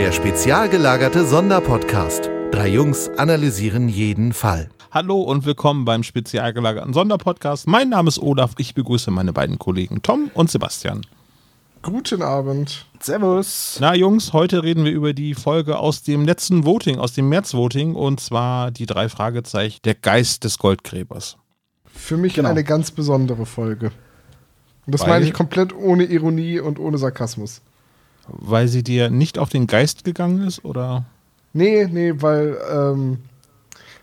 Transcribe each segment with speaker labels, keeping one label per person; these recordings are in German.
Speaker 1: Der spezial gelagerte Sonderpodcast. Drei Jungs analysieren jeden Fall.
Speaker 2: Hallo und willkommen beim spezial gelagerten Sonderpodcast. Mein Name ist Olaf. Ich begrüße meine beiden Kollegen Tom und Sebastian.
Speaker 3: Guten Abend.
Speaker 4: Servus.
Speaker 2: Na Jungs, heute reden wir über die Folge aus dem letzten Voting, aus dem März-Voting und zwar die drei Fragezeichen, der Geist des Goldgräbers.
Speaker 3: Für mich
Speaker 4: Genau.
Speaker 3: eine ganz besondere Folge. Und das
Speaker 2: Weil-
Speaker 3: meine ich komplett ohne Ironie und ohne Sarkasmus.
Speaker 2: Weil sie dir nicht auf den Geist gegangen ist oder?
Speaker 3: Nee, nee, weil, ähm,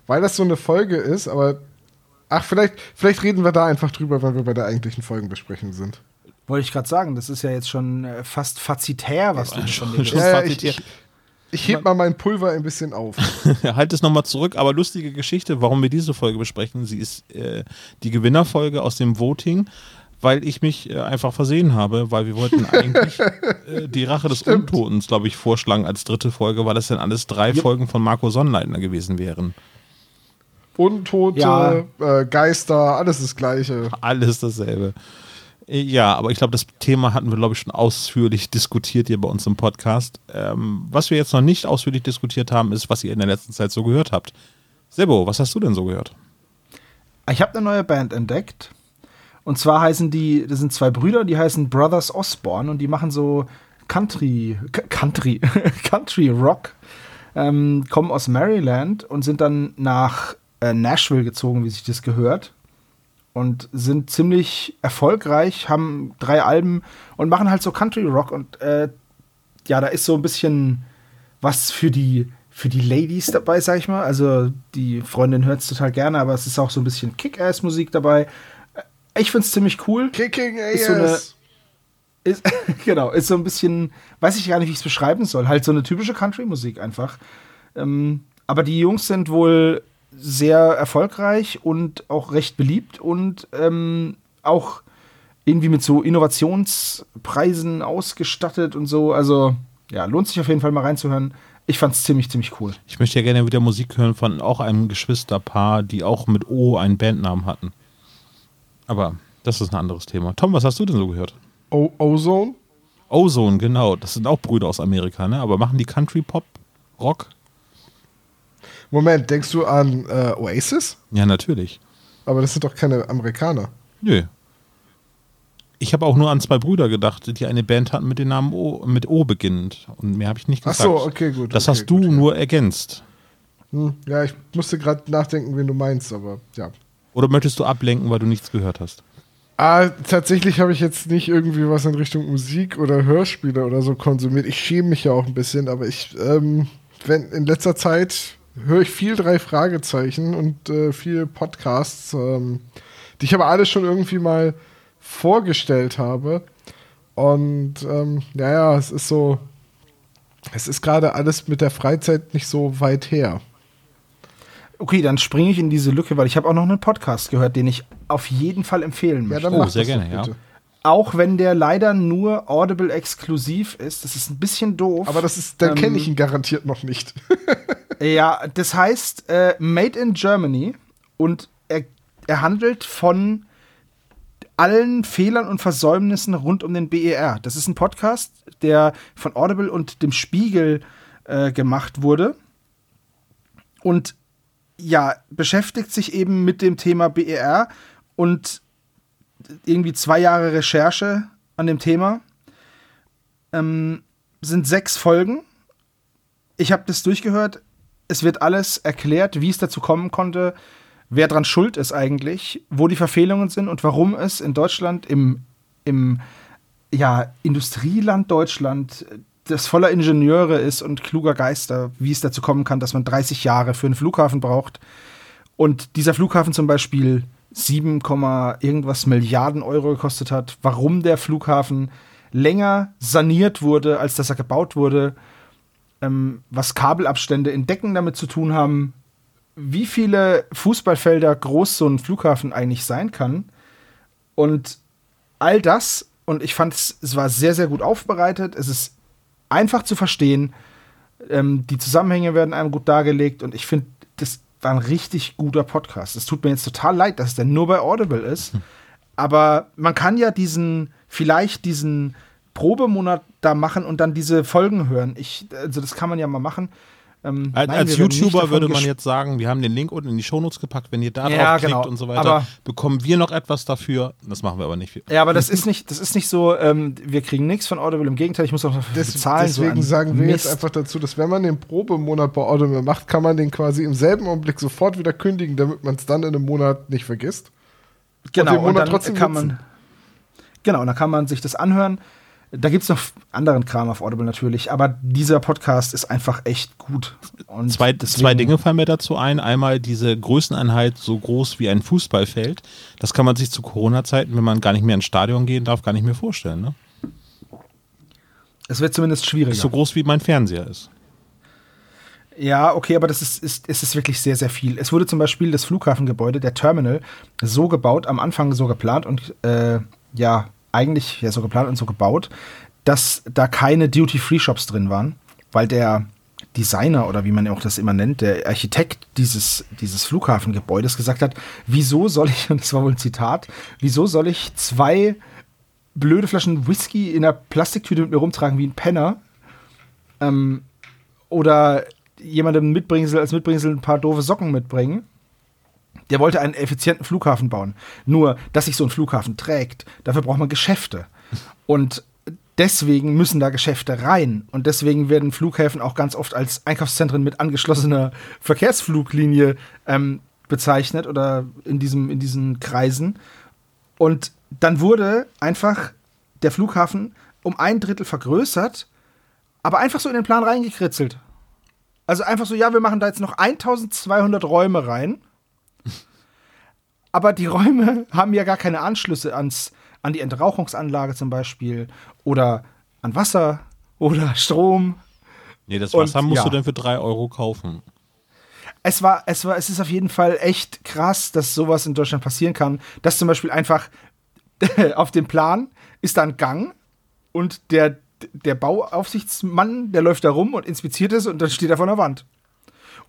Speaker 3: weil das so eine Folge ist, aber ach, vielleicht, vielleicht reden wir da einfach drüber, wenn wir bei der eigentlichen Folgenbesprechung sind.
Speaker 4: Wollte ich gerade sagen, das ist ja jetzt schon äh, fast fazitär, was du von
Speaker 2: Schon Das
Speaker 3: Ja, ja, ich, ich, ich heb mal mein Pulver ein bisschen auf.
Speaker 2: halt es nochmal zurück, aber lustige Geschichte, warum wir diese Folge besprechen. Sie ist äh, die Gewinnerfolge aus dem Voting, weil ich mich äh, einfach versehen habe, weil wir wollten eigentlich äh, die Rache des
Speaker 3: Stimmt.
Speaker 2: Untotens, glaube ich, vorschlagen als dritte Folge, weil das dann alles drei
Speaker 4: Yep.
Speaker 2: Folgen von Marco Sonnleitner gewesen wären.
Speaker 3: Untote,
Speaker 4: Ja.
Speaker 3: äh, Geister, alles das Gleiche.
Speaker 2: Alles dasselbe. Äh, Ja, aber ich glaube, das Thema hatten wir, glaube ich, schon ausführlich diskutiert hier bei uns im Podcast. Ähm, was wir jetzt noch nicht ausführlich diskutiert haben, ist, was ihr in der letzten Zeit so gehört habt. Sebo, was hast du denn so gehört?
Speaker 4: Ich habe eine neue Band entdeckt. Und zwar heißen die, das sind zwei Brüder, die heißen Brothers Osborne und die machen so Country, Country, Country Rock, ähm, kommen aus Maryland und sind dann nach äh, Nashville gezogen, wie sich das gehört. Und sind ziemlich erfolgreich, haben drei Alben und machen halt so Country Rock. Und äh, ja, da ist so ein bisschen was für die, für die Ladies dabei, sag ich mal. Also die Freundin hört es total gerne, aber es ist auch so ein bisschen Kick-Ass-Musik dabei. Ich find's ziemlich cool.
Speaker 3: Kicking
Speaker 4: Ist so
Speaker 3: AS.
Speaker 4: Ist, genau, ist so ein bisschen, weiß ich gar nicht, wie ich es beschreiben soll. Halt so eine typische Country-Musik einfach. Ähm, aber die Jungs sind wohl sehr erfolgreich und auch recht beliebt und ähm, auch irgendwie mit so Innovationspreisen ausgestattet und so. Also, ja, lohnt sich auf jeden Fall mal reinzuhören. Ich fand's ziemlich, ziemlich cool.
Speaker 2: Ich möchte ja gerne wieder Musik hören von auch einem Geschwisterpaar, die auch mit O einen Bandnamen hatten. Aber das ist ein anderes Thema. Tom, was hast du denn so gehört?
Speaker 3: O Ozone?
Speaker 2: Ozone, genau. Das sind auch Brüder aus Amerika, ne? Aber machen die Country Pop Rock?
Speaker 3: Moment, denkst du an äh, Oasis?
Speaker 2: Ja, natürlich.
Speaker 3: Aber das sind doch keine Amerikaner.
Speaker 2: Nö. Ich habe auch nur an zwei Brüder gedacht, die eine Band hatten mit dem Namen O, mit O beginnend. Und mehr habe ich nicht
Speaker 3: Ach
Speaker 2: gesagt.
Speaker 3: so, okay, gut.
Speaker 2: Das
Speaker 3: okay,
Speaker 2: hast du
Speaker 3: gut,
Speaker 2: nur ergänzt.
Speaker 3: Ja. Hm, ja, ich musste gerade nachdenken, wen du meinst, aber ja.
Speaker 2: Oder möchtest du ablenken, weil du nichts gehört hast?
Speaker 3: Ah, tatsächlich habe ich jetzt nicht irgendwie was in Richtung Musik oder Hörspiele oder so konsumiert. Ich schäme mich ja auch ein bisschen, aber ich, ähm, wenn in letzter Zeit höre ich viel drei Fragezeichen und äh, viel Podcasts, ähm, die ich aber alle schon irgendwie mal vorgestellt habe. Und ähm, ja, ja, es ist so, es ist gerade alles mit der Freizeit nicht so weit her.
Speaker 4: Okay, dann springe ich in diese Lücke, weil ich habe auch noch einen Podcast gehört, den ich auf jeden Fall empfehlen
Speaker 3: Ja,
Speaker 4: möchte.
Speaker 3: dann
Speaker 2: Oh,
Speaker 3: mach
Speaker 2: sehr
Speaker 3: das
Speaker 2: gerne,
Speaker 3: doch
Speaker 2: ja.
Speaker 3: bitte.
Speaker 4: Auch wenn der leider nur Audible exklusiv ist. Das ist ein bisschen doof.
Speaker 3: Aber das ist, dann
Speaker 4: Ähm,
Speaker 3: kenne ich ihn garantiert noch nicht.
Speaker 4: Ja, das heißt äh, Made in Germany und er, er handelt von allen Fehlern und Versäumnissen rund um den BER. Das ist ein Podcast, der von Audible und dem Spiegel äh, gemacht wurde und ja, beschäftigt sich eben mit dem Thema BER und irgendwie zwei Jahre Recherche an dem Thema. Ähm, sind sechs Folgen. Ich habe das durchgehört. Es wird alles erklärt, wie es dazu kommen konnte, wer dran schuld ist eigentlich, wo die Verfehlungen sind und warum es in Deutschland im, im ja, Industrieland Deutschland, das voller Ingenieure ist und kluger Geister, wie es dazu kommen kann, dass man 30 Jahre für einen Flughafen braucht. Und dieser Flughafen zum Beispiel 7, Komma irgendwas Milliarden Euro gekostet hat, warum der Flughafen länger saniert wurde, als dass er gebaut wurde, ähm, was Kabelabstände in Decken damit zu tun haben, wie viele Fußballfelder groß so ein Flughafen eigentlich sein kann. Und all das, und ich fand es, es war sehr, sehr gut aufbereitet, es ist einfach zu verstehen, ähm, die Zusammenhänge werden einem gut dargelegt und ich finde, das war ein richtig guter Podcast. Es tut mir jetzt total leid, dass der nur bei Audible ist, aber man kann ja diesen, vielleicht diesen Probemonat da machen und dann diese Folgen hören. Ich, also das kann man ja mal machen. Ähm,
Speaker 2: Als,
Speaker 4: nein,
Speaker 2: als YouTuber würde man jetzt sagen, wir haben den Link unten in die Shownotes gepackt, wenn ihr da
Speaker 4: Ja,
Speaker 2: drauf klickt
Speaker 4: genau.
Speaker 2: und so weiter,
Speaker 4: Aber-
Speaker 2: bekommen wir noch etwas dafür. Das machen wir aber nicht.
Speaker 4: Ja, aber das ist nicht, das ist nicht so, ähm, wir kriegen nichts von Audible. Im Gegenteil, ich muss auch dafür
Speaker 3: Des,
Speaker 4: bezahlen. so
Speaker 3: deswegen
Speaker 4: ein
Speaker 3: sagen wir
Speaker 4: Mist.
Speaker 3: jetzt einfach dazu, dass wenn man den Probemonat bei Audible macht, kann man den quasi im selben Augenblick sofort wieder kündigen, damit man es dann in einem Monat nicht vergisst.
Speaker 4: genau,
Speaker 3: den
Speaker 4: und
Speaker 3: Monat
Speaker 4: dann
Speaker 3: trotzdem
Speaker 4: kann man, genau, und dann kann man sich das anhören. Da gibt es noch anderen Kram auf Audible natürlich, aber dieser Podcast ist einfach echt gut. Und
Speaker 2: Zwei, zwei Dinge fallen mir dazu ein. Einmal diese Größeneinheit so groß wie ein Fußballfeld. Das kann man sich zu Corona-Zeiten, wenn man gar nicht mehr ins Stadion gehen darf, gar nicht mehr vorstellen. Ne?
Speaker 4: Es wird zumindest schwieriger.
Speaker 2: Ist so groß wie mein Fernseher ist.
Speaker 4: Ja, okay, aber das ist, ist, es ist wirklich sehr, sehr viel. Es wurde zum Beispiel das Flughafengebäude, der Terminal, so gebaut, am Anfang so geplant und äh, ja, eigentlich ja so geplant und so gebaut, dass da keine Duty-Free-Shops drin waren, weil der Designer oder wie man auch das immer nennt, der Architekt dieses, dieses Flughafengebäudes gesagt hat, wieso soll ich, und das war wohl ein Zitat, wieso soll ich zwei blöde Flaschen Whisky in einer Plastiktüte mit mir rumtragen wie ein Penner? Ähm, oder jemandem Mitbringsel als Mitbringsel ein paar doofe Socken mitbringen. Der wollte einen effizienten Flughafen bauen. Nur, dass sich so ein Flughafen trägt, dafür braucht man Geschäfte. Und deswegen müssen da Geschäfte rein. Und deswegen werden Flughäfen auch ganz oft als Einkaufszentren mit angeschlossener Verkehrsfluglinie ähm, bezeichnet oder in, diesem, in diesen Kreisen. Und dann wurde einfach der Flughafen um ein Drittel vergrößert, aber einfach so in den Plan reingekritzelt. Also einfach so, ja, wir machen da jetzt noch 1200 Räume rein. Aber die Räume haben ja gar keine Anschlüsse ans, an die Entrauchungsanlage zum Beispiel oder an Wasser oder Strom.
Speaker 2: Nee, das
Speaker 4: Und,
Speaker 2: Wasser musst
Speaker 4: ja.
Speaker 2: du dann für drei Euro kaufen.
Speaker 4: Es war, es war, es ist auf jeden Fall echt krass, dass sowas in Deutschland passieren kann. Dass zum Beispiel einfach auf dem Plan ist da ein Gang und der, der Bauaufsichtsmann, der läuft da rum und inspiziert es und dann steht er vor einer Wand.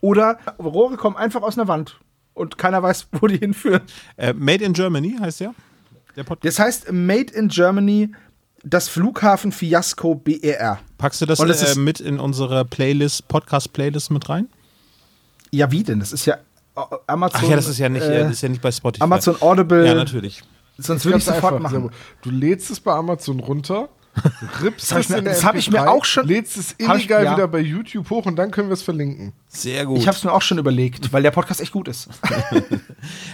Speaker 4: Oder Rohre kommen einfach aus einer Wand und keiner weiß, wo die hinführen.
Speaker 2: Äh, Made in Germany heißt der? Der Podcast.
Speaker 4: Das heißt Made in Germany, das Flughafen-Fiasko BER.
Speaker 2: Packst du das
Speaker 4: es
Speaker 2: äh, mit in unsere Playlist, Podcast-Playlist mit rein?
Speaker 4: Ja, wie denn? Das ist ja äh, Amazon.
Speaker 2: Ach ja, das ist ja nicht, äh,
Speaker 4: äh,
Speaker 2: das ist ja nicht bei Spotify.
Speaker 4: Amazon Audible.
Speaker 2: Ja, natürlich.
Speaker 4: Sonst würde ich sofort
Speaker 3: einfach,
Speaker 4: machen.
Speaker 3: Du lädst es bei Amazon runter, rippst
Speaker 4: Das hab
Speaker 3: es
Speaker 4: ich das hab ich mir
Speaker 3: MP3,
Speaker 4: auch schon-
Speaker 3: lädst es
Speaker 4: hab ich-
Speaker 3: illegal
Speaker 4: ja.
Speaker 3: wieder bei YouTube hoch und dann können wir es verlinken.
Speaker 2: Sehr gut.
Speaker 4: Ich habe es mir auch schon überlegt, weil der Podcast echt gut ist.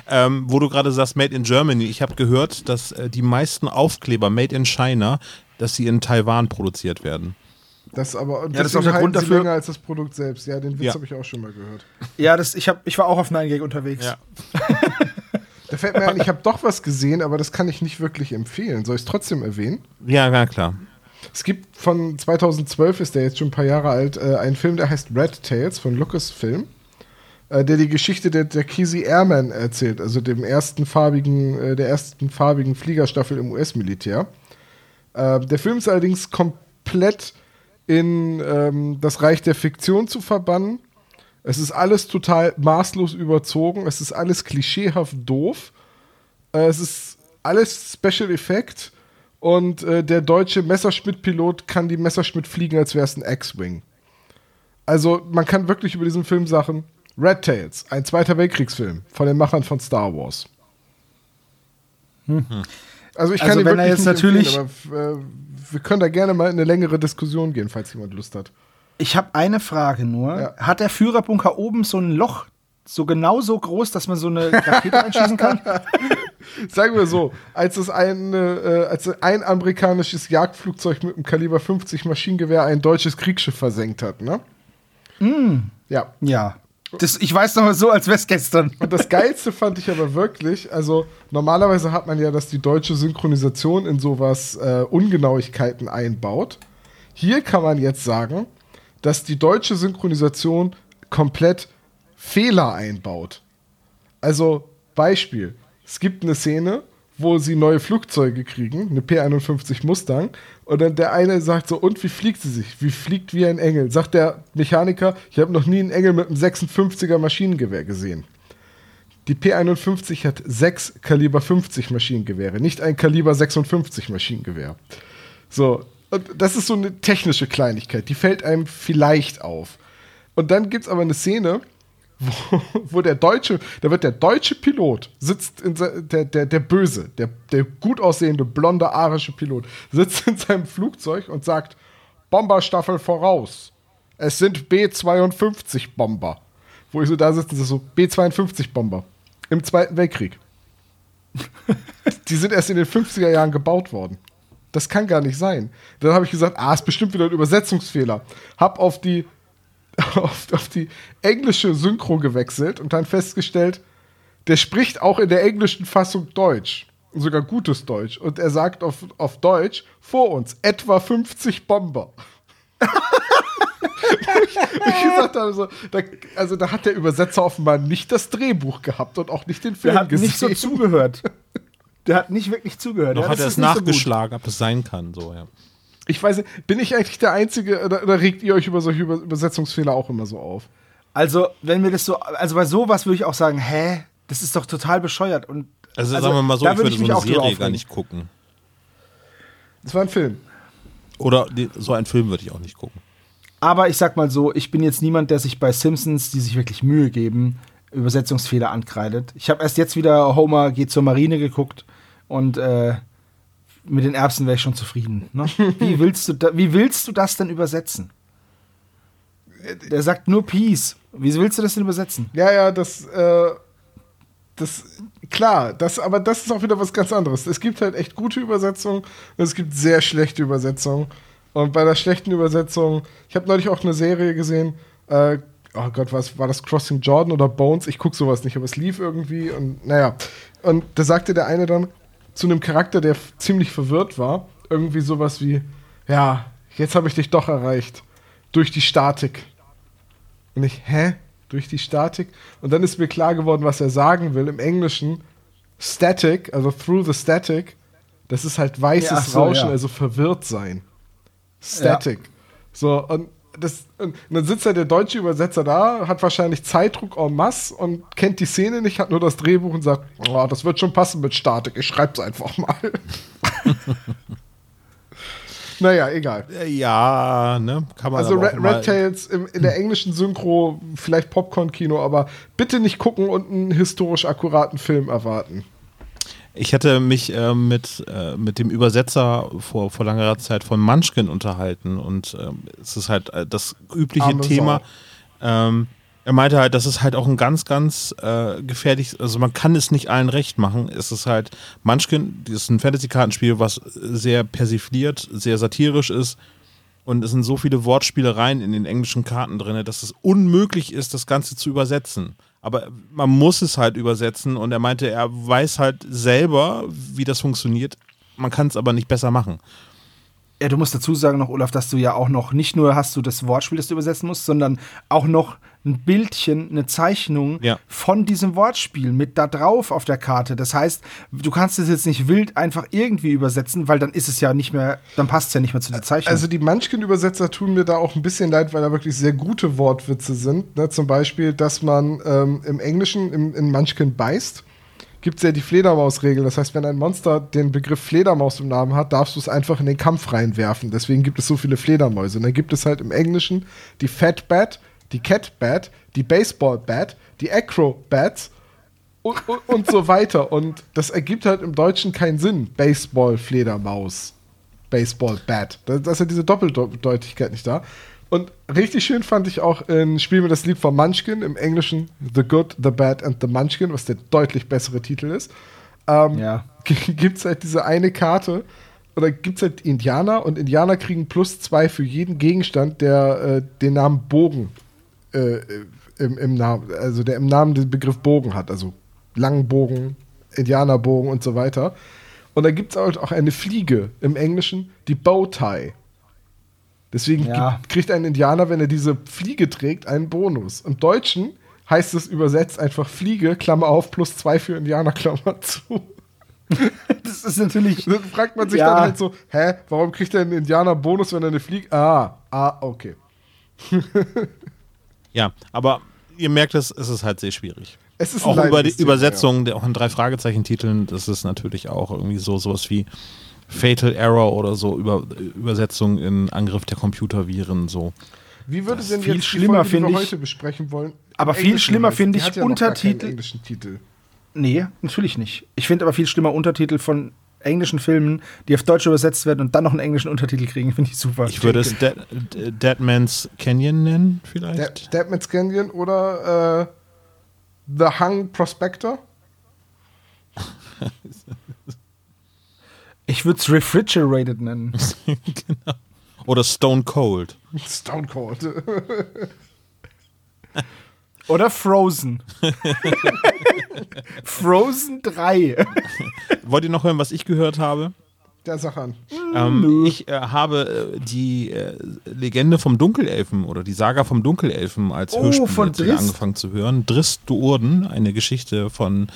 Speaker 2: Ähm, wo du gerade sagst, Made in Germany. Ich habe gehört, dass äh, die meisten Aufkleber Made in China, dass sie in Taiwan produziert werden.
Speaker 3: Das aber und
Speaker 4: Ja, das ist auch der Grund dafür-
Speaker 3: länger als das Produkt selbst. Ja, den Witz
Speaker 2: Ja.
Speaker 3: habe ich auch schon mal gehört.
Speaker 4: Ja, das, ich, hab, ich war auch auf 9gag unterwegs.
Speaker 2: Ja.
Speaker 3: Da fällt mir ein, ich habe doch was gesehen, aber das kann ich nicht wirklich empfehlen. Soll ich es trotzdem erwähnen?
Speaker 2: Ja, na klar.
Speaker 3: Es gibt von 2012, ist der jetzt schon ein paar Jahre alt, äh, einen Film, der heißt Red Tails von Lucasfilm, äh, der die Geschichte der, der Kesey Airman erzählt, also dem ersten farbigen, äh, der ersten farbigen Fliegerstaffel im US-Militär. Äh, der Film ist allerdings komplett in ähm, das Reich der Fiktion zu verbannen. Es ist alles total maßlos überzogen. Es ist alles klischeehaft doof. Äh, es ist alles Special Effect. Und äh, der deutsche Messerschmitt-Pilot kann die Messerschmitt fliegen, als wäre es ein X-Wing. Also, man kann wirklich über diesen Film sagen: Red Tails, ein Zweiter Weltkriegsfilm von den Machern von Star Wars. Also, ich kann
Speaker 4: Also
Speaker 3: ihn
Speaker 4: wenn er
Speaker 3: wirklich
Speaker 4: jetzt
Speaker 3: nicht
Speaker 4: natürlich-
Speaker 3: aber, äh, wir können da gerne mal in eine längere Diskussion gehen, falls jemand Lust hat.
Speaker 4: Ich habe eine Frage nur.
Speaker 3: Ja.
Speaker 4: Hat der Führerbunker oben so ein Loch, so genau so groß, dass man so eine Rakete einschießen kann?
Speaker 3: Sagen wir so, als es ein, äh, als ein amerikanisches Jagdflugzeug mit einem Kaliber 50 Maschinengewehr ein deutsches Kriegsschiff versenkt hat, ne? Ja.
Speaker 4: Ja. Das, ich weiß noch mal so, als wäre es gestern.
Speaker 3: Und das Geilste fand ich aber wirklich, also normalerweise hat man ja, dass die deutsche Synchronisation in sowas äh, Ungenauigkeiten einbaut. Hier kann man jetzt sagen, dass die deutsche Synchronisation komplett Fehler einbaut. Also Beispiel, es gibt eine Szene, wo sie neue Flugzeuge kriegen, eine P-51 Mustang, und dann der eine sagt so, und wie fliegt sie sich? Wie fliegt wie ein Engel? Sagt der Mechaniker, ich habe noch nie einen Engel mit einem 56er Maschinengewehr gesehen. Die P-51 hat sechs Kaliber 50 Maschinengewehre, nicht ein Kaliber 56 Maschinengewehr. So, Und das ist so eine technische Kleinigkeit, die fällt einem vielleicht auf. Und dann gibt es aber eine Szene, wo, wo, der deutsche, da wird der deutsche Pilot, sitzt in der, der, der böse, der, der gut aussehende, blonde, arische Pilot, sitzt in seinem Flugzeug und sagt, Bomberstaffel voraus. Es sind B-52 Bomber. Wo ich so da sitze, so B-52 Bomber. Im Zweiten Weltkrieg. Die sind erst in den 50er Jahren gebaut worden. Das kann gar nicht sein. Dann habe ich gesagt, ah, ist bestimmt wieder ein Übersetzungsfehler. Hab auf die, auf, auf die englische Synchro gewechselt und dann festgestellt, der spricht auch in der englischen Fassung Deutsch. Sogar gutes Deutsch. Und er sagt auf, auf Deutsch, vor uns, etwa 50 Bomber. ich, ich gesagt habe, so, da, also da hat der Übersetzer offenbar nicht das Drehbuch gehabt und auch nicht den Film
Speaker 4: Der hat
Speaker 3: gesehen.
Speaker 4: nicht so zugehört. Der hat nicht wirklich zugehört.
Speaker 2: Noch
Speaker 4: Ja,
Speaker 2: hat er es
Speaker 4: nicht so
Speaker 2: nachgeschlagen, ob es sein kann. So, ja.
Speaker 3: Ich weiß nicht, bin ich eigentlich der Einzige oder, oder regt ihr euch über solche Über Übersetzungsfehler auch immer so auf?
Speaker 4: Also, wenn wir das so, also bei sowas würde ich auch sagen, hä, das ist doch total bescheuert. Und
Speaker 2: Also,
Speaker 4: Also,
Speaker 2: sagen wir mal so, ich
Speaker 4: würde ich
Speaker 2: so
Speaker 4: mich
Speaker 2: eine Serie gar nicht gucken.
Speaker 3: Das war ein Film.
Speaker 2: Oder die, so einen Film würde ich auch nicht gucken.
Speaker 4: Aber ich sag mal so, ich bin jetzt niemand, der sich bei Simpsons, die sich wirklich Mühe geben, Übersetzungsfehler ankreidet. Ich habe erst jetzt wieder Homer geht zur Marine geguckt und äh, mit den Erbsen wäre ich schon zufrieden. Ne? Wie, willst du da, wie willst du das denn übersetzen? Der sagt nur Peace. Wie willst du das denn übersetzen?
Speaker 3: Ja, ja, das, äh, das, klar, das, aber das ist auch wieder was ganz anderes. Es gibt halt echt gute Übersetzungen und es gibt sehr schlechte Übersetzungen. Und bei der schlechten Übersetzung, ich habe neulich auch eine Serie gesehen, äh, oh Gott, was war das Crossing Jordan oder Bones? Ich gucke sowas nicht, aber es lief irgendwie und naja. Und da sagte der eine dann zu einem Charakter, der ziemlich verwirrt war, irgendwie sowas wie, ja, jetzt habe ich dich doch erreicht. Durch die Statik. Und ich, hä? Durch die Statik? Und dann ist mir klar geworden, was er sagen will. Im Englischen, Static, also through the static, das ist halt weißes
Speaker 4: Ja, so,
Speaker 3: Rauschen,
Speaker 4: ja.
Speaker 3: also verwirrt sein. Static. So, und, das, und dann sitzt ja der deutsche Übersetzer da, hat wahrscheinlich Zeitdruck en masse und kennt die Szene nicht, hat nur das Drehbuch und sagt, oh, das wird schon passen mit Statik, ich schreib's einfach mal. naja, egal.
Speaker 2: Äh, Ja, ne? Kann man
Speaker 3: Also Red, Red Tails im, in der englischen Synchro vielleicht Popcorn-Kino, aber bitte nicht gucken und einen historisch akkuraten Film erwarten.
Speaker 2: Ich hatte mich äh, mit, äh, mit dem Übersetzer vor, vor langer Zeit von Munchkin unterhalten und ähm, es ist halt äh, das übliche
Speaker 3: Arme.
Speaker 2: Thema. Ähm, er meinte halt, das ist halt auch ein ganz, ganz äh, gefährlich, also man kann es nicht allen recht machen. Es ist halt, Munchkin, das ist ein Fantasy-Kartenspiel, was sehr persifliert, sehr satirisch ist und es sind so viele Wortspielereien in den englischen Karten drin, dass es unmöglich ist, das Ganze zu übersetzen. Aber man muss es halt übersetzen und er meinte, er weiß halt selber, wie das funktioniert. Man kann es aber nicht besser machen.
Speaker 4: Ja, du musst dazu sagen noch, Olaf, dass du ja auch noch, nicht nur hast du das Wortspiel, das du übersetzen musst, sondern auch noch ein Bildchen, eine Zeichnung
Speaker 2: Ja.
Speaker 4: von diesem Wortspiel mit da drauf auf der Karte. Das heißt, du kannst es jetzt nicht wild einfach irgendwie übersetzen, weil dann ist es ja nicht mehr, dann passt es ja nicht mehr zu der Zeichnung.
Speaker 3: Also die Munchkin-Übersetzer tun mir da auch ein bisschen leid, weil da wirklich sehr gute Wortwitze sind. Ne? Zum Beispiel, dass man ähm, im Englischen im, in Munchkin beißt. Gibt es ja die Fledermausregel. Das heißt, wenn ein Monster den Begriff Fledermaus im Namen hat, darfst du es einfach in den Kampf reinwerfen. Deswegen gibt es so viele Fledermäuse. Und dann gibt es halt im Englischen die Fat Bat, die Cat Bat, die Baseball Bat, die Acro Bats und, und, und so weiter. Und das ergibt halt im Deutschen keinen Sinn. Baseball, Fledermaus, Baseball, Bat. Da, da ist ja diese Doppeldeutigkeit nicht da. Und richtig schön fand ich auch in Spiel mir das Lied von Munchkin, im Englischen The Good, The Bad and The Munchkin, was der deutlich bessere Titel ist. Ähm,
Speaker 4: Ja.
Speaker 3: Gibt es halt diese eine Karte, oder gibt es halt Indianer und Indianer kriegen plus zwei für jeden Gegenstand, der äh, den Namen Bogen äh, im, im Namen, also der im Namen den Begriff Bogen hat, also langen Bogen, Indianerbogen und so weiter. Und da gibt es halt auch eine Fliege im Englischen, die Bowtie. Deswegen
Speaker 4: Ja.
Speaker 3: kriegt ein Indianer, wenn er diese Fliege trägt, einen Bonus. Im Deutschen heißt es übersetzt einfach Fliege, Klammer auf, plus zwei für Indianer, Klammer zu.
Speaker 4: das ist natürlich.
Speaker 3: Dann fragt man sich
Speaker 4: Ja.
Speaker 3: dann halt so, hä, warum kriegt der ein Indianer Bonus, wenn er eine Fliege? Ah, ah, okay.
Speaker 2: Ja, aber ihr merkt es, es ist halt sehr schwierig.
Speaker 3: Es ist
Speaker 2: Auch über die Übersetzung, der auch in drei Fragezeichen-Titeln, das ist natürlich auch irgendwie so sowas wie Fatal Error oder so, über, Übersetzung in Angriff der Computerviren, so.
Speaker 3: Wie würde denn
Speaker 4: viel
Speaker 3: jetzt die
Speaker 4: schlimmer,
Speaker 3: Folge, die
Speaker 4: finde
Speaker 3: wir
Speaker 4: ich-
Speaker 3: heute besprechen wollen?
Speaker 4: Aber viel schlimmer finde ich
Speaker 3: ja noch gar keinen
Speaker 4: Untertitel-
Speaker 3: englischen Titel.
Speaker 4: Nee, natürlich nicht. Ich finde aber viel schlimmer Untertitel von englischen Filmen, die auf Deutsch übersetzt werden und dann noch einen englischen Untertitel kriegen, finde ich super.
Speaker 2: Ich würde es Dead, Dead Man's Canyon nennen, vielleicht.
Speaker 3: Dead, Deadman's Canyon oder äh, The Hung Prospector?
Speaker 4: Ich würde es Refrigerated nennen.
Speaker 2: Oder Stone Cold.
Speaker 3: Stone Cold.
Speaker 4: Oder Frozen. Frozen 3.
Speaker 2: Wollt ihr noch hören, was ich gehört habe?
Speaker 3: Der Sach an.
Speaker 2: Ähm, ich äh, habe äh, die äh, Legende vom Dunkelelfen oder die Saga vom Dunkelelfen als
Speaker 4: Oh,
Speaker 2: Hörspiel angefangen zu hören. Drist Duurden, eine Geschichte von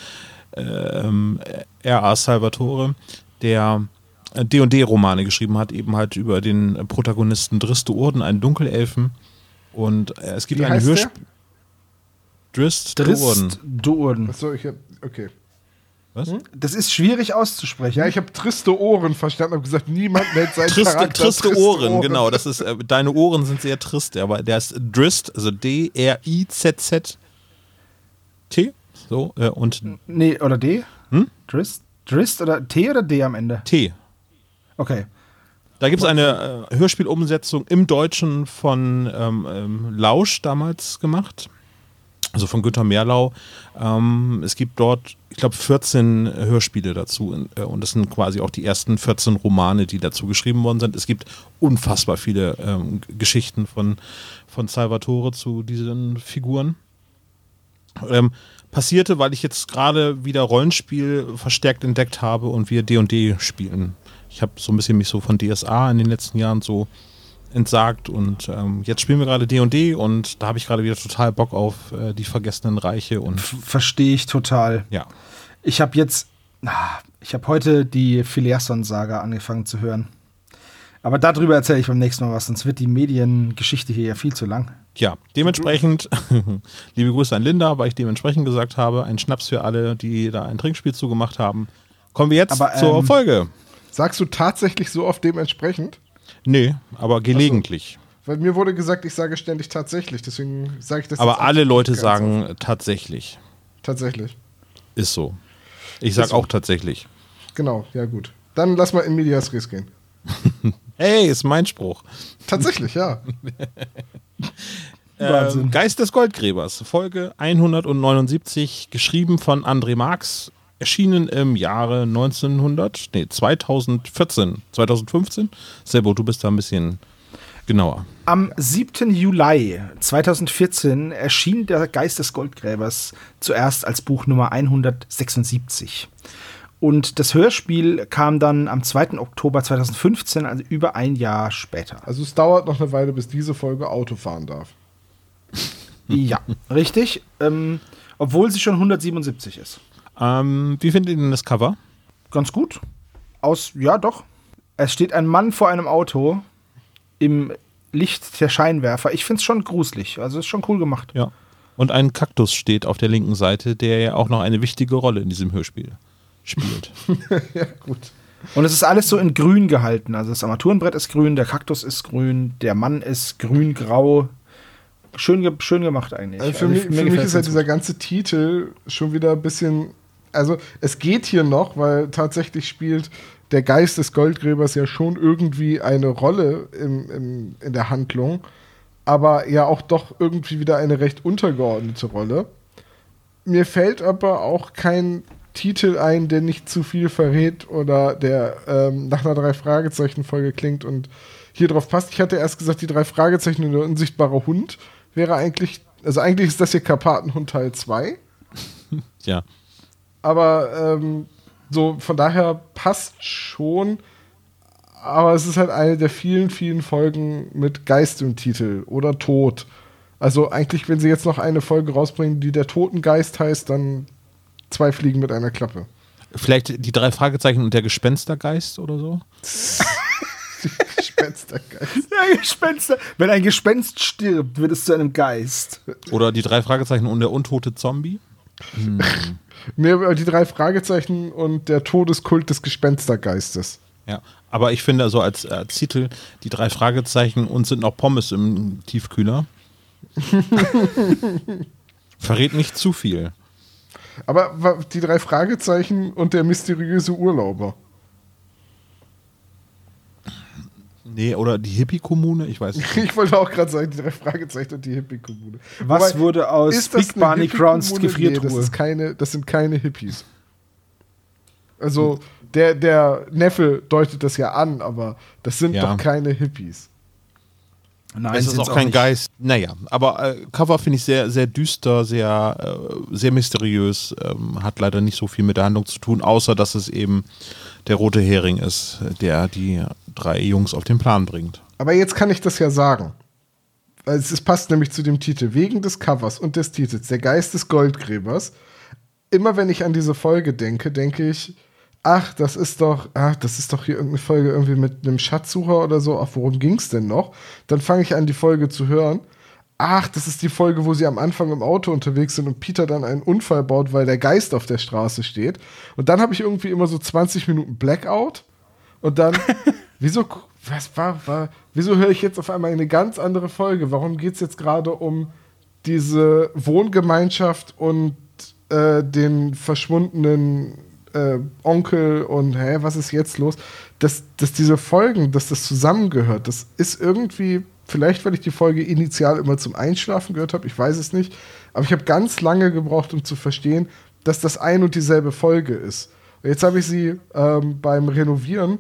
Speaker 2: ähm, R.A. Salvatore, der äh, D&D-Romane geschrieben hat, eben halt über den Protagonisten Drist Duurden, einen Dunkelelfen. Und äh, es gibt
Speaker 3: Wie der?
Speaker 2: Hörspiel. Drist.
Speaker 4: Drist Duurden.
Speaker 3: Achso, ich hab. Okay.
Speaker 2: Was?
Speaker 4: Das ist schwierig auszusprechen.
Speaker 3: Ja, ich habe triste Ohren verstanden und gesagt, niemand nennt seinen
Speaker 2: Triste,
Speaker 3: Charakter
Speaker 2: triste Ohren, genau. Das ist, äh, deine Ohren sind sehr triste, aber der ist Drist, also D-R-I-Z-Z-T. So, äh, und
Speaker 4: Nee, oder D?
Speaker 2: Hm?
Speaker 4: Drist? Drist oder T oder D am Ende?
Speaker 2: T.
Speaker 4: Okay.
Speaker 2: Da gibt es eine äh, Hörspielumsetzung im Deutschen von ähm, ähm, Lausch damals gemacht. Also von Günter Mehrlau. Ähm, es gibt dort, ich glaube, 14 Hörspiele dazu. Äh, und das sind quasi auch die ersten 14 Romane, die dazu geschrieben worden sind. Es gibt unfassbar viele ähm, Geschichten von, von Salvatore zu diesen Figuren. Ähm, passierte, weil ich jetzt gerade wieder Rollenspiel verstärkt entdeckt habe und wir D&D spielen. Ich habe so ein bisschen mich so von DSA in den letzten Jahren so entsagt und ähm, jetzt spielen wir gerade D&D und da habe ich gerade wieder total Bock auf äh, die vergessenen Reiche und
Speaker 4: Verstehe ich total.
Speaker 2: ja.
Speaker 4: Ich habe jetzt, ich habe heute die Phileason-Saga angefangen zu hören. Aber darüber erzähle ich beim nächsten Mal was, sonst wird die Mediengeschichte hier ja viel zu lang.
Speaker 2: Ja, dementsprechend, liebe Grüße an Linda, weil ich dementsprechend gesagt habe, ein Schnaps für alle, die da ein Trinkspiel zugemacht haben. Kommen wir jetzt
Speaker 4: Aber,
Speaker 2: zur
Speaker 4: ähm,
Speaker 2: Folge.
Speaker 3: Sagst du tatsächlich so oft dementsprechend?
Speaker 2: Nee, aber gelegentlich.
Speaker 3: Weil mir wurde gesagt, ich sage ständig tatsächlich, deswegen sage ich das
Speaker 2: Aber
Speaker 3: jetzt
Speaker 2: alle Leute sagen
Speaker 3: oft.
Speaker 2: tatsächlich.
Speaker 3: Tatsächlich.
Speaker 2: Ist so. Ich sag
Speaker 3: Ist so.
Speaker 2: auch tatsächlich.
Speaker 3: Genau, ja gut. Dann lass mal in Medias Res gehen.
Speaker 2: Hey, ist mein Spruch.
Speaker 3: Tatsächlich, ja.
Speaker 4: Wahnsinn.
Speaker 2: Ähm, Geist des Goldgräbers, Folge 179, geschrieben von André Marx, erschienen im Jahre 1900, nee, 2014, 2015. Sebo, du bist da ein bisschen genauer.
Speaker 4: Am 7. Juli 2014 erschien der Geist des Goldgräbers zuerst als Buch Nummer 176. Und das Hörspiel kam dann am 2. Oktober 2015, also über ein Jahr später.
Speaker 3: Also es dauert noch eine Weile, bis diese Folge Auto fahren darf.
Speaker 4: Ja, richtig. Ähm, obwohl sie schon 177 ist.
Speaker 2: Ähm, wie findet ihr denn das Cover?
Speaker 4: Ganz gut. Aus, ja, doch. Es steht ein Mann vor einem Auto im Licht der Scheinwerfer. Ich finde es schon gruselig. Also ist schon cool gemacht.
Speaker 2: Ja. Und ein Kaktus steht auf der linken Seite, der ja auch noch eine wichtige Rolle in diesem Hörspiel spielt.
Speaker 3: ja, gut.
Speaker 4: Und es ist alles so in grün gehalten. Also das Armaturenbrett ist grün, der Kaktus ist grün, der Mann ist grün-grau. Schön, ge schön gemacht eigentlich.
Speaker 3: Also für
Speaker 4: Also
Speaker 3: mich, für mich ist ja
Speaker 4: ganz
Speaker 3: dieser ganze Titel schon wieder ein bisschen. Also, es geht hier noch, weil tatsächlich spielt der Geist des Goldgräbers ja schon irgendwie eine Rolle im, im, in der Handlung, aber ja auch doch irgendwie wieder eine recht untergeordnete Rolle. Mir fällt aber auch kein Titel ein, der nicht zu viel verrät oder der ähm, nach einer Drei-Fragezeichen-Folge klingt und hier drauf passt. Ich hatte erst gesagt, die drei Fragezeichen und der unsichtbare Hund wäre eigentlich, also eigentlich ist das hier Karpatenhund Teil 2,
Speaker 2: ja.
Speaker 3: Aber ähm, so von daher passt schon. Aber es ist halt eine der vielen, vielen Folgen mit Geist im Titel oder Tod. Also eigentlich, wenn sie jetzt noch eine Folge rausbringen, die der Totengeist heißt, dann zwei Fliegen mit einer Klappe.
Speaker 2: Vielleicht die drei Fragezeichen und der Gespenstergeist oder so?
Speaker 3: Gespenstergeist.
Speaker 4: Ja, Gespenster. Wenn ein Gespenst stirbt, wird es zu einem Geist.
Speaker 2: Oder die drei Fragezeichen und der untote Zombie?
Speaker 3: Mir die drei Fragezeichen und der Todeskult des Gespenstergeistes.
Speaker 2: Ja, aber ich finde so als, als Titel die drei Fragezeichen und sind noch Pommes im Tiefkühler. Verrät nicht zu viel.
Speaker 3: Aber die drei Fragezeichen und der mysteriöse Urlauber.
Speaker 2: Nee, oder die Hippie-Kommune, ich weiß nicht.
Speaker 3: Ich wollte auch gerade sagen, die drei Fragezeichen und die Hippie-Kommune.
Speaker 4: Was
Speaker 3: Wobei,
Speaker 4: wurde aus
Speaker 3: ist das
Speaker 4: Big
Speaker 3: eine
Speaker 4: Barney Crowns
Speaker 3: Hippie-Kommune? Nee, das,
Speaker 4: Gefriertruhe?
Speaker 3: ist keine, das sind keine Hippies. Also, der, der Neffe deutet das ja an, aber das sind
Speaker 2: Ja.
Speaker 3: doch keine Hippies.
Speaker 4: Nein,
Speaker 2: es ist auch kein
Speaker 4: nicht.
Speaker 2: Geist. Naja, aber äh, Cover finde ich sehr, sehr düster, sehr, äh, sehr mysteriös. Ähm, hat leider nicht so viel mit der Handlung zu tun, außer dass es eben der rote Hering ist, der die drei Jungs auf den Plan bringt.
Speaker 3: Aber jetzt kann ich das ja sagen. Es es passt nämlich zu dem Titel. Wegen des Covers und des Titels, der Geist des Goldgräbers. Immer wenn ich an diese Folge denke, denke ich, ach, das ist doch, ach, das ist doch hier irgendeine Folge irgendwie mit einem Schatzsucher oder so. Ach, worum ging's denn noch? Dann fange ich an, die Folge zu hören. Ach, das ist die Folge, wo sie am Anfang im Auto unterwegs sind und Peter dann einen Unfall baut, weil der Geist auf der Straße steht. Und dann habe ich irgendwie immer so 20 Minuten Blackout. Und dann, wieso, was war, war, wieso höre ich jetzt auf einmal eine ganz andere Folge? Warum geht es jetzt gerade um diese Wohngemeinschaft und äh, den verschwundenen äh, Onkel und hä, was ist jetzt los? Dass, dass diese Folgen, dass das zusammengehört, das ist irgendwie, vielleicht weil ich die Folge initial immer zum Einschlafen gehört habe, ich weiß es nicht, aber ich habe ganz lange gebraucht, um zu verstehen, dass das ein und dieselbe Folge ist. Jetzt habe ich sie ähm, beim Renovieren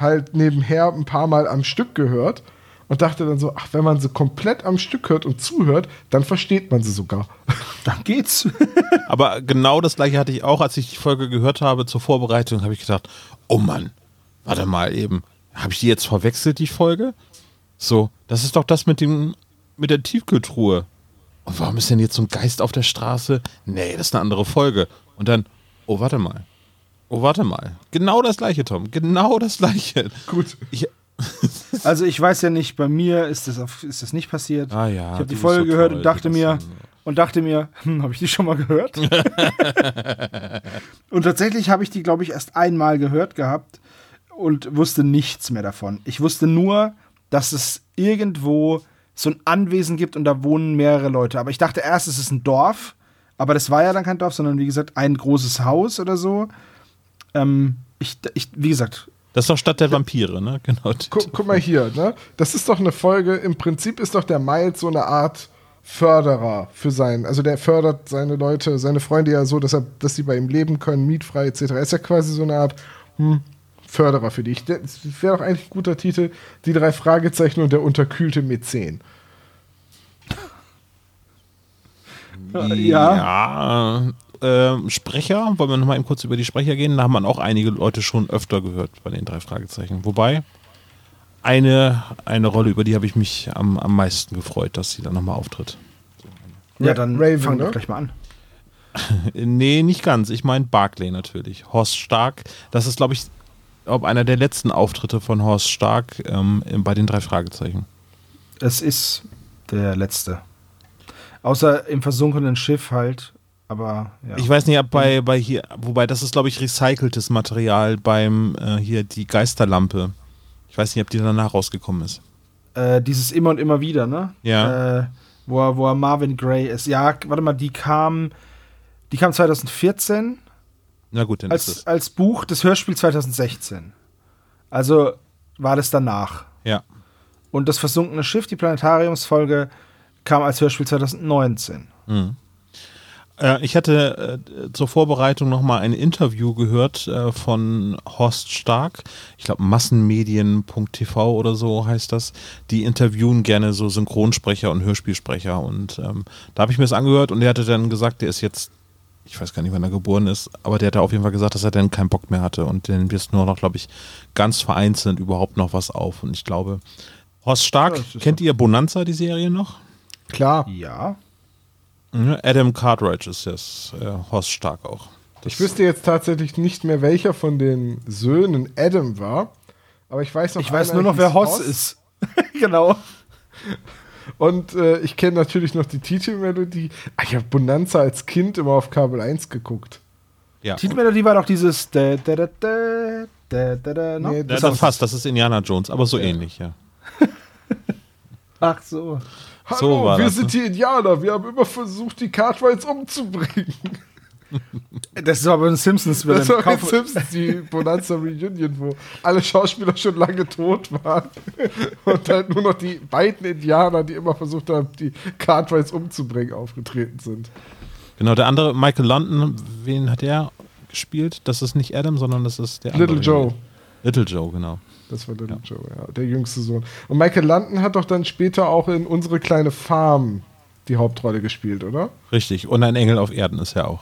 Speaker 3: halt nebenher ein paar Mal am Stück gehört und dachte dann so, ach, wenn man sie komplett am Stück hört und zuhört, dann versteht man sie sogar.
Speaker 4: Dann geht's.
Speaker 2: Aber genau das gleiche hatte ich auch, als ich die Folge gehört habe zur Vorbereitung, habe ich gedacht, oh Mann, warte mal eben, habe ich die jetzt verwechselt, die Folge? So, das ist doch das mit dem, mit der Tiefkühltruhe. Und warum ist denn jetzt so ein Geist auf der Straße? Nee, das ist eine andere Folge. Und dann, oh, warte mal. Oh, warte mal. Genau das gleiche, Tom. Genau das gleiche.
Speaker 3: Gut.
Speaker 2: Ich,
Speaker 4: Also ich weiß ja nicht, bei mir ist das, auf, ist das nicht passiert.
Speaker 2: Ah ja,
Speaker 4: ich habe die Folge
Speaker 2: so
Speaker 4: gehört
Speaker 2: toll,
Speaker 4: und dachte mir und dachte mir, hm, habe ich die schon mal gehört? und tatsächlich habe ich die, glaube ich, erst einmal gehört gehabt und wusste nichts mehr davon. Ich wusste nur, dass es irgendwo so ein Anwesen gibt und da wohnen mehrere Leute. Aber ich dachte erst, es ist ein Dorf, aber das war ja dann kein Dorf, sondern wie gesagt ein großes Haus oder so. Ähm, ich, ich, wie gesagt,
Speaker 2: Das ist doch Stadt der Vampire, ne? Genau.
Speaker 3: Guck, guck mal hier, ne? Das ist doch eine Folge, im Prinzip ist doch der Miles so eine Art Förderer für seinen, also der fördert seine Leute, seine Freunde ja so, dass, er, dass sie bei ihm leben können, mietfrei etc. Er ist ja quasi so eine Art hm, Förderer für dich. Das wäre doch eigentlich ein guter Titel, die drei Fragezeichen und der unterkühlte Mäzen.
Speaker 4: Ja.
Speaker 2: Ja. Ähm, Sprecher, wollen wir nochmal eben kurz über die Sprecher gehen? Da haben man auch einige Leute schon öfter gehört bei den drei Fragezeichen. Wobei, eine, eine Rolle, über die habe ich mich am, am meisten gefreut, dass sie dann nochmal auftritt.
Speaker 4: ja, dann
Speaker 3: Raven,
Speaker 4: fang
Speaker 3: ne?
Speaker 4: doch gleich mal an.
Speaker 2: Nee, nicht ganz. Ich meine Barclay natürlich. Horst Stark. Das ist, glaube ich, ob einer der letzten Auftritte von Horst Stark ähm, bei den drei Fragezeichen.
Speaker 4: Es ist der letzte. Außer im versunkenen Schiff halt, aber ja.
Speaker 2: Ich weiß nicht, ob bei, bei hier, wobei das ist, glaube ich, recyceltes Material beim äh, hier die Geisterlampe. Ich weiß nicht, ob die danach rausgekommen ist.
Speaker 4: äh, dieses immer und immer wieder, ne?
Speaker 2: Ja.
Speaker 4: Äh, wo, er, wo er Marvin Gray ist. Ja, warte mal, die kam, die kam 2014
Speaker 2: Na gut, dann ist
Speaker 4: als,
Speaker 2: es.
Speaker 4: als Buch, das Hörspiel 2016. Also war das danach.
Speaker 2: Ja.
Speaker 4: Und das versunkene Schiff, die Planetariumsfolge, kam als Hörspiel 2019.
Speaker 2: Äh, ich hatte äh, zur Vorbereitung nochmal ein Interview gehört äh, von Horst Stark. Ich glaube, massenmedien.tv oder so heißt das. Die interviewen gerne so Synchronsprecher und Hörspielsprecher. Und ähm, da habe ich mir das angehört und er hatte dann gesagt, der ist jetzt, ich weiß gar nicht, wann er geboren ist, aber der hatte auf jeden Fall gesagt, dass er dann keinen Bock mehr hatte. Und dann wirst nur noch, glaube ich, ganz vereinzelt überhaupt noch was auf. Und ich glaube, Horst Stark,
Speaker 4: Ja,
Speaker 2: kennt ihr Bonanza, die Serie noch?
Speaker 3: Klar.
Speaker 4: Ja.
Speaker 2: Mhm, Adam Cartwright ist das, äh, Horst Stark auch. Das,
Speaker 3: Ich wüsste jetzt tatsächlich nicht mehr, welcher von den Söhnen Adam war. Aber ich weiß noch,
Speaker 4: Ich weiß nur noch, wer Hoss ist. genau.
Speaker 3: Und äh, ich kenne natürlich noch die Titelmelodie. Ah, ich habe Bonanza als Kind immer auf Kabel 1 geguckt.
Speaker 2: ja.
Speaker 4: Titelmelodie war doch dieses da, da, da, da, Da, da, da, no?
Speaker 3: Nee,
Speaker 2: Ja,
Speaker 3: Das
Speaker 2: das
Speaker 3: ist-
Speaker 2: fast, das ist Indiana Jones, aber so ähnlich, ja.
Speaker 4: Ach so.
Speaker 3: Hallo,
Speaker 2: So war
Speaker 3: wir
Speaker 2: das,
Speaker 3: sind
Speaker 2: ne?
Speaker 3: die Indianer. Wir haben immer versucht, die Cartwrights umzubringen.
Speaker 4: Das ist aber ein simpsons
Speaker 3: Das war bei
Speaker 4: Kauf-
Speaker 3: Simpsons, die Bonanza Reunion, wo alle Schauspieler schon lange tot waren. Und halt nur noch die beiden Indianer, die immer versucht haben, die Cartwrights umzubringen, aufgetreten sind.
Speaker 2: Genau, der andere, Michael London, wen hat der gespielt? Das ist nicht Adam, sondern das ist der andere.
Speaker 3: Little Joe.
Speaker 2: Little Joe, genau.
Speaker 3: Das war Little Joe, ja, der jüngste Sohn. Und Michael London hat doch dann später auch in Unsere kleine Farm die Hauptrolle gespielt, oder?
Speaker 2: Richtig. Und ein Engel auf Erden ist er auch.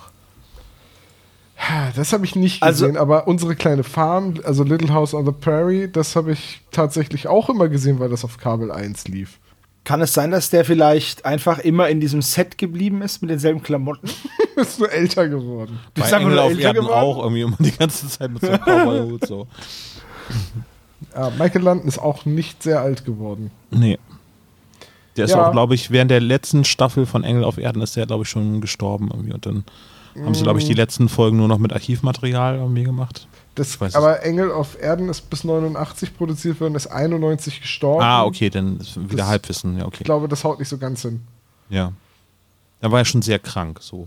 Speaker 3: Das habe ich nicht
Speaker 4: Also-
Speaker 3: gesehen, aber unsere kleine Farm, also Little House on the Prairie, das habe ich tatsächlich auch immer gesehen, weil das auf Kabel 1 lief.
Speaker 4: Kann es sein, dass der vielleicht einfach immer in diesem Set geblieben ist mit denselben Klamotten?
Speaker 3: Ist nur älter geworden.
Speaker 4: Du
Speaker 2: Bei
Speaker 4: bist einfach nur
Speaker 2: auf
Speaker 4: älter
Speaker 2: Erden
Speaker 4: geworden?
Speaker 2: auch irgendwie immer die ganze Zeit mit so einem Cowboy-Hut so.
Speaker 3: Ja, Michael London ist auch nicht sehr alt geworden.
Speaker 2: Nee. Der ist
Speaker 3: Ja.
Speaker 2: auch, glaube ich, während der letzten Staffel von Engel auf Erden ist der, glaube ich, schon gestorben irgendwie. Und dann haben sie, glaube ich, die letzten Folgen nur noch mit Archivmaterial irgendwie gemacht.
Speaker 3: Das,
Speaker 2: weiß es.
Speaker 3: aber Engel auf Erden ist bis 89 produziert worden, ist 91 gestorben.
Speaker 2: Ah, okay, dann wieder
Speaker 3: Das-
Speaker 2: Halbwissen. Ja, okay.
Speaker 3: Ich glaube, das haut nicht so ganz hin.
Speaker 2: Ja. Da war er schon sehr krank, so.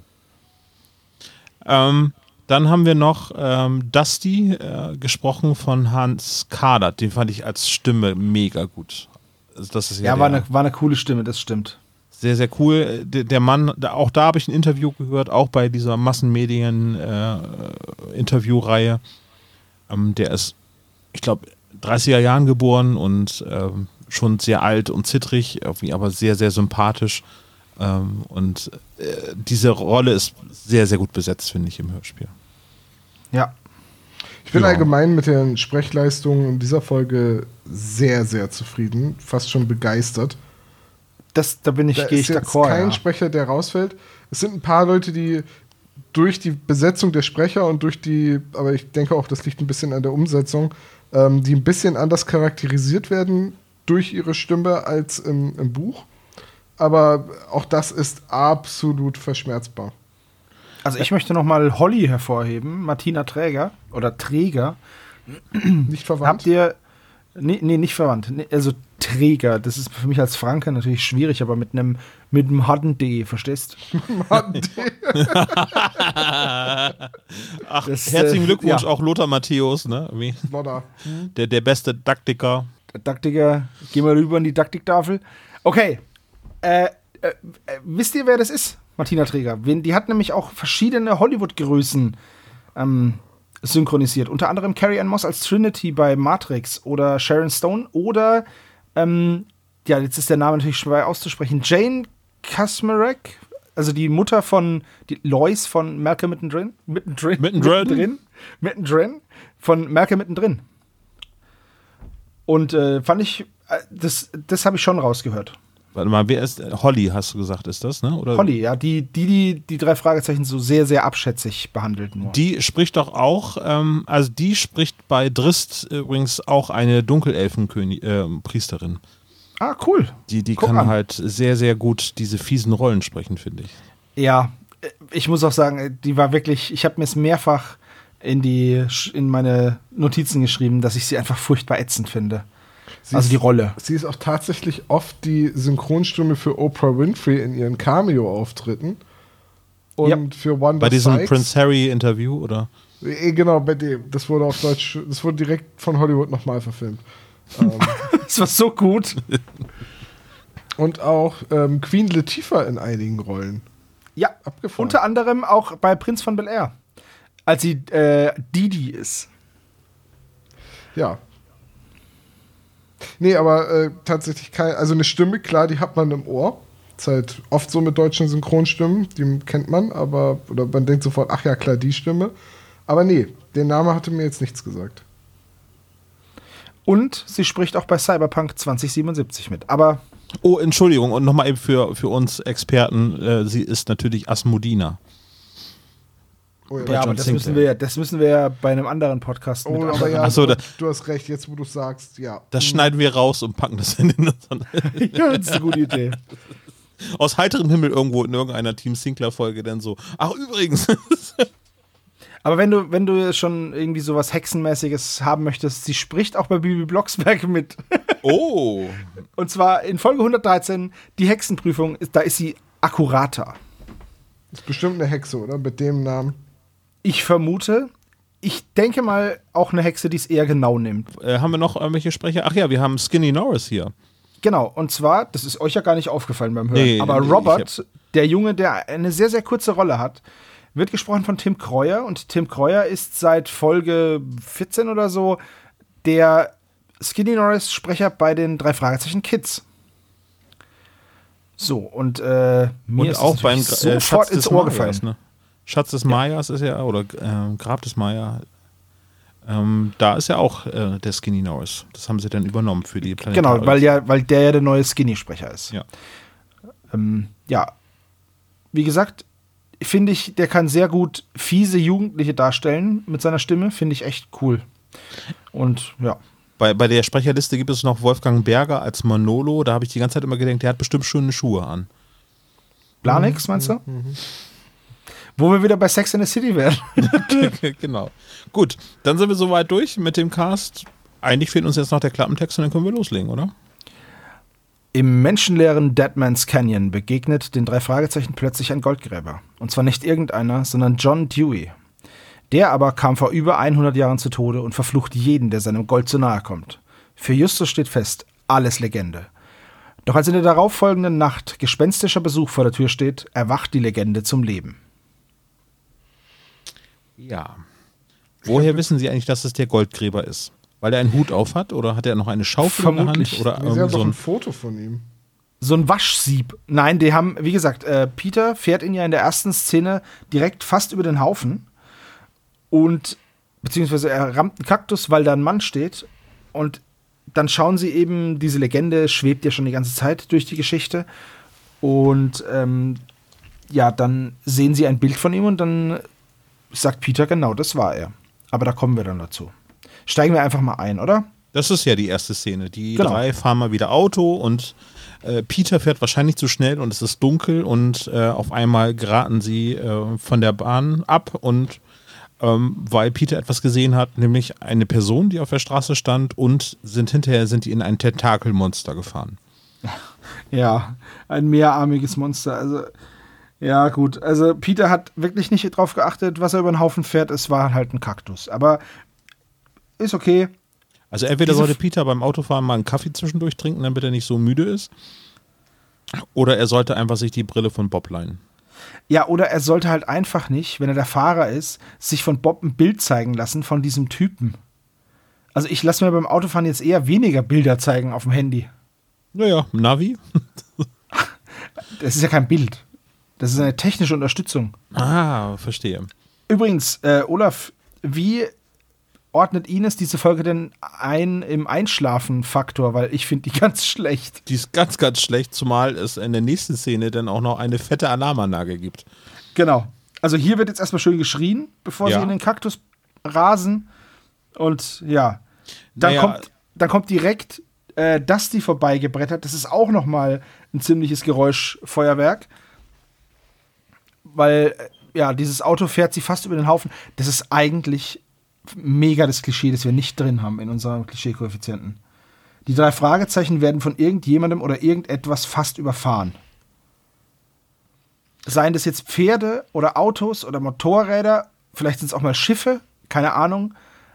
Speaker 2: Ähm, dann haben wir noch ähm, Dusty, äh, gesprochen von Hans Kadert. Den fand ich als Stimme mega gut. Also das ist ja,
Speaker 4: Ja, war eine, war eine coole Stimme, das stimmt.
Speaker 2: sehr, sehr cool. Der, der Mann, auch da habe ich ein Interview gehört, auch bei dieser Massenmedien-Interviewreihe. ähm, der ist, ich glaube, 30er Jahren geboren und ähm, schon sehr alt und zittrig, irgendwie aber sehr, sehr sympathisch. Ähm, und äh, diese Rolle ist sehr, sehr gut besetzt, finde ich, im Hörspiel.
Speaker 4: Ja.
Speaker 3: Ich bin
Speaker 2: Ja.
Speaker 3: allgemein mit den Sprechleistungen in dieser Folge sehr, sehr zufrieden. Fast schon begeistert.
Speaker 4: Das, da bin ich,
Speaker 3: Da
Speaker 4: gehe ich d'accord.
Speaker 3: kein
Speaker 4: Ja.
Speaker 3: Sprecher, der rausfällt. Es sind ein paar Leute, die durch die Besetzung der Sprecher und durch die, aber ich denke auch, das liegt ein bisschen an der Umsetzung, ähm, die ein bisschen anders charakterisiert werden durch ihre Stimme als im, im Buch. Aber auch das ist absolut verschmerzbar.
Speaker 4: Also ich möchte noch mal Holly hervorheben, Martina Träger oder Träger.
Speaker 3: Nicht verwandt.
Speaker 4: Habt ihr nee, nee nicht verwandt, nee, also Träger, das ist für mich als Franke natürlich schwierig, aber mit einem mit einem harten D, verstehst?
Speaker 2: Ach,
Speaker 4: Das,
Speaker 2: herzlichen
Speaker 4: äh,
Speaker 2: Glückwunsch
Speaker 4: ja.
Speaker 2: auch Lothar Matthäus, ne? Wie-
Speaker 3: Lodder.
Speaker 2: Der, der beste Daktiker.
Speaker 4: Daktiker, gehen wir rüber an die Daktiktafel. Okay. Äh, äh, äh, wisst ihr, wer das ist? Martina Träger. Die hat nämlich auch verschiedene Hollywood-Größen ähm, synchronisiert. Unter anderem Carrie Ann Moss als Trinity bei Matrix oder Sharon Stone oder, ähm, ja, jetzt ist der Name natürlich schwer auszusprechen, Jane Kasmarek, also die Mutter von die Lois von Malcolm mittendrin. Mittendrin.
Speaker 2: Mittendrin.
Speaker 4: Mittendrin. Mittendrin. Von Malcolm mittendrin. Und äh, fand ich, äh, das, das habe ich schon rausgehört.
Speaker 2: Warte mal, wer ist. Holly, hast du gesagt, ist das, ne? Oder
Speaker 4: Holly, ja, die, die, die, die drei Fragezeichen so sehr, sehr abschätzig behandelt nur.
Speaker 2: Die spricht doch auch, ähm, also die spricht bei Drist übrigens auch eine Dunkelelfenpriesterin.
Speaker 4: ah, cool.
Speaker 2: die die
Speaker 4: Guck
Speaker 2: kann
Speaker 4: an.
Speaker 2: halt sehr, sehr gut diese fiesen Rollen sprechen, finde ich.
Speaker 4: Ja, äh, ich muss auch sagen, äh, die war wirklich, ich habe mir es mehrfach in die in meine Notizen geschrieben, dass ich sie einfach furchtbar ätzend finde.
Speaker 3: Sie
Speaker 4: also
Speaker 3: ist-
Speaker 4: die Rolle.
Speaker 3: Sie ist auch tatsächlich oft die Synchronstimme für Oprah Winfrey in ihren Cameo-Auftritten. Und
Speaker 4: Ja.
Speaker 3: für Wanda
Speaker 2: Bei diesem
Speaker 3: Sykes.
Speaker 2: Prince Harry-Interview, oder?
Speaker 3: Eh, Genau, bei dem. Das wurde auf Deutsch, das wurde direkt von Hollywood nochmal verfilmt. ähm,
Speaker 4: Das war so gut.
Speaker 3: und auch ähm, Queen Latifah in einigen Rollen.
Speaker 4: Ja,
Speaker 3: Abgefahren.
Speaker 4: unter anderem auch bei Prinz von Bel Air. Als sie äh, Didi ist.
Speaker 3: Ja. Nee, aber äh, tatsächlich kein, also eine Stimme, klar, die hat man im Ohr. Ist halt oft so mit deutschen Synchronstimmen, die kennt man, aber, oder man denkt sofort, ach ja, klar, die Stimme. Aber nee, der Name hatte mir jetzt nichts gesagt.
Speaker 4: Und sie spricht auch bei Cyberpunk 2077 mit. Aber
Speaker 2: Oh, Entschuldigung, und nochmal eben für, für uns Experten, äh, sie ist natürlich Asmodina.
Speaker 3: Oh, ja,
Speaker 4: ja, aber das
Speaker 2: Sinclair.
Speaker 4: müssen, wir, ja- das müssen wir ja bei einem anderen Podcast
Speaker 3: oh
Speaker 4: mit
Speaker 3: aber ja,
Speaker 2: Ach so,
Speaker 3: du,
Speaker 2: da-
Speaker 3: du hast recht, jetzt wo du sagst, ja.
Speaker 2: Das schneiden wir raus und packen das in den.
Speaker 4: ja, das ist eine gute Idee.
Speaker 2: Aus heiterem Himmel irgendwo in irgendeiner Team Sinclair-Folge dann so. Ach, übrigens.
Speaker 4: Aber wenn du, wenn du schon irgendwie sowas Hexenmäßiges haben möchtest, sie spricht auch bei Bibi Blocksberg mit.
Speaker 2: Oh.
Speaker 4: Und zwar in Folge 113, die Hexenprüfung, ist, da ist sie akkurater.
Speaker 3: Ist bestimmt eine Hexe, oder? Mit dem Namen.
Speaker 4: Ich vermute, ich denke mal auch eine Hexe, die es eher genau nimmt.
Speaker 2: Äh, haben wir noch irgendwelche Sprecher? Ach ja, wir haben Skinny Norris hier.
Speaker 4: Genau, und zwar, das ist euch ja gar nicht aufgefallen beim Hören,
Speaker 2: Nee,
Speaker 4: aber Robert, der Junge, der eine sehr, sehr kurze Rolle hat, wird gesprochen von Tim Kreuer und Tim Kreuer ist seit Folge 14 oder so der Skinny Norris Sprecher bei den drei Fragezeichen Kids. So, und äh, mir
Speaker 2: Und
Speaker 4: ist
Speaker 2: auch beim äh,
Speaker 4: sofort ins Ohr gefallen.
Speaker 2: Ne? Schatz des Mayas ist ja, oder äh, Grab des Maya. Ähm, da ist ja auch äh, der Skinny Norris. Das haben sie dann übernommen für die Planet
Speaker 4: Genau, weil, ja, weil der ja der neue Skinny-Sprecher ist.
Speaker 2: Ja.
Speaker 4: Ähm, ja, wie gesagt, finde ich, der kann sehr gut fiese Jugendliche darstellen mit seiner Stimme. Finde ich echt cool. Und ja,
Speaker 2: Bei, bei der Sprecherliste gibt es noch Wolfgang Berger als Manolo. Da habe ich die ganze Zeit immer gedacht, der hat bestimmt schöne Schuhe an.
Speaker 4: Planix, meinst du? Wo wir wieder bei Sex in the City wären.
Speaker 2: genau. Gut, dann sind wir soweit durch mit dem Cast. Eigentlich fehlt uns jetzt noch der Klappentext und dann können wir loslegen, oder?
Speaker 4: Im menschenleeren Deadman's Canyon begegnet den drei Fragezeichen plötzlich ein Goldgräber. Und zwar nicht irgendeiner, sondern John Dewey. Der aber kam vor über 100 Jahren zu Tode und verflucht jeden, der seinem Gold zu nahe kommt. Für Justus steht fest, alles Legende. Doch als in der darauffolgenden Nacht gespenstischer Besuch vor der Tür steht, erwacht die Legende zum Leben.
Speaker 2: Ja. Woher wissen Sie eigentlich, dass es der Goldgräber ist? Weil er einen Hut auf hat oder hat er noch eine Schaufel
Speaker 4: Vermutlich.
Speaker 2: in der Hand? Oder
Speaker 3: Wir sehen
Speaker 2: irgendwie
Speaker 3: doch
Speaker 2: so
Speaker 3: ein
Speaker 2: ein
Speaker 3: Foto von ihm.
Speaker 4: So ein Waschsieb. Nein, die haben, wie gesagt, äh, Peter fährt ihn ja in der ersten Szene direkt fast über den Haufen. Und, beziehungsweise er rammt einen Kaktus, weil da ein Mann steht. Und dann schauen sie eben, diese Legende schwebt ja schon die ganze Zeit durch die Geschichte. Und ähm, ja, dann sehen sie ein Bild von ihm und dann sagt Peter, genau, das war er. Aber da kommen wir dann dazu. Steigen wir einfach mal ein, oder?
Speaker 2: Das ist ja die erste Szene. Die
Speaker 4: Genau.
Speaker 2: drei fahren mal wieder Auto und äh, Peter fährt wahrscheinlich zu schnell und es ist dunkel und äh, auf einmal geraten sie äh, von der Bahn ab und ähm, weil Peter etwas gesehen hat, nämlich eine Person, die auf der Straße stand und sind hinterher sind die in ein Tentakelmonster gefahren.
Speaker 4: Ja, ein mehrarmiges Monster. Also, ja, gut. Also, Peter hat wirklich nicht drauf geachtet, was er über den Haufen fährt. Es war halt ein Kaktus. Aber ist okay.
Speaker 2: Also entweder sollte Peter beim Autofahren mal einen Kaffee zwischendurch trinken, damit er nicht so müde ist. Oder er sollte einfach sich die Brille von Bob leihen.
Speaker 4: Ja, oder er sollte halt einfach nicht, wenn er der Fahrer ist, sich von Bob ein Bild zeigen lassen von diesem Typen. Also, ich lasse mir beim Autofahren jetzt eher weniger Bilder zeigen auf dem Handy.
Speaker 2: Naja, Navi.
Speaker 4: Das ist ja kein Bild. Das ist eine technische Unterstützung.
Speaker 2: Ah, verstehe.
Speaker 4: Übrigens, äh, Olaf, wie ordnet Ines diese Folge denn ein im Einschlafen-Faktor? Weil ich finde die ganz schlecht.
Speaker 2: Die ist ganz, ganz schlecht, zumal es in der nächsten Szene dann auch noch eine fette Alarmanlage gibt.
Speaker 4: Genau. Also hier wird jetzt erstmal schön geschrien, bevor
Speaker 2: Ja.
Speaker 4: sie in den Kaktus rasen. Und ja, dann,
Speaker 2: Naja.
Speaker 4: kommt, dann kommt direkt äh, Dusty vorbeigebrettert. Das ist auch noch mal ein ziemliches Geräuschfeuerwerk. Weil, äh, ja, dieses Auto fährt sie fast über den Haufen. Das ist eigentlich mega das Klischee, das wir nicht drin haben in unserem Klischee-Koeffizienten. Die drei Fragezeichen werden von irgendjemandem oder irgendetwas fast überfahren. Seien das jetzt Pferde oder Autos oder Motorräder, vielleicht sind es auch mal Schiffe, keine Ahnung.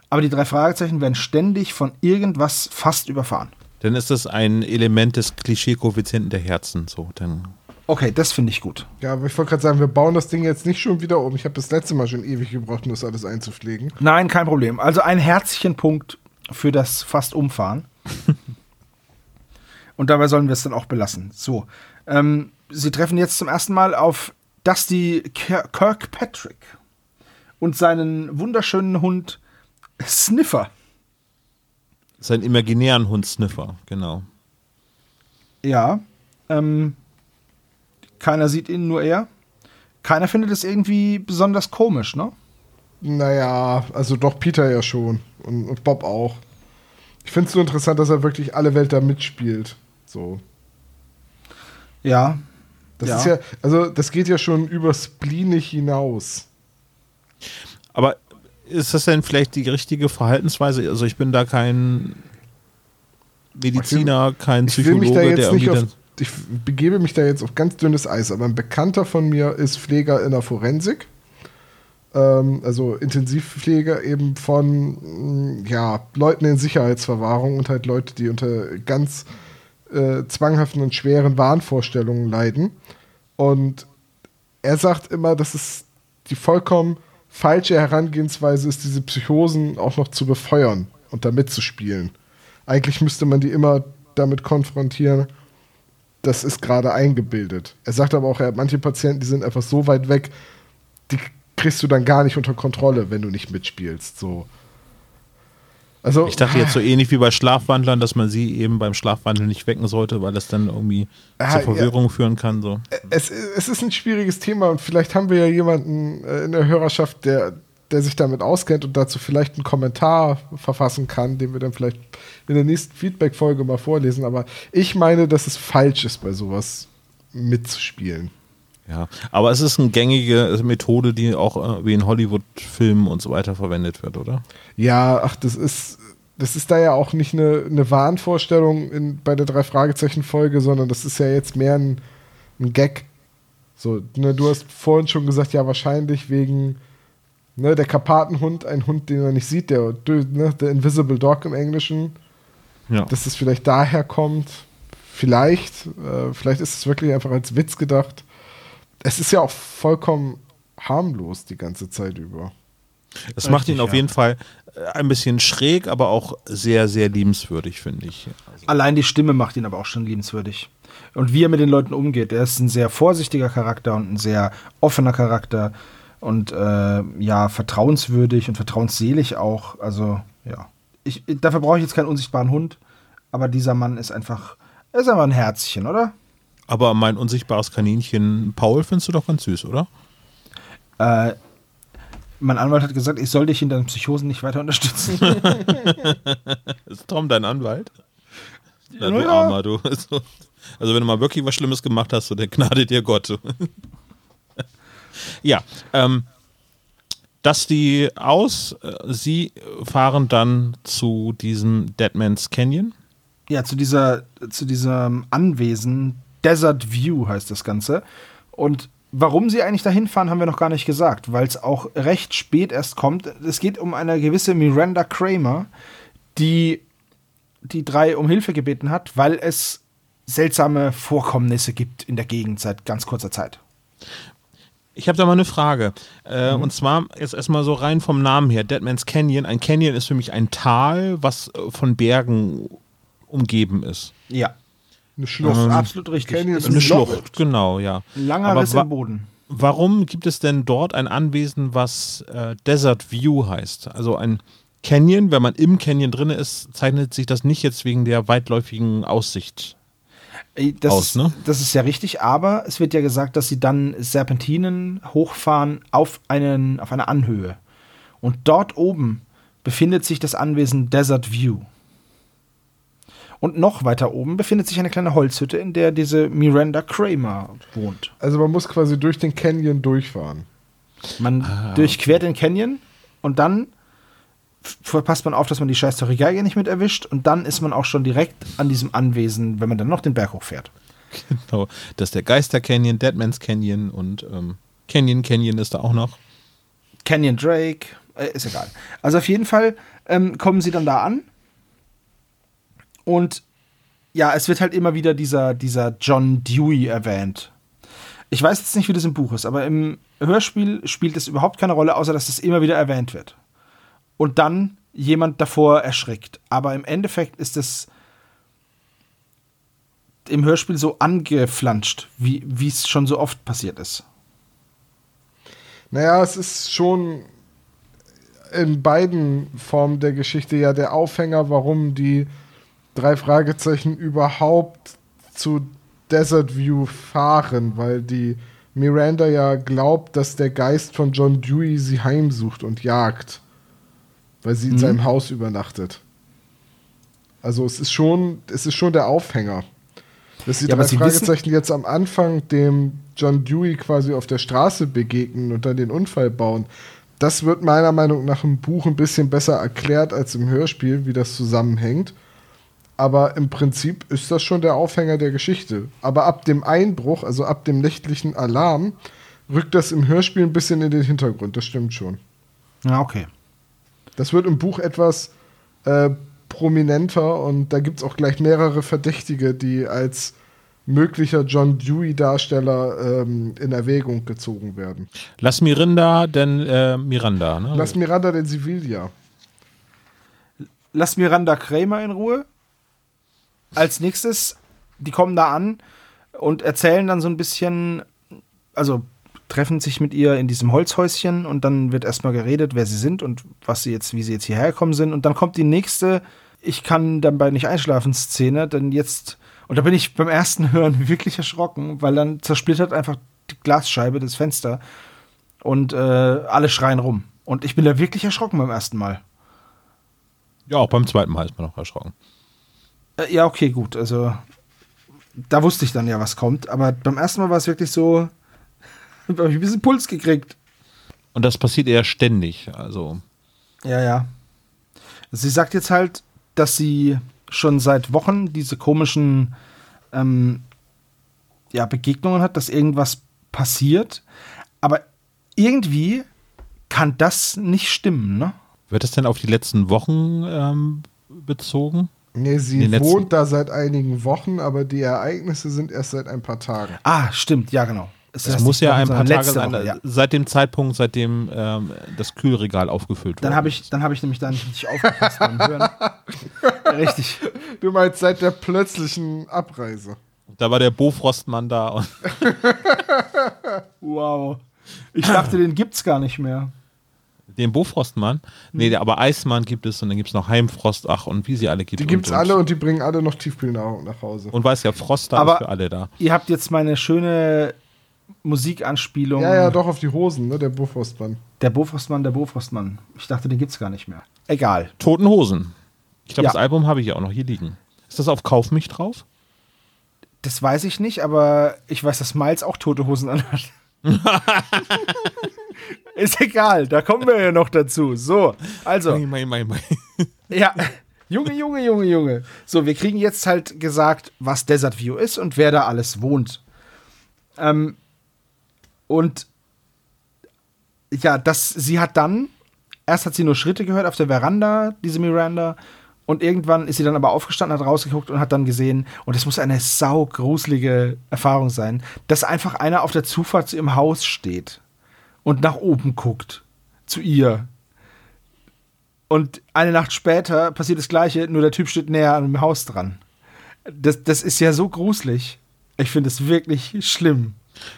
Speaker 4: Aber die drei Fragezeichen werden ständig von irgendwas fast überfahren.
Speaker 2: Dann ist das ein Element des Klischee-Koeffizienten der Herzen. So, dann.
Speaker 4: Okay, das finde ich gut.
Speaker 3: Ja, aber ich wollte gerade sagen, wir bauen das Ding jetzt nicht schon wieder um. Ich habe das letzte Mal schon ewig gebraucht, um das alles einzupflegen.
Speaker 4: Nein, kein Problem. Also ein Herzchenpunkt für das fast Umfahren. Und dabei sollen wir es dann auch belassen. So. Ähm, sie treffen jetzt zum ersten Mal auf Dusty Kirkpatrick und seinen wunderschönen Hund Sniffer.
Speaker 2: Sein imaginären Hund Sniffer, genau.
Speaker 4: Ja. Ähm, keiner sieht ihn, nur er. Keiner findet es irgendwie besonders komisch, ne?
Speaker 3: Naja, also doch Peter ja schon. Und, und Bob auch. Ich finde es so interessant, dass er wirklich alle Welt da mitspielt. So.
Speaker 4: Ja.
Speaker 3: Das
Speaker 4: Ja.
Speaker 3: ist ja, also das geht ja schon über Spleenig hinaus.
Speaker 2: Aber ist das denn vielleicht die richtige Verhaltensweise? Also ich bin da kein Mediziner, kein
Speaker 3: Ich will mich da
Speaker 2: Psychologe,
Speaker 3: jetzt
Speaker 2: der
Speaker 3: nicht auf,
Speaker 2: dann,
Speaker 3: ich begebe mich da jetzt auf ganz dünnes Eis, aber ein Bekannter von mir ist Pfleger in der Forensik. Ähm, also Intensivpfleger eben von mm, ja, Leuten in Sicherheitsverwahrung und halt Leute, die unter ganz äh, zwanghaften und schweren Wahnvorstellungen leiden. Und er sagt immer, dass es die vollkommen falsche Herangehensweise ist, diese Psychosen auch noch zu befeuern und da mitzuspielen. Eigentlich müsste man die immer damit konfrontieren, das ist gerade eingebildet. Er sagt aber auch, er hat manche Patienten, die sind einfach so weit weg, die kriegst du dann gar nicht unter Kontrolle, wenn du nicht mitspielst. So. Also,
Speaker 2: ich dachte jetzt so ähnlich wie bei Schlafwandlern, dass man sie eben beim Schlafwandeln nicht wecken sollte, weil das dann irgendwie
Speaker 3: Ah,
Speaker 2: zur
Speaker 3: ja.
Speaker 2: Verwirrung führen kann. So.
Speaker 3: es, es ist ein schwieriges Thema und vielleicht haben wir ja jemanden äh, in der Hörerschaft, der, der sich damit auskennt und dazu vielleicht einen Kommentar verfassen kann, den wir dann vielleicht in der nächsten Feedback-Folge mal vorlesen. Aber ich meine, dass es falsch ist, bei sowas mitzuspielen.
Speaker 2: Ja, aber es ist eine gängige Methode, die auch äh, wie in Hollywood-Filmen und so weiter verwendet wird, oder?
Speaker 3: Ja, ach, das ist, das ist da ja auch nicht eine, eine Wahnvorstellung in, bei der Drei-Fragezeichen-Folge, sondern das ist ja jetzt mehr ein, ein Gag. So, ne, du hast vorhin schon gesagt, ja, wahrscheinlich wegen ne, der Karpatenhund, ein Hund, den man nicht sieht, der, ne, der Invisible Dog im Englischen,
Speaker 2: Ja.
Speaker 3: dass es vielleicht daher kommt. Vielleicht, äh, vielleicht ist es wirklich einfach als Witz gedacht. Es ist ja auch vollkommen harmlos die ganze Zeit über.
Speaker 2: Das macht ihn auf
Speaker 4: ja.
Speaker 2: jeden Fall äh, ein bisschen schräg, aber auch sehr, sehr liebenswürdig, finde ich.
Speaker 4: Allein die Stimme macht ihn aber auch schon liebenswürdig. Und wie er mit den Leuten umgeht. Er ist ein sehr vorsichtiger Charakter und ein sehr offener Charakter. Und äh, ja, vertrauenswürdig und vertrauensselig auch. Also, ja. Ich, dafür brauche ich jetzt keinen unsichtbaren Hund. Aber dieser Mann ist einfach, er ist einfach ein Herzchen, oder?
Speaker 2: Aber mein unsichtbares Kaninchen Paul findest du doch ganz süß, oder?
Speaker 4: Äh, mein Anwalt hat gesagt, ich soll dich in deinen Psychosen nicht weiter unterstützen.
Speaker 2: Ist Tom dein Anwalt? Na, du
Speaker 4: ja.
Speaker 2: Armer, du. Also, wenn du mal wirklich was Schlimmes gemacht hast, so der Gnade dir Gott. Ja, ähm, dass die aus, äh, sie fahren dann zu diesem Deadman's Canyon.
Speaker 4: ja, zu dieser, zu diesem Anwesen, Desert View heißt das Ganze. Und warum sie eigentlich dahin fahren, haben wir noch gar nicht gesagt, weil es auch recht spät erst kommt. Es geht um eine gewisse Miranda Kramer, die die drei um Hilfe gebeten hat, weil es seltsame Vorkommnisse gibt in der Gegend seit ganz kurzer Zeit.
Speaker 2: Ich habe da mal eine Frage. Äh, Und zwar jetzt erstmal so rein vom Namen her. Deadman's Canyon. Ein Canyon ist für mich ein Tal, was äh, von Bergen umgeben ist.
Speaker 4: Ja,
Speaker 3: Eine Schlucht.
Speaker 2: Ähm,
Speaker 4: absolut richtig.
Speaker 3: Canyon ist
Speaker 2: Eine
Speaker 3: ein Loch.
Speaker 2: Schlucht, genau, ja.
Speaker 4: Ein langer
Speaker 2: Aber
Speaker 4: Riss im Boden.
Speaker 2: Warum gibt es denn dort ein Anwesen, was äh, Desert View heißt? Also ein Canyon, wenn man im Canyon drin ist, zeichnet sich das nicht jetzt wegen der weitläufigen Aussicht.
Speaker 4: Ey, Das,
Speaker 2: aus, ne?
Speaker 4: das ist ja richtig, aber es wird ja gesagt, dass sie dann Serpentinen hochfahren auf, einen, auf eine Anhöhe. Und dort oben befindet sich das Anwesen Desert View. Und noch weiter oben befindet sich eine kleine Holzhütte, in der diese Miranda Kramer wohnt.
Speaker 3: Also man muss quasi durch den Canyon durchfahren.
Speaker 4: Man durchquert den Canyon und dann passt man auf, dass man die scheiß Geige nicht mit erwischt und dann ist man auch schon direkt an diesem Anwesen, wenn man dann noch den Berg hochfährt.
Speaker 2: Genau. Das ist der Geister Canyon, Deadman's Canyon und ähm, Canyon Canyon ist da auch noch.
Speaker 4: Canyon Drake, äh, ist egal. Also auf jeden Fall ähm, kommen sie dann da an. Und ja, es wird halt immer wieder dieser, dieser John Dewey erwähnt. Ich weiß jetzt nicht, wie das im Buch ist, aber im Hörspiel spielt es überhaupt keine Rolle, außer dass es immer wieder erwähnt wird. Und dann jemand davor erschrickt. Aber im Endeffekt ist es im Hörspiel so angeflanscht, wie es schon so oft passiert ist.
Speaker 3: Naja, es ist schon in beiden Formen der Geschichte ja der Aufhänger, warum die drei Fragezeichen überhaupt zu Desert View fahren, weil die Miranda ja glaubt, dass der Geist von John Dewey sie heimsucht und jagt, weil sie in seinem Haus übernachtet. Also es ist schon, es ist schon der Aufhänger. Dass die
Speaker 4: Ja,
Speaker 3: drei
Speaker 4: sie
Speaker 3: Fragezeichen jetzt am Anfang dem John Dewey quasi auf der Straße begegnen und dann den Unfall bauen, das wird meiner Meinung nach im Buch ein bisschen besser erklärt als im Hörspiel, wie das zusammenhängt. Aber im Prinzip ist das schon der Aufhänger der Geschichte. Aber ab dem Einbruch, also ab dem nächtlichen Alarm, rückt das im Hörspiel ein bisschen in den Hintergrund. Das stimmt schon.
Speaker 4: Ja, okay.
Speaker 3: Das wird im Buch etwas äh, prominenter und da gibt es auch gleich mehrere Verdächtige, die als möglicher John Dewey-Darsteller ähm, in Erwägung gezogen werden.
Speaker 2: Lass Mirinda denn äh, Miranda, ne?
Speaker 3: Lass Miranda den Sevilla.
Speaker 4: Lass Miranda Kramer in Ruhe. Als nächstes, die kommen da an und erzählen dann so ein bisschen, also treffen sich mit ihr in diesem Holzhäuschen und dann wird erstmal geredet, wer sie sind und was sie jetzt, wie sie jetzt hierher gekommen sind. Und dann kommt die nächste, ich kann dabei nicht einschlafen, Szene, denn jetzt, und da bin ich beim ersten Hören wirklich erschrocken, weil dann zersplittert einfach die Glasscheibe des Fenster und äh, alle schreien rum. Und ich bin da wirklich erschrocken beim ersten Mal.
Speaker 2: Ja, auch beim zweiten Mal ist man noch erschrocken.
Speaker 4: Äh, ja, okay, gut. Also, da wusste ich dann ja, was kommt. Aber beim ersten Mal war es wirklich so, habe ich ein bisschen Puls gekriegt.
Speaker 2: Und das passiert eher ständig. Also,
Speaker 4: Ja, ja. Sie sagt jetzt halt, dass sie schon seit Wochen diese komischen ähm, ja, Begegnungen hat, dass irgendwas passiert. Aber irgendwie kann das nicht stimmen, ne?
Speaker 2: wird das denn auf die letzten Wochen ähm, bezogen?
Speaker 3: Nee, sie wohnt da seit einigen Wochen, aber die Ereignisse sind erst seit ein paar Tagen.
Speaker 4: Ah, stimmt, ja, genau. Es
Speaker 2: Das
Speaker 4: heißt
Speaker 2: muss ja ein paar Tage sein,
Speaker 4: Woche, ja.
Speaker 2: seit dem Zeitpunkt, seitdem ähm, das Kühlregal aufgefüllt
Speaker 4: Dann
Speaker 2: wurde.
Speaker 4: habe ich, dann hab ich nämlich da nicht richtig aufgepasst beim Hören. Richtig.
Speaker 3: Du meinst seit der plötzlichen Abreise.
Speaker 2: Da war der Bofrostmann da und
Speaker 4: Wow. Ich dachte, den gibt's gar nicht mehr.
Speaker 2: den Bofrostmann. Nee, der, aber Eismann gibt es und dann gibt es noch Heimfrost, ach und wie sie alle gibt.
Speaker 3: Die gibt's
Speaker 2: und, und,
Speaker 3: alle und die bringen alle noch Tiefkühlnahrung nach Hause.
Speaker 2: Und weiß ja, Frost da
Speaker 4: Aber-
Speaker 2: ist für alle da.
Speaker 4: Ihr habt jetzt meine schöne Musikanspielung.
Speaker 3: ja, ja, doch auf die Hosen, ne, der Bofrostmann.
Speaker 4: Der Bofrostmann, der Bofrostmann. Ich dachte, den gibt's gar nicht mehr. Egal.
Speaker 2: Toten Hosen. Ich glaube,
Speaker 4: Ja.
Speaker 2: das Album habe ich ja auch noch hier liegen. Ist das auf Kauf mich drauf?
Speaker 4: Das weiß ich nicht, aber ich weiß, dass Miles auch tote Hosen anhat. Ist egal, da kommen wir ja noch dazu. So, also.
Speaker 2: Mei, mei, mei, mei.
Speaker 4: Ja, Junge, Junge, Junge, Junge. So, wir kriegen jetzt halt gesagt, was Desert View ist und wer da alles wohnt. Ähm, und ja, das, sie hat dann, erst hat sie nur Schritte gehört auf der Veranda, diese Miranda, und irgendwann ist sie dann aber aufgestanden, hat rausgeguckt und hat dann gesehen, und das muss eine saugruselige Erfahrung sein, dass einfach einer auf der Zufahrt zu ihrem Haus steht und nach oben guckt. Zu ihr. Und eine Nacht später passiert das Gleiche, nur der Typ steht näher an dem Haus dran. Das, das ist ja so gruselig. Ich finde es wirklich schlimm.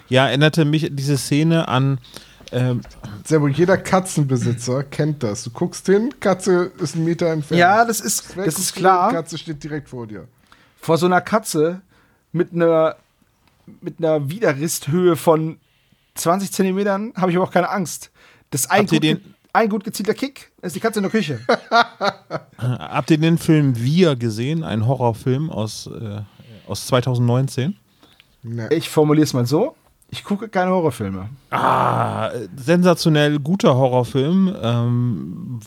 Speaker 2: Ja, erinnerte mich diese Szene an. Ähm,
Speaker 3: Sehr wohl, jeder Katzenbesitzer kennt das. Du guckst hin, Katze ist einen Meter entfernt.
Speaker 4: Ja, das ist, das ist klar.
Speaker 3: Katze steht direkt vor dir.
Speaker 4: Vor so einer Katze mit einer, mit einer Widerristhöhe von 20 Zentimetern habe ich aber auch keine Angst. Das ein
Speaker 2: Habt ihr
Speaker 4: gut, ein gut gezielter Kick, ist die Katze in der Küche.
Speaker 2: habt ihr den Film Wir gesehen? Ein Horrorfilm aus, äh, aus 2019?
Speaker 3: Nee.
Speaker 4: Ich formuliere es mal so: Ich gucke keine Horrorfilme.
Speaker 2: Ah, sensationell guter Horrorfilm. Ähm,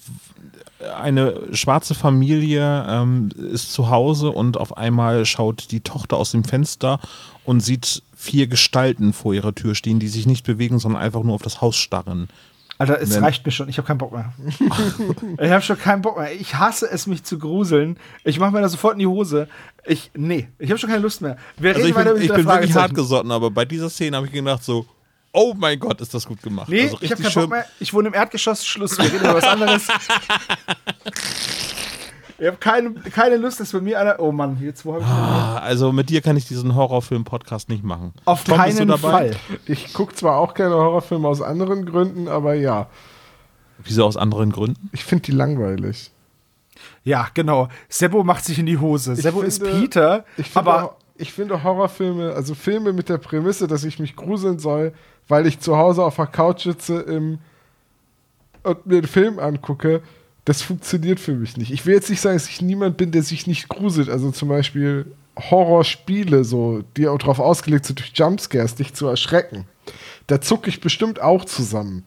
Speaker 2: eine schwarze Familie ähm, ist zu Hause und auf einmal schaut die Tochter aus dem Fenster und sieht vier Gestalten vor ihrer Tür stehen, die sich nicht bewegen, sondern einfach nur auf das Haus starren.
Speaker 4: Alter, es
Speaker 2: Wenn-
Speaker 4: reicht mir schon. Ich habe keinen Bock mehr. ich habe schon keinen Bock mehr. Ich hasse es, mich zu gruseln. Ich mache mir da sofort in die Hose. Ich, nee, ich habe schon keine Lust mehr. Wir
Speaker 2: Also ich bin, ich bin wirklich
Speaker 4: Fragezeichen.
Speaker 2: hartgesotten, aber bei dieser Szene habe ich gedacht so, oh mein Gott, ist das gut gemacht.
Speaker 4: Nee,
Speaker 2: also
Speaker 4: ich habe keinen Bock mehr. Ich wohne im Erdgeschoss. Schluss. Wir reden über was anderes. ich habe keine, keine Lust, dass bei mir einer. Oh Mann, jetzt wo habe ich
Speaker 2: Ah, Also mit dir kann ich diesen Horrorfilm-Podcast nicht machen.
Speaker 4: Auf
Speaker 2: Tom, bist du
Speaker 4: keinen
Speaker 2: dabei?
Speaker 4: Fall.
Speaker 3: Ich gucke zwar auch keine Horrorfilme aus anderen Gründen, aber ja,
Speaker 2: Wieso aus anderen Gründen?
Speaker 3: ich finde die langweilig.
Speaker 4: Ja, genau. Sebo macht sich in die Hose.
Speaker 3: Ich
Speaker 4: Sebo ist
Speaker 3: finde-
Speaker 4: Peter,
Speaker 3: Ich finde,
Speaker 4: aber
Speaker 3: ich finde Horrorfilme, also Filme mit der Prämisse, dass ich mich gruseln soll, weil ich zu Hause auf der Couch sitze im, und mir einen Film angucke, das funktioniert für mich nicht. Ich will jetzt nicht sagen, dass ich niemand bin, der sich nicht gruselt. Also zum Beispiel Horrorspiele, so, die auch darauf ausgelegt sind, durch Jumpscares dich zu erschrecken. Da zucke ich bestimmt auch zusammen.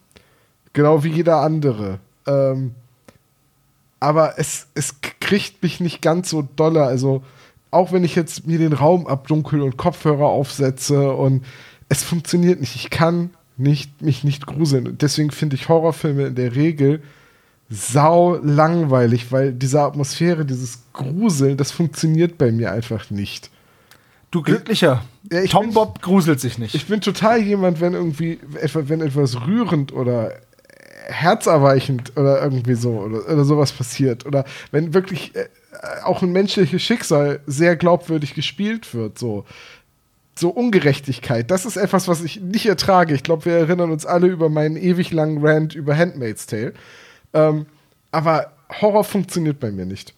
Speaker 3: Genau wie jeder andere. Ähm, aber es, es kriegt mich nicht ganz so doller. Also, auch wenn ich jetzt mir den Raum abdunkel und Kopfhörer aufsetze und es funktioniert nicht. Ich kann nicht, mich nicht gruseln. Und deswegen finde ich Horrorfilme in der Regel sau langweilig, weil diese Atmosphäre, dieses Gruseln, das funktioniert bei mir einfach nicht.
Speaker 4: Du Glücklicher.
Speaker 3: Ja,
Speaker 4: Tom
Speaker 3: bin-
Speaker 4: Bob gruselt sich nicht.
Speaker 3: Ich bin total jemand, wenn irgendwie etwa, wenn etwas rührend oder herzerweichend oder irgendwie so oder, oder sowas passiert oder wenn wirklich äh, auch ein menschliches Schicksal sehr glaubwürdig gespielt wird, so so Ungerechtigkeit, das ist etwas, was ich nicht ertrage. Ich glaube, wir erinnern uns alle über meinen ewig langen Rant über Handmaid's Tale. Ähm, aber Horror funktioniert bei mir nicht.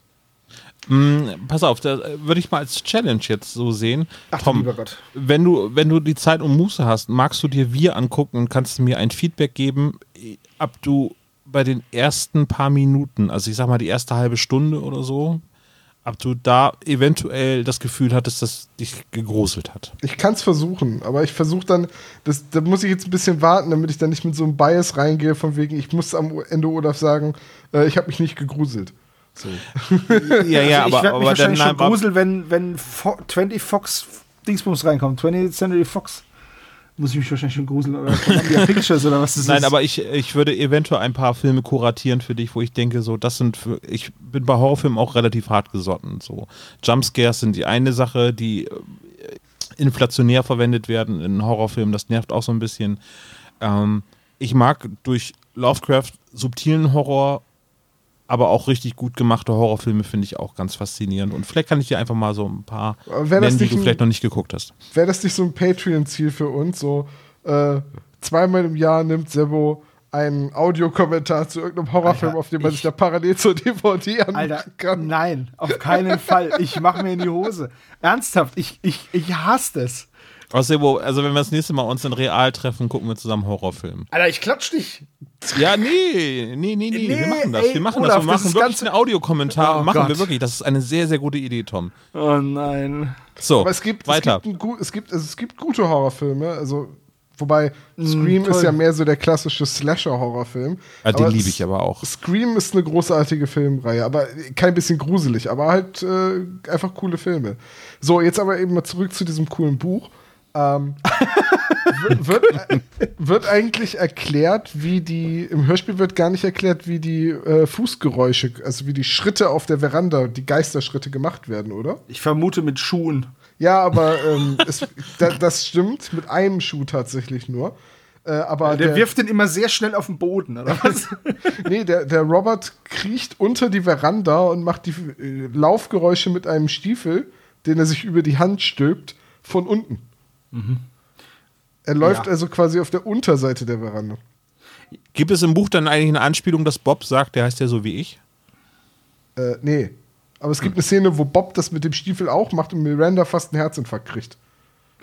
Speaker 2: Mm, pass auf, da äh, würde ich mal als Challenge jetzt so sehen.
Speaker 4: Ach
Speaker 2: Tom,
Speaker 4: lieber Gott.
Speaker 2: wenn du, wenn du die Zeit und Muße hast, magst du dir wir angucken und kannst mir ein Feedback geben, eh, ob du bei den ersten paar Minuten, also ich sag mal die erste halbe Stunde oder so, ob du da eventuell das Gefühl hattest, dass dich gegruselt hat.
Speaker 3: Ich kann es versuchen, aber ich versuche dann, das, da muss ich jetzt ein bisschen warten, damit ich dann nicht mit so einem Bias reingehe, von wegen, ich muss am Ende Olaf sagen, äh, ich habe mich nicht gegruselt. So.
Speaker 2: Ja, ja,
Speaker 4: also ich werde mich wahrscheinlich schon
Speaker 2: aber-
Speaker 4: gruseln, wenn, wenn Fo 20 Fox Dingsbums reinkommt. 20th Century Fox. Muss ich mich wahrscheinlich schon gruseln. Oder Columbia Pictures oder was das
Speaker 2: Nein,
Speaker 4: ist.
Speaker 2: aber ich, ich würde eventuell ein paar Filme kuratieren für dich, wo ich denke, so, das sind für, ich bin bei Horrorfilmen auch relativ hart gesotten. So. Jumpscares sind die eine Sache, die äh, inflationär verwendet werden in Horrorfilmen, das nervt auch so ein bisschen. Ähm, ich mag durch Lovecraft subtilen Horror, aber auch richtig gut gemachte Horrorfilme finde ich auch ganz faszinierend. Und vielleicht kann ich dir einfach mal so ein paar
Speaker 3: das
Speaker 2: nennen, die du
Speaker 3: ein-
Speaker 2: vielleicht noch nicht geguckt hast.
Speaker 3: Wäre das nicht so ein Patreon-Ziel für uns? So äh, zweimal im Jahr nimmt Sebo einen Audiokommentar zu irgendeinem Horrorfilm,
Speaker 4: Alter,
Speaker 3: auf den man
Speaker 4: ich-
Speaker 3: sich da parallel zur DVD
Speaker 4: Alter,
Speaker 3: kann.
Speaker 4: nein, auf keinen Fall. Ich mache mir in die Hose. Ernsthaft, ich, ich, ich hasse das.
Speaker 2: Außerdem, also wenn wir das nächste Mal uns in Real treffen, gucken wir zusammen Horrorfilm.
Speaker 4: Alter, ich klatsch dich.
Speaker 2: Ja, nee, nee, nee, nee,
Speaker 4: Nee,
Speaker 2: wir machen das.
Speaker 4: ey,
Speaker 2: wir machen
Speaker 4: Olaf,
Speaker 2: das. Wir
Speaker 4: das
Speaker 2: machen
Speaker 4: ist
Speaker 2: wirklich
Speaker 4: ganz-
Speaker 2: einen Audiokommentar.
Speaker 4: Oh
Speaker 2: machen wir wirklich. Das ist eine sehr, sehr gute Idee, Tom.
Speaker 4: Oh nein.
Speaker 2: So,
Speaker 3: Aber es gibt,
Speaker 2: weiter.
Speaker 3: Es gibt, ein, gu- es, gibt, also es gibt gute Horrorfilme, also wobei Scream
Speaker 4: toll.
Speaker 3: ist ja mehr so der klassische Slasher-Horrorfilm.
Speaker 2: ja, den liebe ich aber auch.
Speaker 3: Scream ist eine großartige Filmreihe, aber kein bisschen gruselig, aber halt äh, einfach coole Filme. So, jetzt aber eben mal zurück zu diesem coolen Buch. Ähm, wird, wird, eigentlich erklärt, wie die, im Hörspiel wird gar nicht erklärt, wie die äh, Fußgeräusche, also wie die Schritte auf der Veranda, die Geisterschritte gemacht werden, oder?
Speaker 4: Ich vermute mit Schuhen.
Speaker 3: Ja, aber ähm, es, da, das stimmt, mit einem Schuh tatsächlich nur. Äh, aber
Speaker 4: Der, wirft den immer sehr schnell auf den Boden, oder was?
Speaker 3: Nee, der, der Robert kriecht unter die Veranda und macht die äh, Laufgeräusche mit einem Stiefel, den er sich über die Hand stülpt, von unten. Er läuft
Speaker 4: Ja.
Speaker 3: also quasi auf der Unterseite der Veranda.
Speaker 2: Gibt es im Buch dann eigentlich eine Anspielung, dass Bob sagt, der heißt ja so wie ich?
Speaker 3: Äh, nee. Aber es gibt eine Szene, wo Bob das mit dem Stiefel auch macht und Miranda fast einen Herzinfarkt kriegt.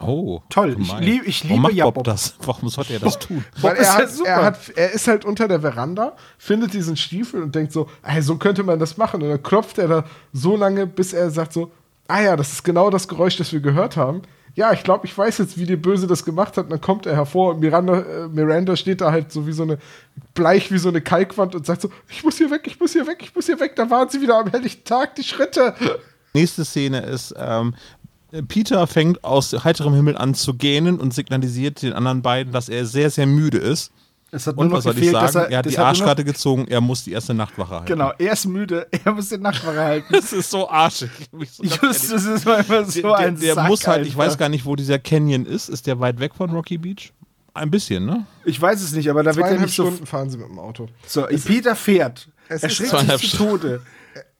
Speaker 2: Oh,
Speaker 4: Toll, ich lieb- ich
Speaker 2: Warum
Speaker 4: liebe
Speaker 2: macht
Speaker 4: ja
Speaker 2: Bob,
Speaker 4: Bob.
Speaker 2: das? Warum sollte er das tun?
Speaker 3: Weil
Speaker 4: ist
Speaker 3: er,
Speaker 4: ja
Speaker 3: hat,
Speaker 4: super.
Speaker 3: er, hat, er ist halt unter der Veranda, findet diesen Stiefel und denkt so, ey, so könnte man das machen. Und dann klopft er da so lange, bis er sagt so, ah ja, das ist genau das Geräusch, das wir gehört haben. Ja, ich glaube, ich weiß jetzt, wie der Böse das gemacht hat. Und dann kommt er hervor und Miranda, äh, Miranda steht da halt so wie so eine, bleich wie so eine Kalkwand und sagt so, ich muss hier weg, ich muss hier weg, ich muss hier weg. Da waren sie wieder am helllichten Tag, die Schritte.
Speaker 2: Nächste Szene ist, ähm, Peter fängt aus heiterem Himmel an zu gähnen und signalisiert den anderen beiden, dass er sehr, sehr müde ist.
Speaker 4: Es hat nur
Speaker 2: Und
Speaker 4: noch
Speaker 2: was soll ich
Speaker 4: gefehlt,
Speaker 2: sagen?
Speaker 4: er,
Speaker 2: Er hat die Arschkarte gezogen, er muss die erste Nachtwache halten.
Speaker 4: Noch, genau, er ist müde, er muss den Nachtwache halten.
Speaker 2: Das ist so arschig. Ich so
Speaker 4: Just, das ist einfach so
Speaker 2: der,
Speaker 4: ein
Speaker 2: der, der
Speaker 4: Sack,
Speaker 2: muss halt, ich
Speaker 4: Alter.
Speaker 2: weiß gar nicht, wo dieser Canyon ist. Ist der weit weg von Rocky Beach? Ein bisschen, ne?
Speaker 4: Ich weiß es nicht, aber da wird er nicht so.
Speaker 3: Stunden fahren sie mit dem Auto.
Speaker 4: So, Peter fährt.
Speaker 3: Es
Speaker 4: Er schreckt sich zu Tode.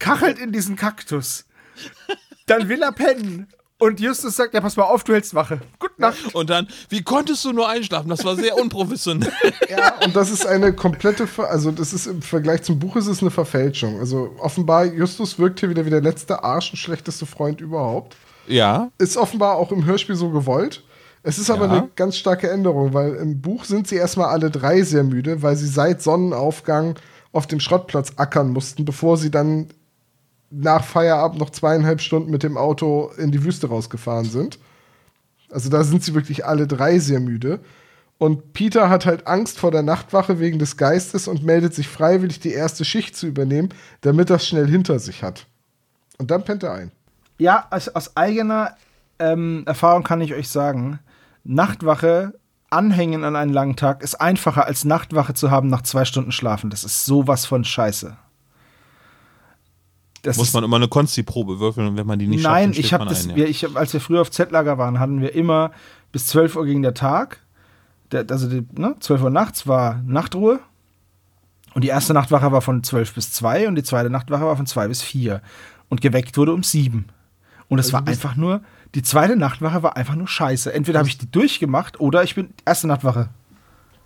Speaker 4: Kachelt in diesen Kaktus. Dann will er pennen. Und Justus sagt, ja, pass mal auf, du hältst Wache. Gute Nacht.
Speaker 2: Und dann, wie konntest du nur einschlafen? Das war sehr unprofessionell.
Speaker 3: Ja, und das ist eine komplette, Ver also das ist im Vergleich zum Buch ist es eine Verfälschung. Also offenbar, Justus wirkt hier wieder wie der letzte Arsch und schlechteste Freund überhaupt.
Speaker 2: ja.
Speaker 3: Ist offenbar auch im Hörspiel so gewollt. Es ist aber
Speaker 2: Ja.
Speaker 3: eine ganz starke Änderung, weil im Buch sind sie erstmal alle drei sehr müde, weil sie seit Sonnenaufgang auf dem Schrottplatz ackern mussten, bevor sie dann nach Feierabend noch zweieinhalb Stunden mit dem Auto in die Wüste rausgefahren sind. Also da sind sie wirklich alle drei sehr müde. Und Peter hat halt Angst vor der Nachtwache wegen des Geistes und meldet sich freiwillig, die erste Schicht zu übernehmen, damit es schnell hinter sich hat. Und dann pennt er ein.
Speaker 4: Ja, aus, aus eigener ähm, Erfahrung kann ich euch sagen, Nachtwache anhängen an einen langen Tag ist einfacher als Nachtwache zu haben nach zwei Stunden Schlafen. Das ist sowas von Scheiße. Das
Speaker 2: Muss man immer eine Konsti-Probe würfeln und wenn man die nicht
Speaker 4: Nein,
Speaker 2: schafft, dann
Speaker 4: ich habe das,
Speaker 2: ein, ja.
Speaker 4: wir, ich hab, als wir früher auf Z-Lager waren, hatten wir immer bis 12 Uhr ging der Tag. Der, also die, ne, 12 Uhr nachts war Nachtruhe. Und die erste Nachtwache war von 12 bis 2 und die zweite Nachtwache war von 2 bis 4. Und geweckt wurde um 7. Und es
Speaker 3: Also
Speaker 4: war einfach nur, die zweite Nachtwache war einfach nur scheiße. Entweder habe ich die durchgemacht oder ich bin erste Nachtwache.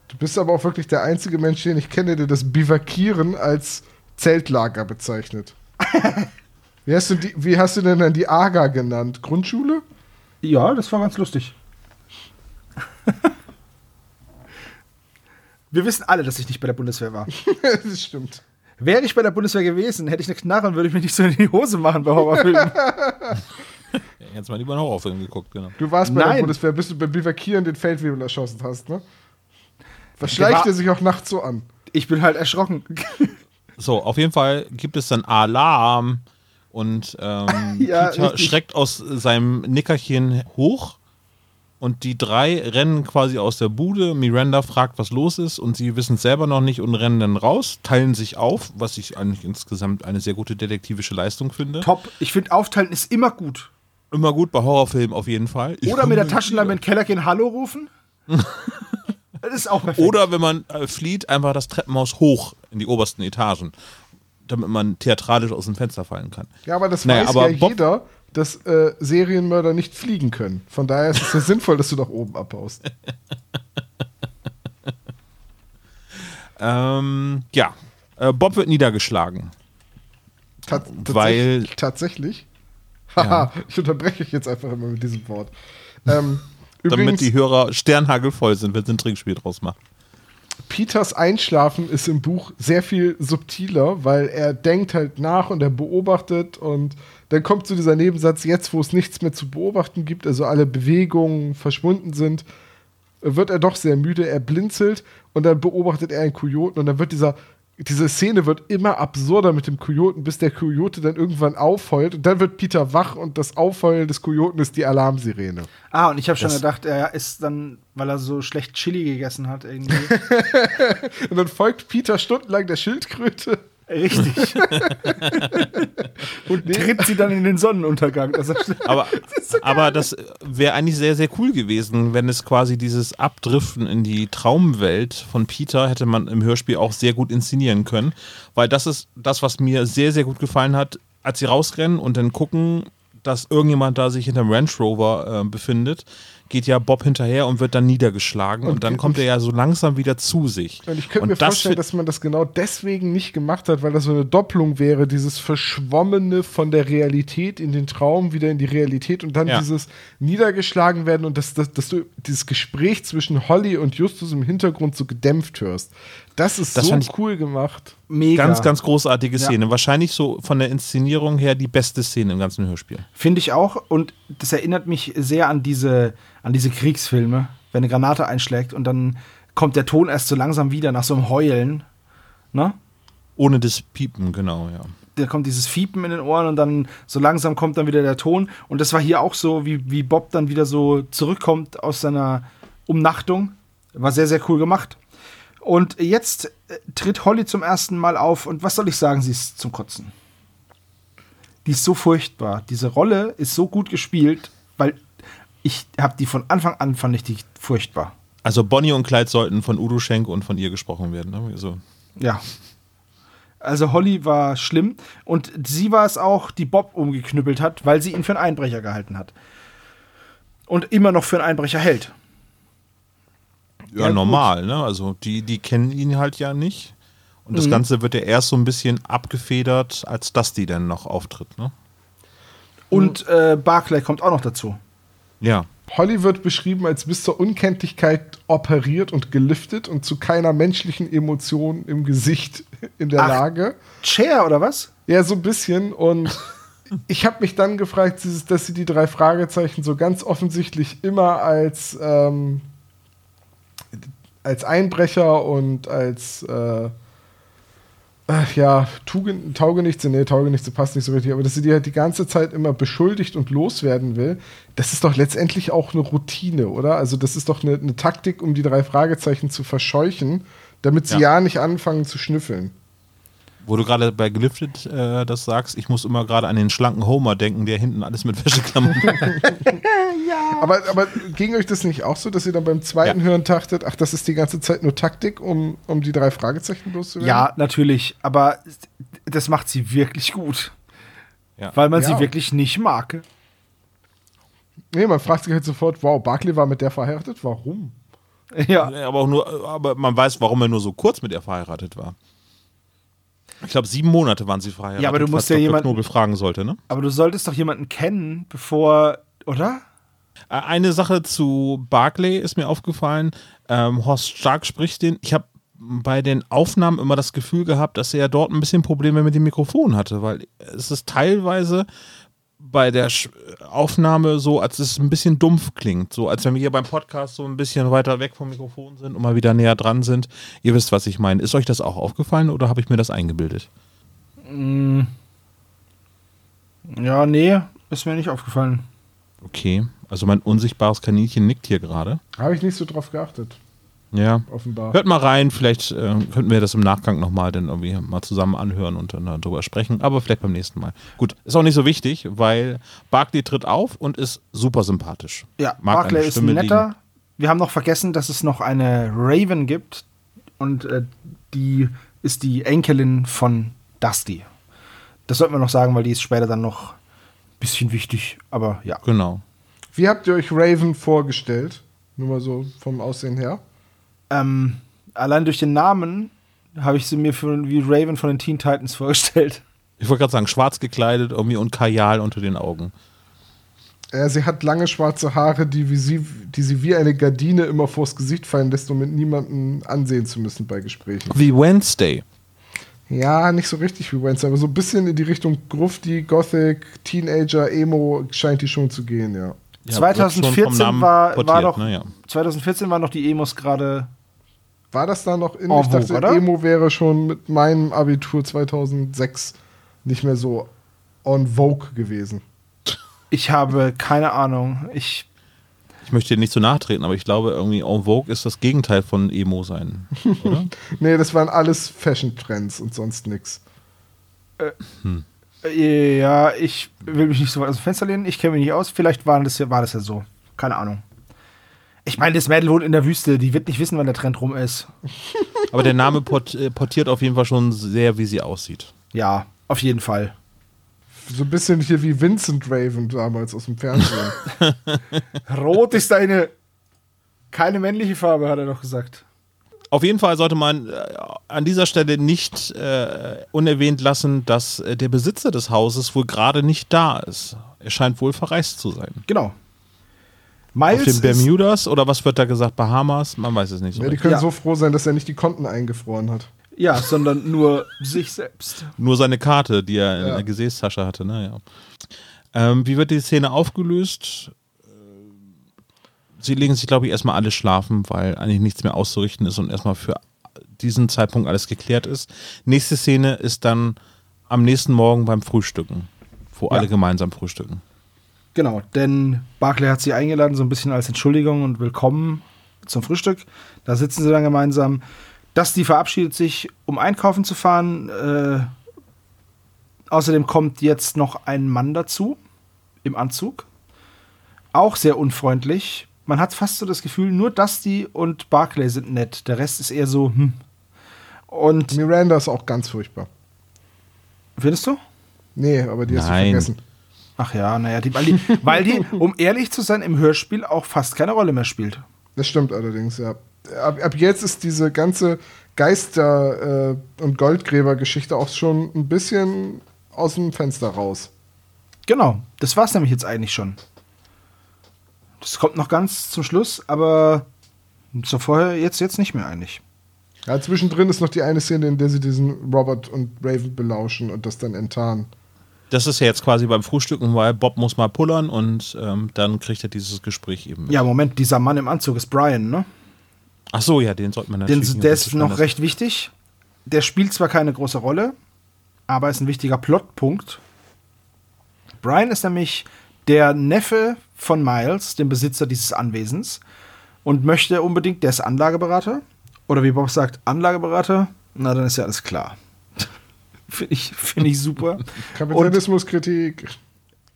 Speaker 3: Du bist aber auch wirklich der einzige Mensch, den ich kenne, der das Bivakieren als Zeltlager bezeichnet. Wie, hast du die, wie hast du denn dann die AGA genannt? Grundschule?
Speaker 4: Ja, das war ganz lustig. Wir wissen alle, dass ich nicht bei der Bundeswehr war.
Speaker 3: das stimmt.
Speaker 4: Wäre ich bei der Bundeswehr gewesen, hätte ich eine Knarre und würde ich mir nicht so in die Hose machen bei Horrorfilmen.
Speaker 2: Jetzt mal lieber einen Horrorfilm geguckt, genau.
Speaker 3: Du warst bei der
Speaker 4: Nein.
Speaker 3: Bundeswehr, bis du beim Bivakieren den Feldwebel erschossen hast, ne? Was
Speaker 4: Der
Speaker 3: schleicht er sich auch nachts so an?
Speaker 4: Ich bin halt erschrocken.
Speaker 2: So, auf jeden Fall gibt es dann Alarm und ähm,
Speaker 4: Ja,
Speaker 2: Peter
Speaker 4: richtig.
Speaker 2: schreckt aus seinem Nickerchen hoch und die drei rennen quasi aus der Bude. Miranda fragt, was los ist und sie wissen es selber noch nicht und rennen dann raus, teilen sich auf, was ich eigentlich insgesamt eine sehr gute detektivische Leistung finde.
Speaker 4: Top. Ich finde, aufteilen ist immer gut.
Speaker 2: Immer gut bei Horrorfilmen auf jeden Fall. Ich
Speaker 4: Oder mit der Taschenlampe in den Keller gehen, Hallo rufen. das ist auch perfekt.
Speaker 2: Oder wenn man äh, flieht, einfach das Treppenhaus hoch in die obersten Etagen, damit man theatralisch aus dem Fenster fallen kann.
Speaker 3: Ja, aber das
Speaker 2: Naja,
Speaker 3: weiß
Speaker 2: aber
Speaker 3: ja
Speaker 2: Bob-
Speaker 3: jeder, dass äh, Serienmörder nicht fliegen können. Von daher ist es ja sinnvoll, dass du nach oben abhaust.
Speaker 2: Ähm, ja, äh, Bob wird niedergeschlagen.
Speaker 3: Ta
Speaker 2: Weil-
Speaker 3: tatsächlich. Haha, ich unterbreche euch jetzt einfach immer mit diesem Wort. Ähm,
Speaker 2: damit
Speaker 3: übrigens,
Speaker 2: die Hörer sternhagelvoll sind, wenn sie ein Trinkspiel draus machen.
Speaker 3: Peters Einschlafen ist im Buch sehr viel subtiler, weil er denkt halt nach und er beobachtet und dann kommt zu dieser Nebensatz, jetzt wo es nichts mehr zu beobachten gibt, also alle Bewegungen verschwunden sind, wird er doch sehr müde, er blinzelt und dann beobachtet er einen Kojoten und dann wird dieser, diese Szene wird immer absurder mit dem Kojoten, bis der Kojote dann irgendwann aufheult und dann wird Peter wach und das Aufheulen des Kojoten ist die Alarmsirene.
Speaker 4: ah, und ich habe schon gedacht, er ist dann, weil er so schlecht Chili gegessen hat, irgendwie.
Speaker 3: Und dann folgt Peter stundenlang der Schildkröte.
Speaker 4: Richtig. und tritt sie dann in den Sonnenuntergang. Das
Speaker 2: Aber, aber das wäre eigentlich sehr, sehr cool gewesen, wenn es quasi dieses Abdriften in die Traumwelt von Peter hätte man im Hörspiel auch sehr gut inszenieren können. Weil das ist das, was mir sehr, sehr gut gefallen hat, als sie rausrennen und dann gucken, dass irgendjemand da sich hinterm Range Rover äh, befindet, geht ja Bob hinterher und wird dann niedergeschlagen und,
Speaker 3: Und-
Speaker 2: dann kommt er ja so langsam wieder zu sich.
Speaker 3: Und ich könnte mir
Speaker 2: das
Speaker 3: vorstellen, dass man das genau deswegen nicht gemacht hat, weil das so eine Doppelung wäre, dieses Verschwommene von der Realität in den Traum wieder in die Realität und dann
Speaker 2: Ja.
Speaker 3: dieses Niedergeschlagen werden und dass, dass, dass du dieses Gespräch zwischen Holly und Justus im Hintergrund so gedämpft hörst. Das ist
Speaker 2: Das
Speaker 3: so cool gemacht.
Speaker 4: mega.
Speaker 2: Ganz, ganz großartige
Speaker 4: Ja.
Speaker 2: Szene. Wahrscheinlich so von der Inszenierung her die beste Szene im ganzen Hörspiel.
Speaker 4: Finde ich auch. Und das erinnert mich sehr an diese, an diese Kriegsfilme, wenn eine Granate einschlägt und dann kommt der Ton erst so langsam wieder nach so einem Heulen. Ne?
Speaker 2: Ohne das Piepen, genau, ja.
Speaker 4: Da kommt dieses Fiepen in den Ohren und dann so langsam kommt dann wieder der Ton. Und das war hier auch so, wie, wie Bob dann wieder so zurückkommt aus seiner Umnachtung. War sehr, sehr cool gemacht. Und jetzt äh, tritt Holly zum ersten Mal auf und was soll ich sagen, sie ist zum Kotzen. Die ist so furchtbar. Diese Rolle ist so gut gespielt, weil ich habe die von Anfang an fand ich die furchtbar.
Speaker 2: Also Bonnie und Clyde sollten von Udo Schenk und von ihr gesprochen werden. Ne? So.
Speaker 4: Ja. Also Holly war schlimm und sie war es auch, die Bob umgeknüppelt hat, weil sie ihn für einen Einbrecher gehalten hat. Und immer noch für einen Einbrecher hält.
Speaker 2: Ja,
Speaker 3: Ja,
Speaker 2: normal, ne? Also die, die kennen ihn halt ja nicht. Und das
Speaker 4: Mhm.
Speaker 2: Ganze wird ja erst so ein bisschen abgefedert, als Dusty dann noch auftritt, ne?
Speaker 4: Und äh, Barclay kommt auch noch dazu.
Speaker 2: Ja.
Speaker 3: Holly wird beschrieben als bis zur Unkenntlichkeit operiert und geliftet und zu keiner menschlichen Emotion im Gesicht in der
Speaker 4: Ach.
Speaker 3: Lage.
Speaker 4: Chair oder was?
Speaker 3: Ja, so ein bisschen. Und ich habe mich dann gefragt, dass sie die drei Fragezeichen so ganz offensichtlich immer als ähm, als Einbrecher und als äh, ach ja, Tugend, Taugenichtse, nee, Taugenichtse passt nicht so richtig, aber dass sie die halt die ganze Zeit immer beschuldigt und loswerden will, das ist doch letztendlich auch eine Routine, oder? Also das ist doch eine, eine Taktik, um die drei Fragezeichen zu verscheuchen, damit sie ja,
Speaker 2: Ja.
Speaker 3: nicht anfangen zu schnüffeln.
Speaker 2: Wo du gerade bei Geliftet äh, das sagst, ich muss immer gerade an den schlanken Homer denken, der hinten alles mit Wäscheklammern
Speaker 3: Aber, aber ging euch das nicht auch so, dass ihr dann beim zweiten
Speaker 2: Ja.
Speaker 3: Hören dachtet, ach, das ist die ganze Zeit nur Taktik, um, um die drei Fragezeichen loszuwerden?
Speaker 4: Ja, natürlich, aber das macht sie wirklich gut.
Speaker 2: Ja.
Speaker 4: Weil man
Speaker 3: Ja.
Speaker 4: sie wirklich nicht mag.
Speaker 3: Nee, man fragt sich halt sofort, wow, Barclay war mit der verheiratet, warum?
Speaker 4: Ja.
Speaker 2: Ja, aber auch nur, aber man weiß, warum er nur so kurz mit ihr verheiratet war. Ich glaube, sieben Monate waren sie verheiratet.
Speaker 4: Ja, aber du musst ja jemanden-
Speaker 2: Knobel fragen sollte, ne?
Speaker 4: Aber du solltest doch jemanden kennen, bevor, oder?
Speaker 2: Äh, Eine Sache zu Barclay ist mir aufgefallen. Ähm, Horst Stark spricht den. Ich habe bei den Aufnahmen immer das Gefühl gehabt, dass er dort ein bisschen Probleme mit dem Mikrofon hatte, weil es ist teilweise bei der Sch Aufnahme so, als es ein bisschen dumpf klingt. So, als wenn wir hier beim Podcast so ein bisschen weiter weg vom Mikrofon sind und mal wieder näher dran sind. Ihr wisst, was ich meine. Ist euch das auch aufgefallen oder habe ich mir das eingebildet?
Speaker 4: Ja, nee, ist mir nicht aufgefallen.
Speaker 2: Okay, also mein unsichtbares Kaninchen nickt hier gerade.
Speaker 3: Habe ich nicht so drauf geachtet,
Speaker 2: Ja,
Speaker 3: offenbar.
Speaker 2: Hört mal rein, vielleicht äh, könnten wir das im Nachgang nochmal dann irgendwie mal zusammen anhören und dann darüber sprechen, aber vielleicht beim nächsten Mal. Gut, ist auch nicht so wichtig, weil Barkley tritt auf und ist super sympathisch.
Speaker 4: Ja,
Speaker 2: Mag
Speaker 4: Barclay
Speaker 2: eine
Speaker 4: ist netter. Wir haben noch vergessen, dass es noch eine Raven gibt. Und äh, die ist die Enkelin von Dusty. Das sollten wir noch sagen, weil die ist später dann noch ein bisschen wichtig. Aber ja.
Speaker 2: Genau.
Speaker 3: Wie habt ihr euch Raven vorgestellt? Nur mal so vom Aussehen her.
Speaker 4: Ähm, allein durch den Namen habe ich sie mir für, wie Raven von den Teen Titans vorgestellt.
Speaker 2: Ich wollte gerade sagen, schwarz gekleidet irgendwie und Kajal unter den Augen.
Speaker 3: Äh, sie hat lange schwarze Haare, die, wie sie, die sie wie eine Gardine immer vors Gesicht fallen lässt, um mit niemandem ansehen zu müssen bei Gesprächen.
Speaker 2: Wie Wednesday.
Speaker 3: Ja, nicht so richtig wie Wednesday, aber so ein bisschen in die Richtung Grufti, Gothic, Teenager, Emo scheint die schon zu gehen, ja.
Speaker 2: Ja, wird schon vom
Speaker 4: 2014
Speaker 2: Namen
Speaker 4: war, war doch,
Speaker 2: ne, ja.
Speaker 4: 2014 waren noch die Emos gerade.
Speaker 3: War das da noch in?
Speaker 4: En
Speaker 3: ich dachte,
Speaker 4: oder?
Speaker 3: Emo wäre schon mit meinem Abitur 2006 nicht mehr so on vogue gewesen.
Speaker 4: Ich habe keine Ahnung. Ich
Speaker 2: Ich möchte dir nicht so nachtreten, aber ich glaube irgendwie En Vogue ist das Gegenteil von Emo sein, oder?
Speaker 3: Nee, das waren alles Fashion-Trends und sonst nix.
Speaker 4: Äh, Ja, ich will mich nicht so weit aus dem Fenster lehnen. Ich kenne mich nicht aus. Vielleicht war das, ja, war das ja so. Keine Ahnung. Ich meine, das Mädel wohnt in der Wüste. Die wird nicht wissen, wann der Trend rum ist.
Speaker 2: aber der Name port äh, portiert auf jeden Fall schon sehr, wie sie aussieht.
Speaker 4: Ja, auf jeden Fall.
Speaker 3: So ein bisschen hier wie Vincent Raven damals aus dem Fernsehen.
Speaker 4: Rot ist eine. Keine männliche Farbe, hat er doch gesagt.
Speaker 2: Auf jeden Fall sollte man äh, an dieser Stelle nicht äh, unerwähnt lassen, dass äh, der Besitzer des Hauses wohl gerade nicht da ist. Er scheint wohl verreist zu sein.
Speaker 4: Genau.
Speaker 2: Auf
Speaker 4: Miles
Speaker 2: den
Speaker 4: ist,
Speaker 2: Bermudas oder was wird da gesagt? Bahamas? Man weiß es nicht so.
Speaker 3: ja, die können
Speaker 4: Ja.
Speaker 3: so froh sein, dass er nicht die Konten eingefroren hat.
Speaker 4: ja, sondern nur sich selbst.
Speaker 2: Nur seine Karte, die er in
Speaker 3: Ja.
Speaker 2: der Gesäßtasche hatte. Naja. Ähm, wie wird die Szene aufgelöst? Äh, Sie legen sich, glaube ich, erstmal alle schlafen, weil eigentlich nichts mehr auszurichten ist und erstmal für diesen Zeitpunkt alles geklärt ist. Nächste Szene ist dann am nächsten Morgen beim Frühstücken, wo
Speaker 4: Ja.
Speaker 2: alle gemeinsam frühstücken.
Speaker 4: Genau, denn Barclay hat sie eingeladen, so ein bisschen als Entschuldigung und Willkommen zum Frühstück. Da sitzen sie dann gemeinsam. Dusty verabschiedet sich, um einkaufen zu fahren. Äh, außerdem kommt jetzt noch ein Mann dazu im Anzug. Auch sehr unfreundlich. Man hat fast so das Gefühl, nur Dusty und Barclay sind nett. Der Rest ist eher so, hm. Und
Speaker 3: Miranda ist auch ganz furchtbar.
Speaker 4: findest du?
Speaker 3: Nee, aber die hast du vergessen.
Speaker 4: Ach ja, naja, die, weil, die, weil die, um ehrlich zu sein, im Hörspiel auch fast keine Rolle mehr spielt.
Speaker 3: Das stimmt allerdings, ja. Ab, ab jetzt ist diese ganze Geister- äh, und Goldgräber-Geschichte auch schon ein bisschen aus dem Fenster raus.
Speaker 4: Genau, das war's nämlich jetzt eigentlich schon. Das kommt noch ganz zum Schluss, aber so vorher jetzt, jetzt nicht mehr eigentlich.
Speaker 3: Ja, zwischendrin ist noch die eine Szene, in der sie diesen Robert und Raven belauschen und das dann enttarnen.
Speaker 2: Das ist ja jetzt quasi beim Frühstücken, weil Bob muss mal pullern und ähm, dann kriegt er dieses Gespräch eben. mit.
Speaker 4: Ja, Moment, dieser Mann im Anzug ist Brian, ne?
Speaker 2: Ach so, ja, den sollte man natürlich.
Speaker 4: Den, der ist noch recht wichtig. Der spielt zwar keine große Rolle, aber ist ein wichtiger Plotpunkt. Brian ist nämlich der Neffe von Miles, dem Besitzer dieses Anwesens, und möchte unbedingt, der ist Anlageberater. Oder wie Bob sagt, Anlageberater. Na, dann ist ja alles klar. Finde ich, find ich super.
Speaker 3: Kapitalismuskritik.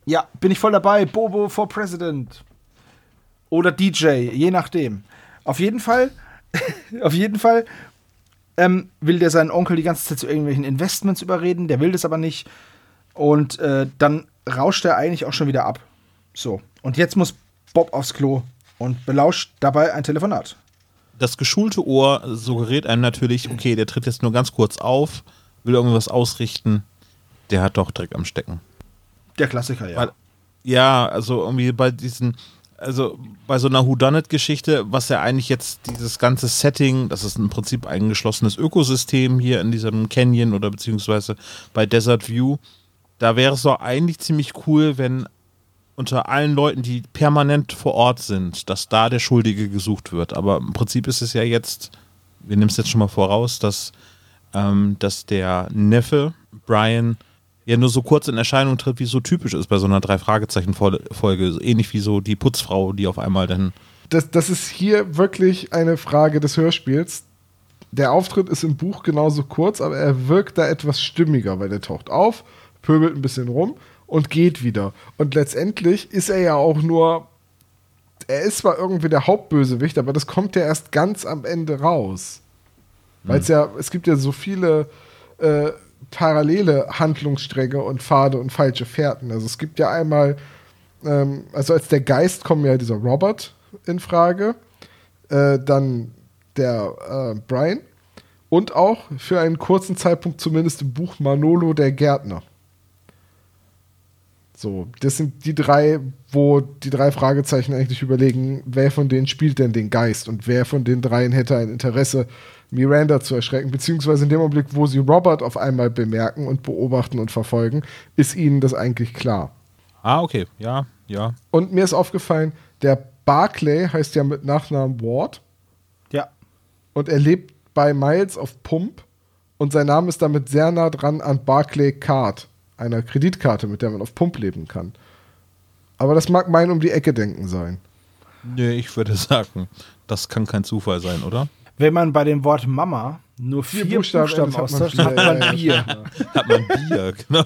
Speaker 4: Ja, bin ich voll dabei. Bobo for President. Oder DJ, je nachdem. Auf jeden Fall, auf jeden Fall ähm, will der seinen Onkel die ganze Zeit zu irgendwelchen Investments überreden. Der will das aber nicht. Und äh, dann rauscht er eigentlich auch schon wieder ab. So. Und jetzt muss Bob aufs Klo und belauscht dabei ein Telefonat.
Speaker 2: Das geschulte Ohr suggeriert einem natürlich, okay, der tritt jetzt nur ganz kurz auf, will irgendwas ausrichten. Der hat doch Dreck am Stecken.
Speaker 4: Der Klassiker, ja.
Speaker 2: Weil, ja, also irgendwie bei diesen, also bei so einer Whodunit-Geschichte, was ja eigentlich jetzt dieses ganze Setting, das ist im Prinzip ein geschlossenes Ökosystem hier in diesem Canyon oder beziehungsweise bei Desert View, da wäre es doch eigentlich ziemlich cool, wenn unter allen Leuten, die permanent vor Ort sind, dass da der Schuldige gesucht wird. Aber im Prinzip ist es ja jetzt, wir nehmen es jetzt schon mal voraus, dass, ähm, dass der Neffe, Brian, ja nur so kurz in Erscheinung tritt, wie es so typisch ist bei so einer Drei-Fragezeichen-Folge. Ähnlich wie so die Putzfrau, die auf einmal dann.
Speaker 3: Das, das ist hier wirklich eine Frage des Hörspiels. Der Auftritt ist im Buch genauso kurz, aber er wirkt da etwas stimmiger, weil der taucht auf, pöbelt ein bisschen rum und geht wieder. Und letztendlich ist er ja auch nur. Er ist zwar irgendwie der Hauptbösewicht, aber das kommt ja erst ganz am Ende raus. Weil es ja, es gibt ja so viele äh, parallele Handlungsstränge und Pfade und falsche Fährten. Also es gibt ja einmal, ähm, also als der Geist kommt ja dieser Robert in Frage, äh, dann der äh, Brian und auch für einen kurzen Zeitpunkt zumindest im Buch Manolo der Gärtner. So, das sind die drei, wo die drei Fragezeichen eigentlich überlegen, wer von denen spielt denn den Geist und wer von den dreien hätte ein Interesse, Miranda zu erschrecken, beziehungsweise in dem Augenblick, wo sie Robert auf einmal bemerken und beobachten und verfolgen, ist ihnen das eigentlich klar.
Speaker 2: Ah, okay, ja, ja.
Speaker 3: Und mir ist aufgefallen, der Barclay heißt ja mit Nachnamen Ward.
Speaker 4: Ja.
Speaker 3: Und er lebt bei Miles auf Pump und sein Name ist damit sehr nah dran an Barclay Card einer Kreditkarte, mit der man auf Pump leben kann. Aber das mag mein um die Ecke denken sein.
Speaker 2: Nee, ich würde sagen, das kann kein Zufall sein, oder?
Speaker 4: Wenn man bei dem Wort Mama nur vier, vier Buchstaben, Buchstaben austauscht, hat man Bier.
Speaker 2: hat man Bier, genau.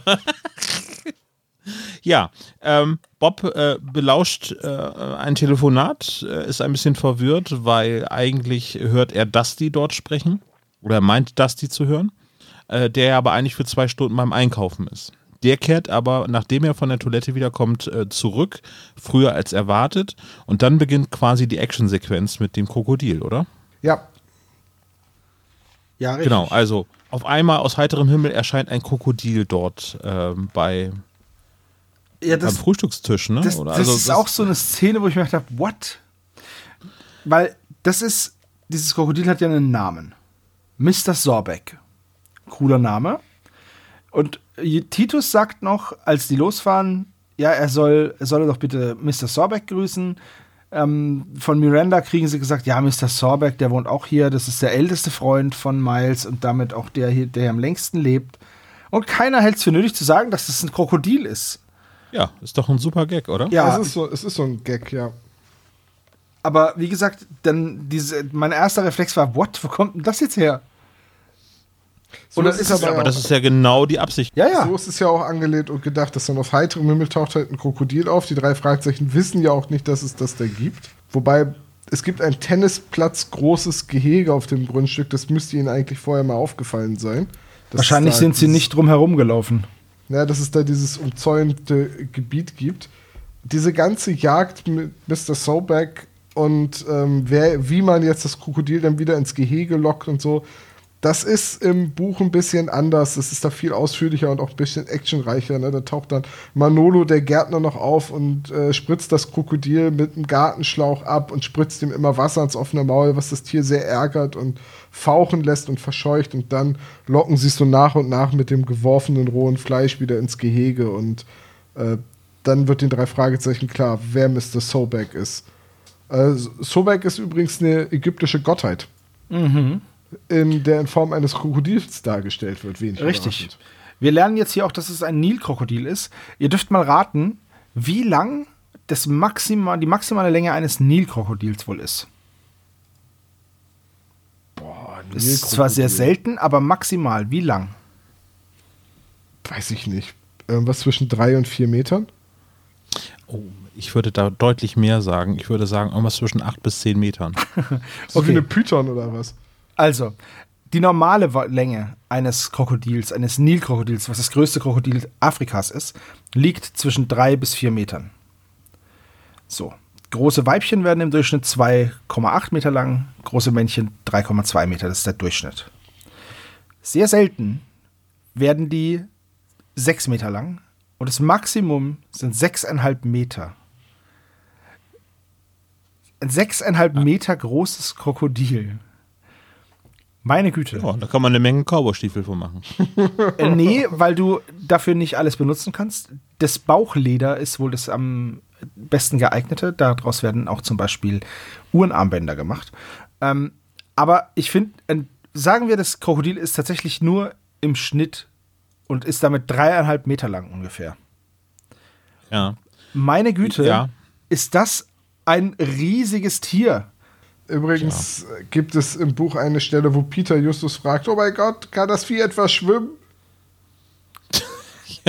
Speaker 2: Ja, ähm, Bob äh, belauscht äh, ein Telefonat, äh, ist ein bisschen verwirrt, weil eigentlich hört er Dusty dort sprechen oder meint Dusty zu hören, äh, der aber eigentlich für zwei Stunden beim Einkaufen ist. Der kehrt aber, nachdem er von der Toilette wiederkommt, äh, zurück, früher als erwartet. Und dann beginnt quasi die Actionsequenz mit dem Krokodil, oder?
Speaker 3: Ja.
Speaker 2: Ja, richtig. Genau, also auf einmal aus heiterem Himmel erscheint ein Krokodil dort ähm, bei ja, das, beim Frühstückstisch, ne?
Speaker 4: Das, das also, ist das auch so eine Szene, wo ich mir gedacht habe, what? Weil das ist, dieses Krokodil hat ja einen Namen. Mr. Sorbeck. Cooler Name. Und Titus sagt noch, als die losfahren, ja, er soll, er solle doch bitte Mr. Sorbeck grüßen. Ähm, von Miranda kriegen sie gesagt, ja, Mr. Sorbeck, der wohnt auch hier, das ist der älteste Freund von Miles und damit auch der hier, der am längsten lebt. Und keiner hält es für nötig zu sagen, dass das ein Krokodil ist.
Speaker 2: Ja, ist doch ein super Gag, oder?
Speaker 3: Ja, es ist so, es ist so ein Gag, ja.
Speaker 4: Aber wie gesagt, dann diese, mein erster Reflex war, what, wo kommt denn das jetzt her?
Speaker 2: So Oder ist aber, aber das ist ja genau die Absicht.
Speaker 3: Ja, ja. So ist es ja auch angelehnt und gedacht, dass dann auf heiterem Himmel taucht halt ein Krokodil auf. Die drei Fragezeichen wissen ja auch nicht, dass es das da gibt. Wobei es gibt ein Tennisplatz großes Gehege auf dem Grundstück. Das müsste ihnen eigentlich vorher mal aufgefallen sein.
Speaker 4: Wahrscheinlich sind sie nicht drum herum gelaufen.
Speaker 3: Ja, dass es da dieses umzäunte Gebiet gibt. Diese ganze Jagd mit Mr. Sobeck und ähm, wer, wie man jetzt das Krokodil dann wieder ins Gehege lockt und so, das ist im Buch ein bisschen anders. Das ist da viel ausführlicher und auch ein bisschen actionreicher. Ne? Da taucht dann Manolo, der Gärtner, noch auf und äh, spritzt das Krokodil mit einem Gartenschlauch ab und spritzt ihm immer Wasser ins offene Maul, was das Tier sehr ärgert und fauchen lässt und verscheucht. Und dann locken sie es so nach und nach mit dem geworfenen rohen Fleisch wieder ins Gehege. Und äh, dann wird den drei Fragezeichen klar, wer Mr. Sobeck ist. Äh, Sobek ist übrigens eine ägyptische Gottheit. In der in Form eines Krokodils dargestellt wird. Wenig
Speaker 4: Richtig. Wir lernen jetzt hier auch, dass es ein Nilkrokodil ist. Ihr dürft mal raten, wie lang das maximal, die maximale Länge eines Nilkrokodils wohl ist.
Speaker 3: Boah,
Speaker 4: Das ist zwar sehr
Speaker 3: Nilkrokodil.
Speaker 4: selten, aber maximal. Wie lang?
Speaker 3: Weiß ich nicht. Irgendwas zwischen drei und vier Metern?
Speaker 2: Oh, ich würde da deutlich mehr sagen. Ich würde sagen, irgendwas zwischen 8 bis 10 Metern.
Speaker 3: So
Speaker 4: Okay.
Speaker 3: wie eine Python oder was?
Speaker 4: Also, die normale Länge eines Krokodils, eines Nilkrokodils, was das größte Krokodil Afrikas ist, liegt zwischen drei bis vier Metern. So. Große Weibchen werden im Durchschnitt 2,8 Meter lang, große Männchen 3,2 Meter. Das ist der Durchschnitt. Sehr selten werden die 6 Meter lang und das Maximum sind 6,5 Meter. Ein 6,5 Meter großes Krokodil. Meine Güte.
Speaker 2: Ja, da kann man eine Menge Cowboystiefel von machen.
Speaker 4: Äh, nee, weil du dafür nicht alles benutzen kannst. Das Bauchleder ist wohl das am besten geeignete. Daraus werden auch zum Beispiel Uhrenarmbänder gemacht. Ähm, aber ich finde, äh, sagen wir, das Krokodil ist tatsächlich nur im Schnitt und ist damit dreieinhalb Meter lang ungefähr.
Speaker 2: Ja.
Speaker 4: Meine Güte,
Speaker 2: Ja.
Speaker 4: ist das ein riesiges Tier.
Speaker 3: Übrigens äh, gibt es im Buch eine Stelle, wo Peter Justus fragt: Oh mein Gott, kann das Vieh etwas schwimmen?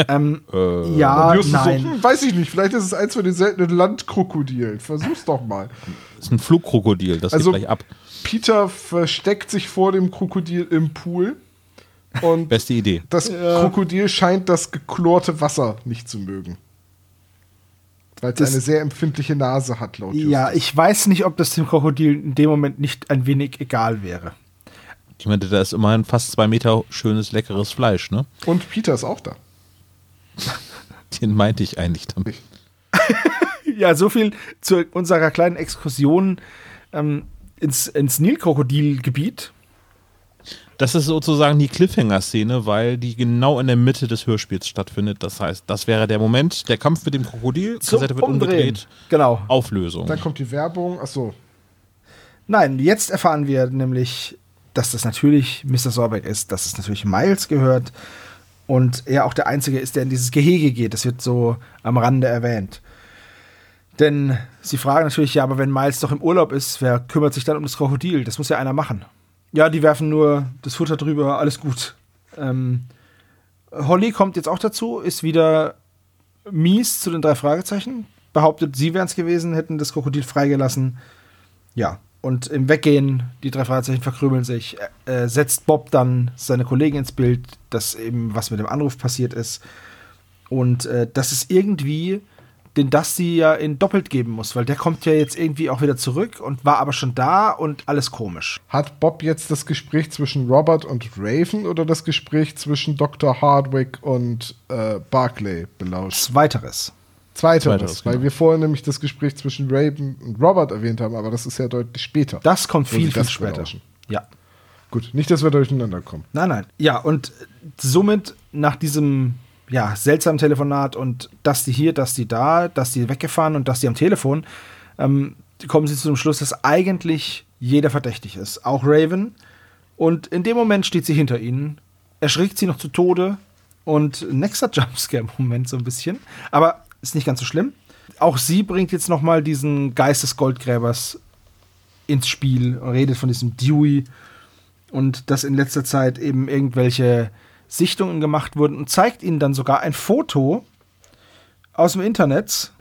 Speaker 4: Ähm,
Speaker 2: Äh,
Speaker 4: ja,
Speaker 3: Und Justus
Speaker 4: nein.
Speaker 3: so: hm, Weiß ich nicht, vielleicht ist es eins von den seltenen Landkrokodilen. Versuch's doch mal.
Speaker 2: Das ist ein Flugkrokodil, das
Speaker 3: Also-
Speaker 2: geht gleich ab.
Speaker 3: Peter versteckt sich vor dem Krokodil im Pool und
Speaker 2: Beste Idee.
Speaker 3: das Krokodil scheint das geklorte Wasser nicht zu mögen. Weil es eine sehr empfindliche Nase hat, laut Justus.
Speaker 4: Ja, ich weiß nicht, ob das dem Krokodil in dem Moment nicht ein wenig egal wäre.
Speaker 2: Ich meinte, da ist immerhin fast zwei Meter schönes, leckeres Fleisch, ne?
Speaker 3: Und Peter ist auch da.
Speaker 2: Den meinte ich eigentlich damit.
Speaker 4: Ja, so viel zu unserer kleinen Exkursion ähm, ins, ins Nilkrokodilgebiet.
Speaker 2: Das ist sozusagen die Cliffhanger-Szene, weil die genau in der Mitte des Hörspiels stattfindet. Das heißt, das wäre der Moment, der Kampf mit dem Krokodil,
Speaker 4: Zum
Speaker 2: Kassette wird
Speaker 4: Umdrehen.
Speaker 2: umgedreht,
Speaker 4: Genau.
Speaker 2: Auflösung.
Speaker 3: Dann kommt die Werbung. Achso,
Speaker 4: Nein, jetzt erfahren wir nämlich, dass das natürlich Mr. Sorbeck ist, dass es natürlich Miles gehört und er auch der Einzige ist, der in dieses Gehege geht. Das wird so am Rande erwähnt. Denn sie fragen natürlich, ja, aber wenn Miles doch im Urlaub ist, wer kümmert sich dann um das Krokodil? Das muss ja einer machen. Ja, die werfen nur das Futter drüber, alles gut. Ähm, Holly kommt jetzt auch dazu, ist wieder mies zu den drei Fragezeichen. Behauptet, sie wären es gewesen, hätten das Krokodil freigelassen. Ja, und im Weggehen, die drei Fragezeichen verkrümeln sich, äh, setzt Bob dann seine Kollegen ins Bild, dass eben was mit dem Anruf passiert ist. Und äh, dass es irgendwie den Dusty ja in doppelt geben muss, weil der kommt ja jetzt irgendwie auch wieder zurück und war aber schon da und alles komisch.
Speaker 3: hat Bob jetzt das Gespräch zwischen Robert und Raven oder das Gespräch zwischen Dr. Hardwick und äh, Barclay belauscht?
Speaker 4: Zweiteres.
Speaker 3: Zweiteres,
Speaker 2: Zweiteres,
Speaker 3: weil
Speaker 2: genau.
Speaker 3: wir vorhin nämlich das Gespräch zwischen Raven und Robert erwähnt haben, aber das ist ja deutlich später.
Speaker 4: Das kommt viel, viel später.
Speaker 3: belauschen.
Speaker 4: Ja.
Speaker 3: Gut, nicht, dass wir durcheinander kommen.
Speaker 4: Nein, nein. Ja, und somit nach diesem ja, seltsamen Telefonat und dass die hier, dass die da, dass die weggefahren und dass die am Telefon, ähm, kommen sie zu dem Schluss, dass eigentlich jeder verdächtig ist. Auch Raven. Und in dem Moment steht sie hinter ihnen, erschrickt sie noch zu Tode und nächster Jumpscare-Moment so ein bisschen. Aber ist nicht ganz so schlimm. Auch sie bringt jetzt noch mal diesen Geist des Goldgräbers ins Spiel und redet von diesem Dewey und dass in letzter Zeit eben irgendwelche Sichtungen gemacht wurden und zeigt ihnen dann sogar ein Foto aus dem Internet.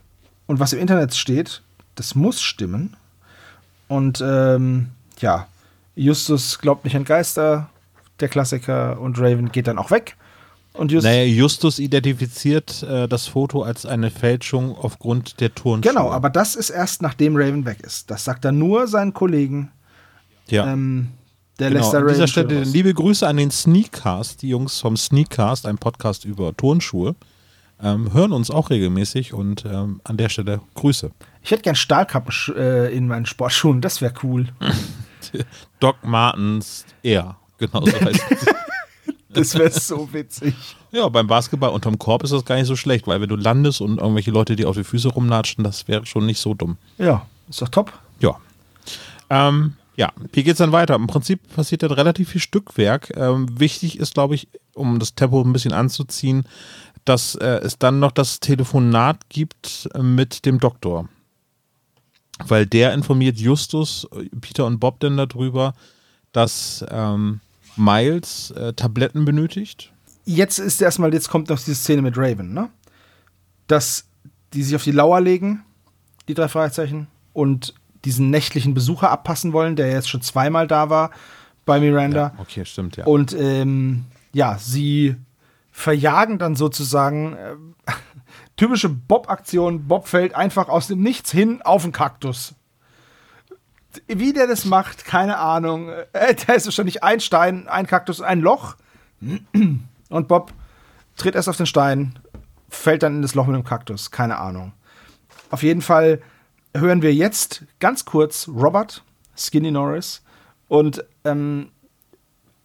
Speaker 4: Und was im Internet steht, das muss stimmen. Und ähm, ja, Justus glaubt nicht an Geister, der Klassiker, und Raven geht dann auch weg. Und Justus.
Speaker 2: Naja, Justus identifiziert äh, das Foto als eine Fälschung aufgrund der Turnschuhe.
Speaker 4: Genau, aber das ist erst nachdem Raven weg ist. Das sagt er nur seinen Kollegen.
Speaker 2: ja.
Speaker 4: Ähm, der
Speaker 2: Genau,
Speaker 4: da
Speaker 2: an dieser Stelle liebe Grüße an den Sneakcast, die Jungs vom Sneakcast, ein Podcast über Turnschuhe, ähm, hören uns auch regelmäßig und ähm, an der Stelle Grüße.
Speaker 4: Ich hätte gern Stahlkappen äh, in meinen Sportschuhen, das wäre cool.
Speaker 2: Doc Martens Air, genau so heißt es.
Speaker 4: Das wäre so witzig.
Speaker 2: Ja, beim Basketball unterm Korb ist das gar nicht so schlecht, weil wenn du landest und irgendwelche Leute dir auf die Füße rumlatschen, das wäre schon nicht so dumm.
Speaker 4: Ja, ist doch top.
Speaker 2: Ähm, ja, hier geht es dann weiter. Im Prinzip passiert dann relativ viel Stückwerk. Ähm, wichtig ist, glaube ich, um das Tempo ein bisschen anzuziehen, dass äh, es dann noch das Telefonat gibt äh, mit dem Doktor. Weil der informiert Justus, äh, Peter und Bob dann darüber, dass ähm, Miles äh, Tabletten benötigt.
Speaker 4: Jetzt ist erstmal, jetzt kommt noch diese Szene mit Raven, ne? Dass die sich auf die Lauer legen, die drei Fragezeichen, und diesen nächtlichen Besucher abpassen wollen, der jetzt schon zweimal da war bei Miranda.
Speaker 2: Ja, okay, stimmt, ja.
Speaker 4: Und ähm, ja, sie verjagen dann sozusagen äh, typische Bob-Aktion. Bob fällt einfach aus dem Nichts hin auf den Kaktus. Wie der das macht, keine Ahnung. Äh, da ist wahrscheinlich ein Stein, ein Kaktus, ein Loch. Und Bob tritt erst auf den Stein, fällt dann in das Loch mit dem Kaktus. Keine Ahnung. Auf jeden Fall hören wir jetzt ganz kurz Robert, Skinny Norris, und ähm,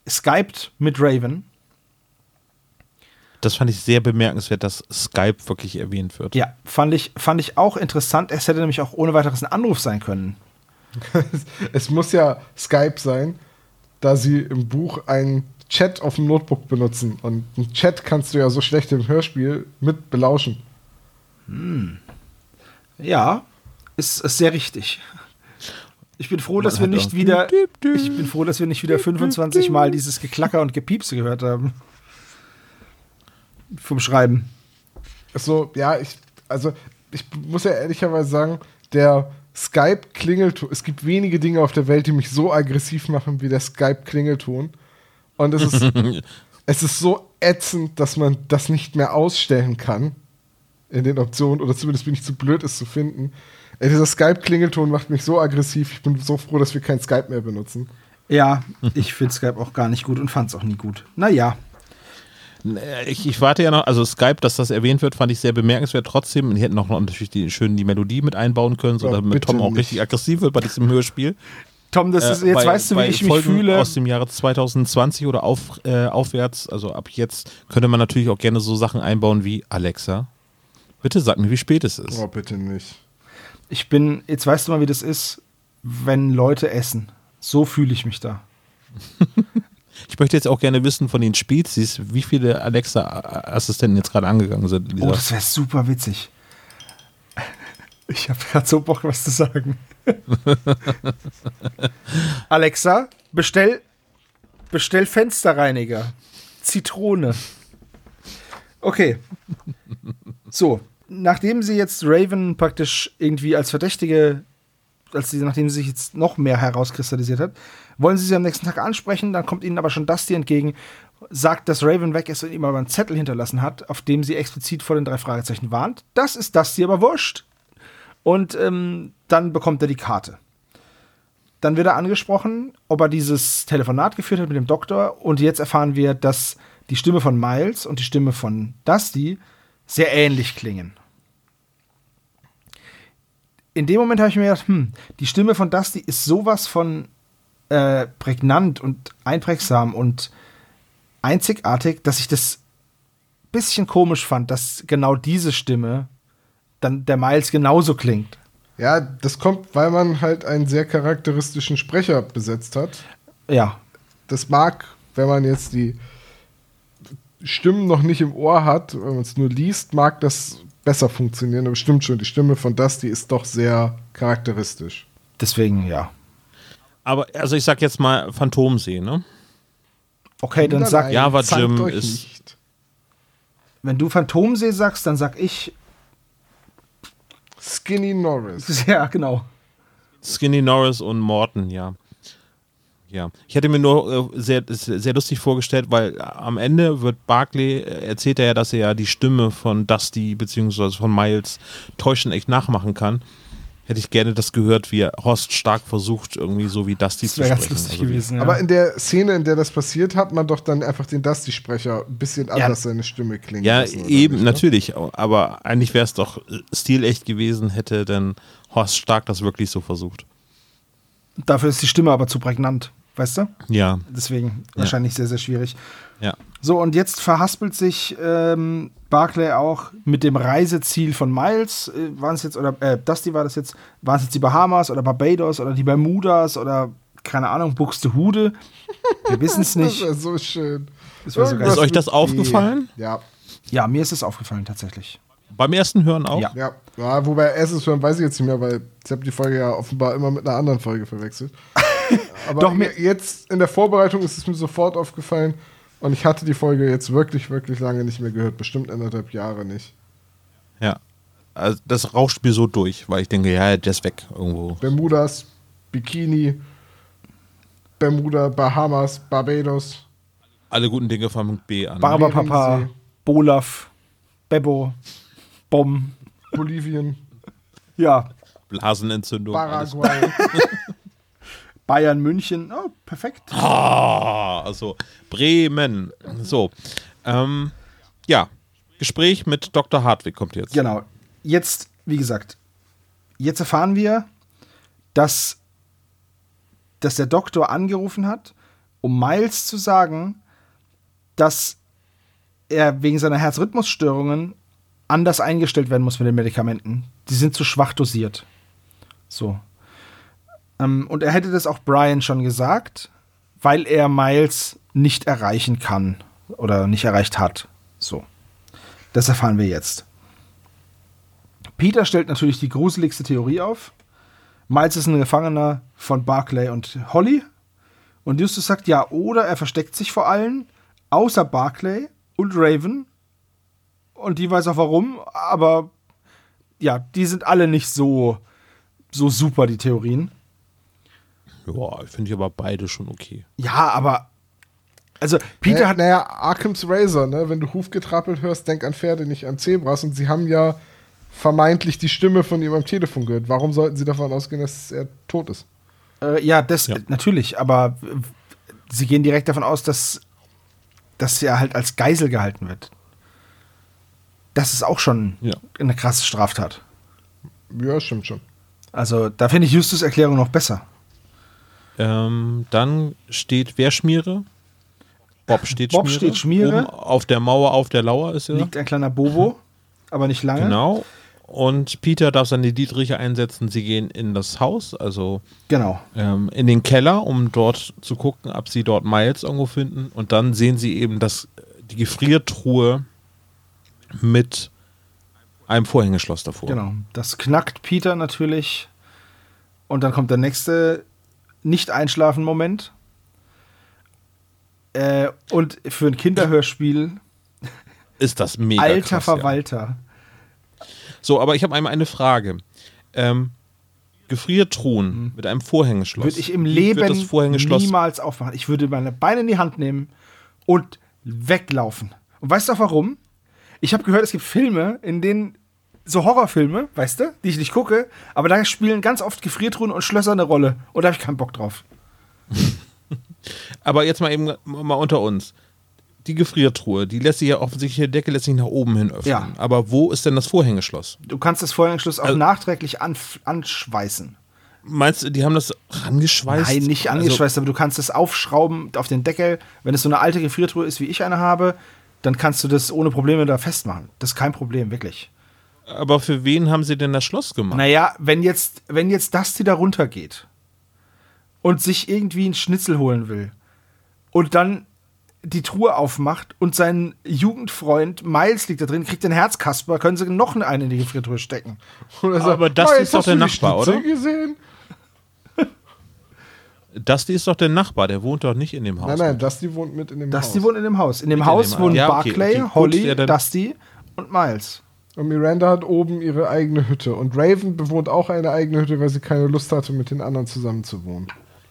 Speaker 4: skypt mit Raven.
Speaker 2: Das fand ich sehr bemerkenswert, dass Skype wirklich erwähnt wird.
Speaker 4: Ja, fand ich, fand ich auch interessant. Es hätte nämlich auch ohne weiteres ein Anruf sein können.
Speaker 3: es muss ja Skype sein, da sie im Buch einen Chat auf dem Notebook benutzen. Und einen Chat kannst du ja so schlecht im Hörspiel mit belauschen.
Speaker 4: Hm. Ja, ist, ist sehr richtig. Ich bin froh, dass wir nicht wieder. Ich bin froh, dass wir nicht wieder 25 Mal dieses Geklacker und Gepiepse gehört haben. Vom Schreiben.
Speaker 3: So, ja, ich, also ich muss ja ehrlicherweise sagen, der Skype-Klingelton, es gibt wenige Dinge auf der Welt, die mich so aggressiv machen wie der Skype-Klingelton. Und es ist, es ist so ätzend, dass man das nicht mehr ausstellen kann in den Optionen, oder zumindest bin ich zu blöd, es zu finden. Ey, dieser Skype-Klingelton macht mich so aggressiv. Ich bin so froh, dass wir kein Skype mehr benutzen.
Speaker 4: Ja, ich finde Skype auch gar nicht gut und fand es auch nie gut. Naja.
Speaker 2: Ich, ich, warte ja noch, also Skype, dass das erwähnt wird, fand ich sehr bemerkenswert trotzdem. Die hätten auch noch natürlich die, schön die Melodie mit einbauen können, so damit Tom auch nicht. richtig aggressiv wird bei diesem Hörspiel.
Speaker 4: Tom, das ist, jetzt bei, weißt du, wie ich Folgen mich fühle.
Speaker 2: Aus dem Jahre 2020 oder auf, äh, aufwärts, also ab jetzt, könnte man natürlich auch gerne so Sachen einbauen wie Alexa. Bitte sag mir, wie spät es ist.
Speaker 3: Oh, bitte nicht.
Speaker 4: Ich bin, jetzt weißt du mal, wie das ist, wenn Leute essen. So fühle ich mich da.
Speaker 2: Ich möchte jetzt auch gerne wissen von den Spezies, wie viele Alexa-Assistenten jetzt gerade angegangen sind.
Speaker 4: Oh, das wäre super witzig. Ich habe gerade so Bock, was zu sagen. Alexa, bestell, bestell Fensterreiniger. Zitrone. Okay. So, nachdem sie jetzt Raven praktisch irgendwie als Verdächtige, als sie, nachdem sie sich jetzt noch mehr herauskristallisiert hat, wollen sie sie am nächsten Tag ansprechen, dann kommt ihnen aber schon Dusty entgegen, sagt, dass Raven weg ist und ihm aber einen Zettel hinterlassen hat, auf dem sie explizit vor den drei Fragezeichen warnt. Das ist Dusty aber wurscht. Und ähm, dann bekommt er die Karte. Dann wird er angesprochen, ob er dieses Telefonat geführt hat mit dem Doktor. Und jetzt erfahren wir, dass die Stimme von Miles und die Stimme von Dusty sehr ähnlich klingen. In dem Moment habe ich mir gedacht, hm, die Stimme von Dusty ist sowas von äh, prägnant und einprägsam und einzigartig, dass ich das bisschen komisch fand, dass genau diese Stimme dann der Miles genauso klingt.
Speaker 3: Ja, das kommt, weil man halt einen sehr charakteristischen Sprecher besetzt hat.
Speaker 4: Ja.
Speaker 3: Das mag, wenn man jetzt die Stimmen noch nicht im Ohr hat, wenn man es nur liest, mag das besser funktionieren. Aber stimmt schon, die Stimme von Dusty ist doch sehr charakteristisch.
Speaker 4: Deswegen, ja.
Speaker 2: Aber, also ich sag jetzt mal Phantomsee, ne?
Speaker 4: Okay, dann sag
Speaker 2: Java Jim ist. Nicht.
Speaker 4: Wenn du Phantomsee sagst, dann sag ich
Speaker 3: Skinny Norris.
Speaker 4: Ja, genau.
Speaker 2: Skinny Norris und Morton, ja. Ja, ich hätte mir nur äh, sehr, sehr lustig vorgestellt, weil am Ende wird Barclay, äh, erzählt er ja, dass er ja die Stimme von Dusty bzw. von Miles täuschend echt nachmachen kann. Hätte ich gerne das gehört, wie Horst Stark versucht, irgendwie so wie Dusty
Speaker 4: das zu sprechen. Ganz lustig also gewesen,
Speaker 3: ja. Aber in der Szene, in der das passiert, hat man doch dann einfach den Dusty-Sprecher ein bisschen anders ja. seine Stimme klingen
Speaker 2: Ja, lassen, eben, nicht, ne? natürlich. Aber eigentlich wäre es doch stilecht gewesen, hätte denn Horst Stark das wirklich so versucht.
Speaker 4: Dafür ist die Stimme aber zu prägnant weißt du?
Speaker 2: Ja.
Speaker 4: Deswegen wahrscheinlich sehr, sehr schwierig.
Speaker 2: Ja.
Speaker 4: So, und jetzt verhaspelt sich ähm, Barclay auch mit dem Reiseziel von Miles. Äh, waren es jetzt, oder äh, Dusty war das jetzt, waren es jetzt die Bahamas oder Barbados oder die Bermudas oder keine Ahnung, Buxtehude? Wir wissen es nicht.
Speaker 3: Das wäre so schön.
Speaker 4: Das war so.
Speaker 2: Ist euch das aufgefallen?
Speaker 3: Ja.
Speaker 4: Ja, mir ist es aufgefallen tatsächlich.
Speaker 2: Beim ersten Hören auch?
Speaker 4: Ja.
Speaker 3: Ja. ja, wobei erstes Hören weiß ich jetzt nicht mehr, weil ich habe die Folge ja offenbar immer mit einer anderen Folge verwechselt. Aber
Speaker 4: Doch, mir-
Speaker 3: jetzt in der Vorbereitung ist es mir sofort aufgefallen und ich hatte die Folge jetzt wirklich, wirklich lange nicht mehr gehört. Bestimmt anderthalb Jahre nicht.
Speaker 2: Ja. Also das rauscht mir so durch, weil ich denke, ja, der ist weg irgendwo.
Speaker 3: Bermudas, Bikini, Bermuda, Bahamas, Barbados.
Speaker 2: Alle guten Dinge fangen mit B an.
Speaker 4: Barbapapa. Bolaf, Bebo, Bom.
Speaker 3: Bolivien,
Speaker 4: Ja,
Speaker 2: Blasenentzündung.
Speaker 3: Paraguay.
Speaker 4: Bayern, München. Oh, perfekt.
Speaker 2: Ah, also Bremen. So. Ähm, ja. Gespräch mit Dr. Hartwig kommt jetzt.
Speaker 4: Genau. Jetzt, wie gesagt, jetzt erfahren wir, dass, dass der Doktor angerufen hat, um Miles zu sagen, dass er wegen seiner Herzrhythmusstörungen anders eingestellt werden muss mit den Medikamenten. Die sind zu schwach dosiert. So. Ähm, und er hätte das auch Brian schon gesagt, weil er Miles nicht erreichen kann oder nicht erreicht hat. So. Das erfahren wir jetzt. Peter stellt natürlich die gruseligste Theorie auf. Miles ist ein Gefangener von Barclay und Holly. Und Justus sagt, ja, oder er versteckt sich vor allen, außer Barclay und Raven. Und die weiß auch warum, aber ja, die sind alle nicht so, so super, die Theorien.
Speaker 2: Ja, finde ich aber beide schon okay.
Speaker 4: Ja, aber. Also, Peter
Speaker 3: naja,
Speaker 4: hat.
Speaker 3: naja, Arkham's Razor, ne? Wenn du Hufgetrappelt hörst, denk an Pferde, nicht an Zebras. Und sie haben ja vermeintlich die Stimme von ihm am Telefon gehört. Warum sollten sie davon ausgehen, dass er tot ist?
Speaker 4: Äh, ja, das
Speaker 2: Ja.
Speaker 4: äh, natürlich, aber äh, sie gehen direkt davon aus, dass, dass er halt als Geisel gehalten wird. Das ist auch schon
Speaker 2: Ja.
Speaker 4: eine krasse Straftat.
Speaker 3: Ja, stimmt schon.
Speaker 4: Also, da finde ich Justus Erklärung noch besser.
Speaker 2: Ähm, dann steht wer Schmiere? Bob steht
Speaker 4: Bob
Speaker 2: Schmiere.
Speaker 4: steht Schmiere.
Speaker 2: Auf der Mauer, auf der Lauer ist er.
Speaker 4: Liegt ein kleiner Bobo, aber nicht lange.
Speaker 2: Genau. Und Peter darf seine Dietriche einsetzen. Sie gehen in das Haus, also
Speaker 4: Genau.
Speaker 2: ähm, in den Keller, um dort zu gucken, ob sie dort Miles irgendwo finden. Und dann sehen sie eben das, die Gefriertruhe mit einem Vorhängeschloss davor.
Speaker 4: Genau. Das knackt Peter natürlich. Und dann kommt der nächste Nicht-Einschlafen-Moment. Äh, und für ein Kinderhörspiel,
Speaker 2: Ist das mega
Speaker 4: alter
Speaker 2: krass, ja.
Speaker 4: Verwalter.
Speaker 2: So, aber ich habe einmal eine Frage. Ähm, Gefriertruhen mit einem Vorhängeschloss.
Speaker 4: Würde ich im Leben niemals aufmachen. Ich würde meine Beine in die Hand nehmen und weglaufen. Und weißt du auch warum? Ich habe gehört, es gibt Filme, in denen so Horrorfilme, weißt du, die ich nicht gucke, aber da spielen ganz oft Gefriertruhen und Schlösser eine Rolle. Und da habe ich keinen Bock drauf.
Speaker 2: Aber jetzt mal eben mal unter uns. Die Gefriertruhe, die lässt sich ja offensichtlich, die Decke lässt sich nach oben hin öffnen.
Speaker 4: Ja.
Speaker 2: Aber wo ist denn das Vorhängeschloss?
Speaker 4: Du kannst das Vorhängeschloss auch
Speaker 2: Also-
Speaker 4: nachträglich anschweißen.
Speaker 2: Meinst du, die haben das rangeschweißt?
Speaker 4: Nein, nicht
Speaker 2: Also,
Speaker 4: angeschweißt, aber du kannst es aufschrauben auf den Deckel. Wenn es so eine alte Gefriertruhe ist, wie ich eine habe, dann kannst du das ohne Probleme da festmachen. Das ist kein Problem, wirklich.
Speaker 2: Aber für wen haben sie denn das Schloss gemacht?
Speaker 4: Naja, wenn jetzt, wenn jetzt Dusty da runtergeht und sich irgendwie einen Schnitzel holen will und dann die Truhe aufmacht und sein Jugendfreund Miles liegt da drin, kriegt den Herzkasper, können sie noch eine in die Gefriertruhe stecken.
Speaker 3: Er sagt,
Speaker 2: Aber das
Speaker 3: "Oh,
Speaker 2: ist doch der Nachbar, oder?
Speaker 3: gesehen?
Speaker 2: Dusty ist doch der Nachbar, der wohnt doch nicht in dem Haus.
Speaker 3: Nein, nein, Dusty wohnt mit in dem
Speaker 4: Dusty
Speaker 3: Haus.
Speaker 4: wohnt in dem Haus. In dem
Speaker 2: in
Speaker 4: Haus
Speaker 2: dem-
Speaker 4: wohnen
Speaker 2: ja, okay,
Speaker 4: Barclay,
Speaker 2: okay, gut,
Speaker 4: Holly, Dusty und Miles.
Speaker 3: Und Miranda hat oben ihre eigene Hütte. Und Raven bewohnt auch eine eigene Hütte, weil sie keine Lust hatte, mit den anderen zusammen zu wohnen.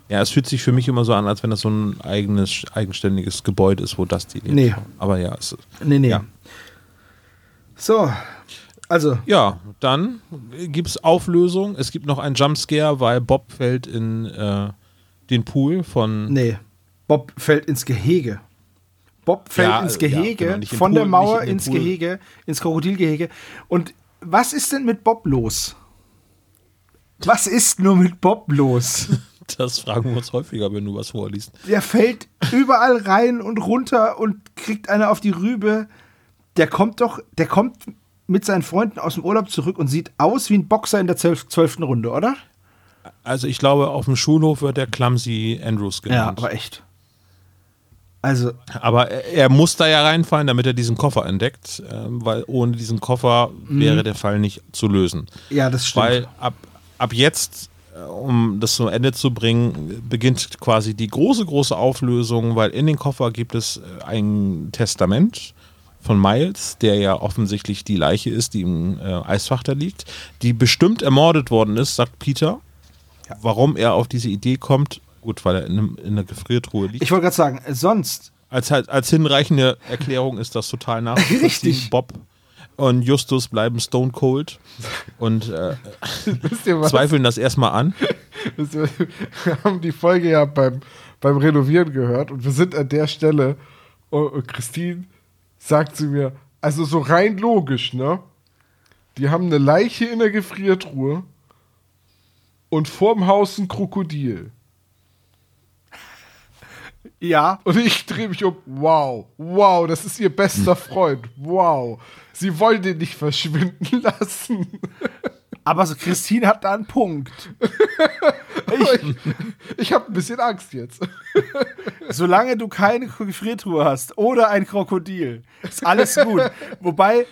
Speaker 2: Ja, es fühlt sich für mich immer so an, als wenn das so ein eigenes, eigenständiges Gebäude ist, wo Dusty lebt.
Speaker 4: Nee.
Speaker 2: Aber ja, es ist.
Speaker 4: Nee, nee.
Speaker 2: Ja.
Speaker 4: So, also,
Speaker 2: Ja, dann gibt es Auflösung. Es gibt noch einen Jumpscare, weil Bob fällt in äh, den Pool von.
Speaker 4: nee. Bob fällt ins Gehege. Bob fällt
Speaker 2: Ja,
Speaker 4: ins
Speaker 2: äh, ja,
Speaker 4: Gehege,
Speaker 2: genau, nicht im
Speaker 4: von
Speaker 2: Pool,
Speaker 4: der Mauer
Speaker 2: in
Speaker 4: ins
Speaker 2: Pool.
Speaker 4: Gehege, ins Krokodilgehege. Und was ist denn mit Bob los? Was ist nur mit Bob los?
Speaker 2: Das fragen wir uns häufiger, wenn du was vorliest.
Speaker 4: Der fällt überall rein und runter und kriegt eine auf die Rübe. Der kommt doch, der kommt mit seinen Freunden aus dem Urlaub zurück und sieht aus wie ein Boxer in der zwölf- zwölften Runde, oder?
Speaker 2: Also ich glaube, auf dem Schulhof wird der Clumsy Andrews genannt.
Speaker 4: aber echt. Also,
Speaker 2: Aber er, muss da ja reinfallen, damit er diesen Koffer entdeckt, ähm, weil ohne diesen Koffer wäre der Fall nicht zu lösen.
Speaker 4: ja, das stimmt.
Speaker 2: Weil ab, ab jetzt, äh, um das zum Ende zu bringen, beginnt quasi die große, große Auflösung, weil in den Koffer gibt es äh, ein Testament von Miles, der ja offensichtlich die Leiche ist, die im äh, Eisfach da liegt, die bestimmt ermordet worden ist, sagt Peter. Warum er auf diese Idee kommt, gut, weil er in, in einer Gefriertruhe liegt.
Speaker 4: ich wollte gerade sagen, sonst,
Speaker 2: Als, halt- als hinreichende Erklärung ist das total nachvollziehbar.
Speaker 4: Richtig.
Speaker 2: Bob und Justus bleiben stone cold und äh, zweifeln das erstmal an.
Speaker 3: Wir haben die Folge ja beim, beim Renovieren gehört und wir sind an der Stelle und, und Christine sagt zu mir, also so rein logisch, ne? Die haben eine Leiche in der Gefriertruhe und vorm Haus ein Krokodil.
Speaker 4: Ja,
Speaker 3: Und ich drehe mich um, wow, wow, das ist ihr bester Freund, wow. Sie wollen den nicht verschwinden lassen.
Speaker 4: aber so Christine hat da einen Punkt.
Speaker 3: Ich, ich habe ein bisschen Angst jetzt.
Speaker 4: Solange du keine Gefriertruhe hast oder ein Krokodil, ist alles gut. Wobei,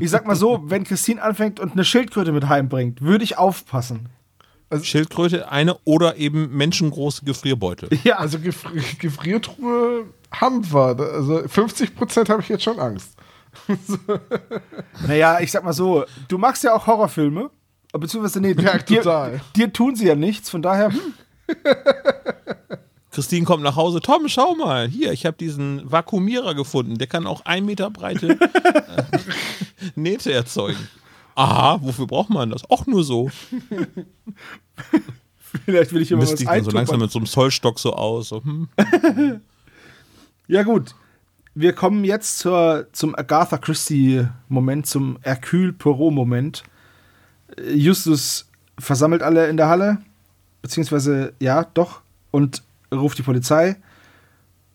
Speaker 4: ich sag mal so, wenn Christine anfängt und eine Schildkröte mit heimbringt, würde ich aufpassen.
Speaker 2: Schildkröte, eine oder eben menschengroße Gefrierbeutel.
Speaker 4: Ja,
Speaker 3: Also Gefri Gefriertruhe haben wir. Also 50% habe ich jetzt schon Angst.
Speaker 4: naja, ich sag mal so, du magst ja auch Horrorfilme, beziehungsweise nee,
Speaker 3: Ja,
Speaker 4: dir,
Speaker 3: total.
Speaker 4: dir tun sie ja nichts, von daher, hm,
Speaker 2: Christine kommt nach Hause. Tom, schau mal, hier, ich habe diesen Vakuumierer gefunden. Der kann auch ein Meter breite äh, Nähte erzeugen. Aha, wofür braucht man das? Auch nur so.
Speaker 4: vielleicht will ich immer
Speaker 2: Misst
Speaker 4: was
Speaker 2: dann so langsam mit so einem Zollstock so aus. So, hm.
Speaker 4: Ja, gut. Wir kommen jetzt zur, zum Agatha Christie-Moment, zum Hercule Poirot-Moment. Justus versammelt alle in der Halle, beziehungsweise, ja, doch, und ruft die Polizei.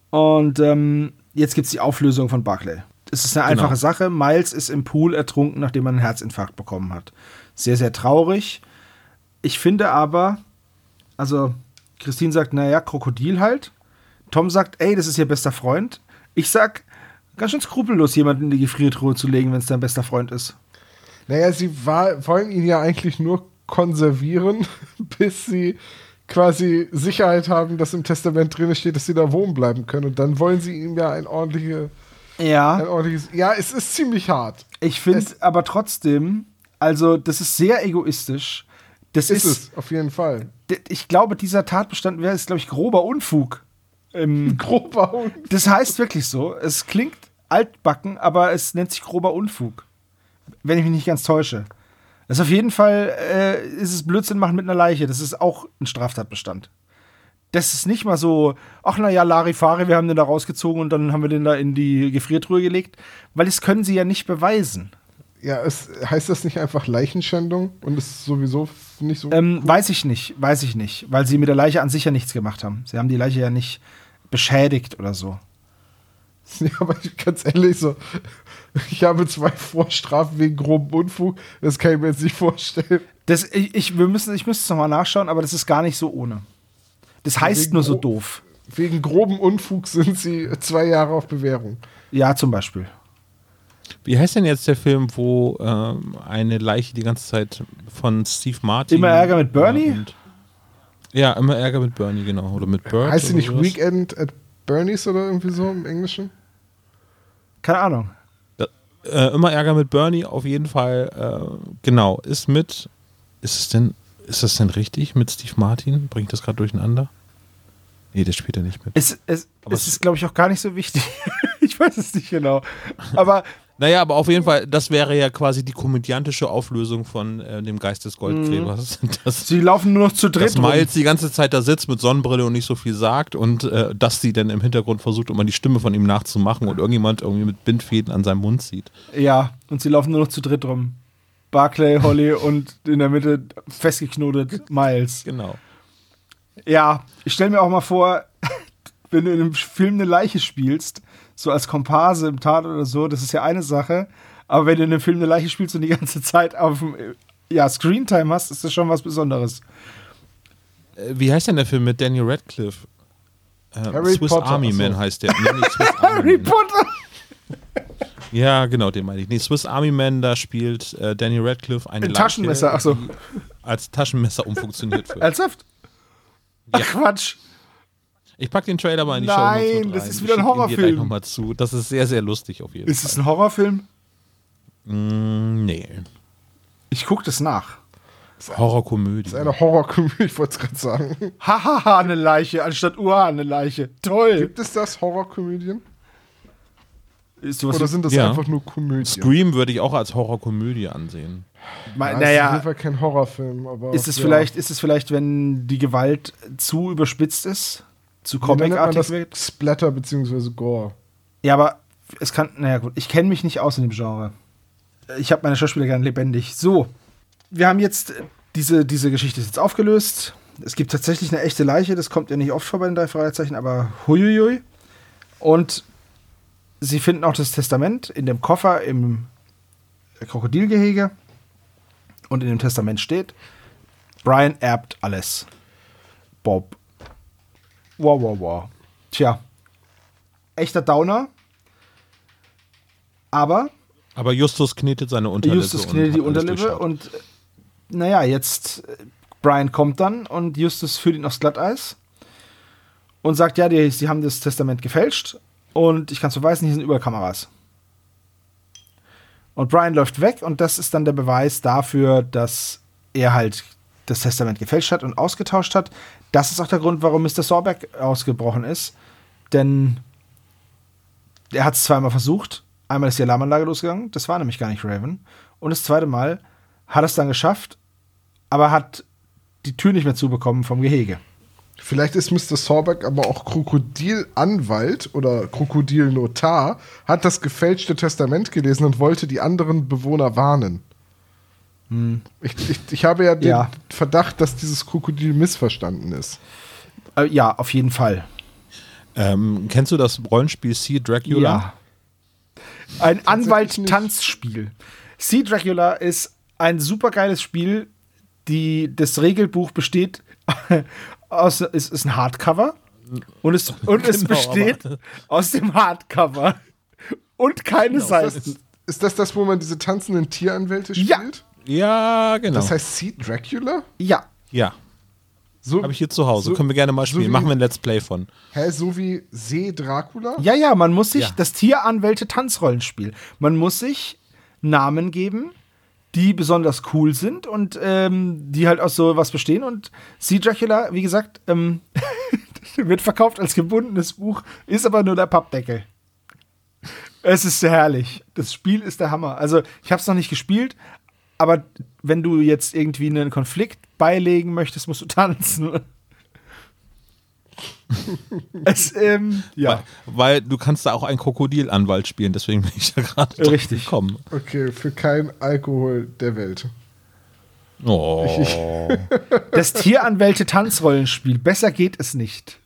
Speaker 4: Und ähm, jetzt gibt es die Auflösung von Barclay. Es ist eine
Speaker 2: Genau.
Speaker 4: einfache Sache. Miles ist im Pool ertrunken, nachdem er einen Herzinfarkt bekommen hat. Sehr, sehr traurig. Ich finde aber, also Christine sagt, naja, Krokodil halt. Tom sagt, ey, das ist ihr bester Freund. Ich sag, ganz schön skrupellos, jemanden in die Gefriertruhe zu legen, wenn es dein bester Freund ist.
Speaker 3: Naja, sie war, wollen ihn ja eigentlich nur konservieren, bis sie quasi Sicherheit haben, dass im Testament drin steht, dass sie da wohnen bleiben können. Und dann wollen sie ihm ja ein, ordentliche, ein
Speaker 4: Ja.
Speaker 3: Ja, es ist ziemlich hart.
Speaker 4: Ich finde aber trotzdem, also, das ist sehr egoistisch. Das
Speaker 3: Ist,
Speaker 4: ist,
Speaker 3: es, auf jeden Fall.
Speaker 4: ich glaube, dieser Tatbestand wäre, ist, glaube ich, grober Unfug. Ähm,
Speaker 3: Grober Hund.
Speaker 4: das heißt wirklich so. Es klingt altbacken, aber es nennt sich grober Unfug. Wenn ich mich nicht ganz täusche. Das ist auf jeden Fall, äh, ist es Blödsinn machen mit einer Leiche. Das ist auch ein Straftatbestand. Das ist nicht mal so, ach naja, Larifari, wir haben den da rausgezogen und dann haben wir den da in die Gefriertruhe gelegt, weil das können sie ja nicht beweisen.
Speaker 3: Ja, es, heißt das nicht einfach Leichenschändung? Und es ist sowieso nicht so.
Speaker 4: Ähm, weiß ich nicht, weiß ich nicht, weil sie mit der Leiche an sich ja nichts gemacht haben. Sie haben die Leiche ja nicht beschädigt oder so.
Speaker 3: Ja, aber ich, ganz ehrlich, so, ich habe zwei Vorstrafen wegen groben Unfug. Das kann ich mir jetzt nicht vorstellen.
Speaker 4: Das, ich, ich, wir müssen, ich müsste es nochmal nachschauen, aber das ist gar nicht so ohne. Das heißt
Speaker 3: wegen
Speaker 4: nur so doof.
Speaker 3: Wegen groben Unfug sind sie zwei Jahre auf Bewährung.
Speaker 4: Ja, zum Beispiel.
Speaker 2: Wie heißt denn jetzt der Film, wo ähm, eine Leiche die ganze Zeit von Steve Martin.
Speaker 4: Immer Ärger mit Bernie?
Speaker 2: Ja, und- ja, immer Ärger mit Bernie, genau. Oder mit Bert.
Speaker 3: heißt sie nicht
Speaker 2: sowas.
Speaker 3: Weekend at Bernie's oder irgendwie so im Englischen?
Speaker 4: Keine Ahnung.
Speaker 2: Äh, immer Ärger mit Bernie, auf jeden Fall. Äh, genau, ist mit. Ist es denn. Ist das denn richtig mit Steve Martin? Bringt das gerade durcheinander? Nee, der spielt ja nicht mit.
Speaker 4: Es, es, es ist, glaube ich, auch gar nicht so wichtig. ich weiß es nicht genau. Aber
Speaker 2: Naja, aber auf jeden Fall, das wäre ja quasi die komödiantische Auflösung von äh, dem Geist des Goldgräbers. Dass,
Speaker 4: sie laufen nur noch zu
Speaker 2: dass
Speaker 4: dritt rum.
Speaker 2: Miles die ganze Zeit da sitzt mit Sonnenbrille und nicht so viel sagt und äh, dass sie dann im Hintergrund versucht, immer die Stimme von ihm nachzumachen und irgendjemand irgendwie mit Bindfäden an seinem Mund zieht.
Speaker 4: Ja, und sie laufen nur noch zu dritt rum. Barclay, Holly und in der Mitte festgeknotet Miles.
Speaker 2: Genau.
Speaker 4: Ja, ich stelle mir auch mal vor, wenn du in einem Film eine Leiche spielst, so als Komparse im Tat oder so, das ist ja eine Sache. Aber wenn du in einem Film eine Leiche spielst und die ganze Zeit auf dem ja, Screentime hast, ist das schon was Besonderes.
Speaker 2: Äh, Wie heißt denn der Film mit Daniel Radcliffe? Äh,
Speaker 3: Harry
Speaker 2: Swiss
Speaker 3: Potter,
Speaker 2: Army. Man heißt der. Nee,
Speaker 4: Harry. Potter!
Speaker 2: Ja, genau, den meine ich. Nee, Swiss Army Man, da spielt äh, Daniel Radcliffe eine
Speaker 4: Ein Taschenmesser, ach so.
Speaker 2: die als Taschenmesser umfunktioniert wird.
Speaker 4: Ernsthaft? Ach, Quatsch.
Speaker 2: Ich pack den Trailer mal in die
Speaker 4: Nein,
Speaker 2: Show Notes
Speaker 4: das ist wieder ein Horrorfilm.
Speaker 2: gleich noch mal zu. Das ist sehr, sehr lustig auf jeden
Speaker 4: Ist es
Speaker 2: Fall.
Speaker 4: ein Horrorfilm?
Speaker 2: Mm, nee.
Speaker 4: Ich gucke das nach.
Speaker 2: Horrorkomödie.
Speaker 3: Das ist eine Horrorkomödie, ich wollte es gerade sagen.
Speaker 4: Hahaha, eine Leiche, anstatt Uha, eine Leiche. Toll.
Speaker 3: Gibt es das Horrorkomödien?
Speaker 4: Ist sowas
Speaker 3: Oder sind das
Speaker 2: Ja.
Speaker 3: einfach nur Komödien?
Speaker 2: Scream würde ich auch als Horrorkomödie ansehen.
Speaker 4: Ma-
Speaker 3: Ja, es ist auf jeden
Speaker 4: naja,
Speaker 3: Fall kein Horrorfilm, aber.
Speaker 4: ist es,
Speaker 3: ja.
Speaker 4: vielleicht, ist es vielleicht, wenn die Gewalt zu überspitzt ist? Zu comicartig wird?
Speaker 3: Splatter bzw. Gore.
Speaker 4: Ja, aber es kann, naja gut, ich kenne mich nicht aus in dem Genre. Ich habe meine Schauspieler gern lebendig. So, wir haben jetzt diese, diese Geschichte ist jetzt aufgelöst. Es gibt tatsächlich eine echte Leiche, das kommt ja nicht oft vor bei den drei Fragezeichen, aber huiuiui. Und sie finden auch das Testament in dem Koffer im Krokodilgehege. Und in dem Testament steht, Brian erbt alles. Bob. Wow, wow, wow. Tja, echter Downer. Aber
Speaker 2: Aber Justus knetet seine Unterlippe.
Speaker 4: Justus knetet die Unterlippe und naja, jetzt äh, Brian kommt dann und Justus führt ihn aufs Glatteis und sagt, ja, die, sie haben das Testament gefälscht und ich kann es beweisen, hier sind überall Kameras. Und Brian läuft weg und das ist dann der Beweis dafür, dass er halt das Testament gefälscht hat und ausgetauscht hat. Das ist auch der Grund, warum Mr. Sorbeck ausgebrochen ist. Denn er hat es zweimal versucht. Einmal ist die Alarmanlage losgegangen, das war nämlich gar nicht Raven. Und das zweite Mal hat er es dann geschafft, aber hat die Tür nicht mehr zubekommen vom Gehege.
Speaker 3: Vielleicht ist Mr. Sorbeck aber auch Krokodilanwalt oder Krokodilnotar, hat das gefälschte Testament gelesen und wollte die anderen Bewohner warnen. Ich, ich, ich habe ja den
Speaker 4: Ja.
Speaker 3: Verdacht, dass dieses Krokodil missverstanden ist.
Speaker 4: Äh, ja, auf jeden Fall.
Speaker 2: Ähm, kennst du das Rollenspiel Sea Dracula?
Speaker 4: Ja. Ein. Anwalt-Tanzspiel. Sea Dracula ist ein supergeiles Spiel. Die, das Regelbuch besteht aus, es ist ein Hardcover und es, und es
Speaker 2: Genau,
Speaker 4: besteht aus dem Hardcover und keine
Speaker 3: Ist das,
Speaker 4: Seiten.
Speaker 3: ist das das, wo man diese tanzenden Tieranwälte
Speaker 4: Ja.
Speaker 3: spielt?
Speaker 2: Ja, genau.
Speaker 3: Das heißt Seed Dracula?
Speaker 4: Ja,
Speaker 2: ja,
Speaker 3: So,
Speaker 2: habe ich hier zu Hause.
Speaker 3: So-
Speaker 2: Können wir gerne mal
Speaker 3: so
Speaker 2: spielen.
Speaker 3: wie-
Speaker 2: Machen wir ein Let's Play von.
Speaker 3: Hä, so wie See Dracula?
Speaker 4: Ja, ja, man muss sich
Speaker 2: Ja.
Speaker 4: das Tieranwälte-Tanzrollenspiel. Man muss sich Namen geben, die besonders cool sind und ähm, die halt aus sowas bestehen. Und Sea Dracula, wie gesagt, ähm, wird verkauft als gebundenes Buch, ist aber nur der Pappdeckel. Es ist herrlich. Das Spiel ist der Hammer. Also, ich habe es noch nicht gespielt, aber wenn du jetzt irgendwie einen Konflikt beilegen möchtest, musst du tanzen. es, ähm, ja.
Speaker 2: Weil, weil du kannst da auch einen Krokodilanwalt spielen, deswegen bin ich da gerade
Speaker 4: Richtig.
Speaker 2: gekommen.
Speaker 3: Okay, für kein Alkohol der Welt.
Speaker 2: Oh.
Speaker 4: Das Tieranwälte-Tanzrollenspiel. Besser geht es nicht.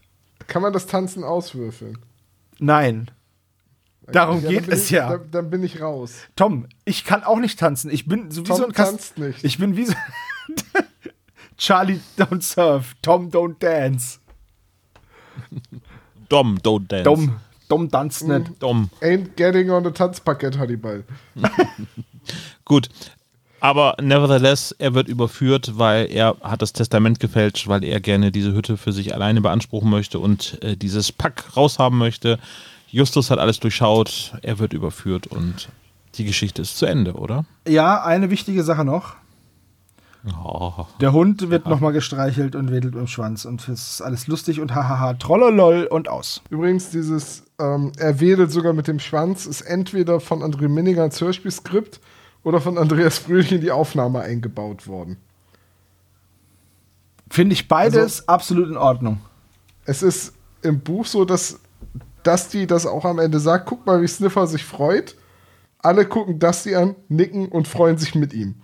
Speaker 3: Kann man das Tanzen auswürfeln?
Speaker 4: Nein. Darum
Speaker 3: dann
Speaker 4: geht es
Speaker 3: ich,
Speaker 4: ja.
Speaker 3: Dann, dann bin ich raus.
Speaker 4: Tom, ich kann auch nicht tanzen. Ich bin so wie
Speaker 3: Tom
Speaker 4: so ein Kast
Speaker 3: tanzt nicht.
Speaker 4: Ich bin wie so. Charlie don't surf. Tom don't dance.
Speaker 2: Dom, don't dance.
Speaker 4: Dom. Dom tanzt nicht.
Speaker 2: Dom.
Speaker 3: Ain't getting on the Tanzparkett, Hannibal.
Speaker 2: Gut. Aber nevertheless, er wird überführt, weil er hat das Testament gefälscht, weil er gerne diese Hütte für sich alleine beanspruchen möchte und äh, dieses Pack raushaben möchte. Justus hat alles durchschaut, er wird überführt und die Geschichte ist zu Ende, oder?
Speaker 4: Ja, eine wichtige Sache noch.
Speaker 2: Oh.
Speaker 4: Der Hund wird nochmal gestreichelt und wedelt im Schwanz. Und es ist alles lustig und hahaha, trollolol und aus.
Speaker 3: Übrigens, dieses ähm, Er wedelt sogar mit dem Schwanz ist entweder von André Minninger als Hörspielskript oder von Andreas Brühl in die Aufnahme eingebaut worden.
Speaker 4: Finde ich beides
Speaker 3: Also-
Speaker 4: absolut in Ordnung.
Speaker 3: Es ist im Buch so, dass Dusty das auch am Ende sagt: guck mal, wie Sniffer sich freut. Alle gucken Dusty an, nicken und freuen sich mit ihm.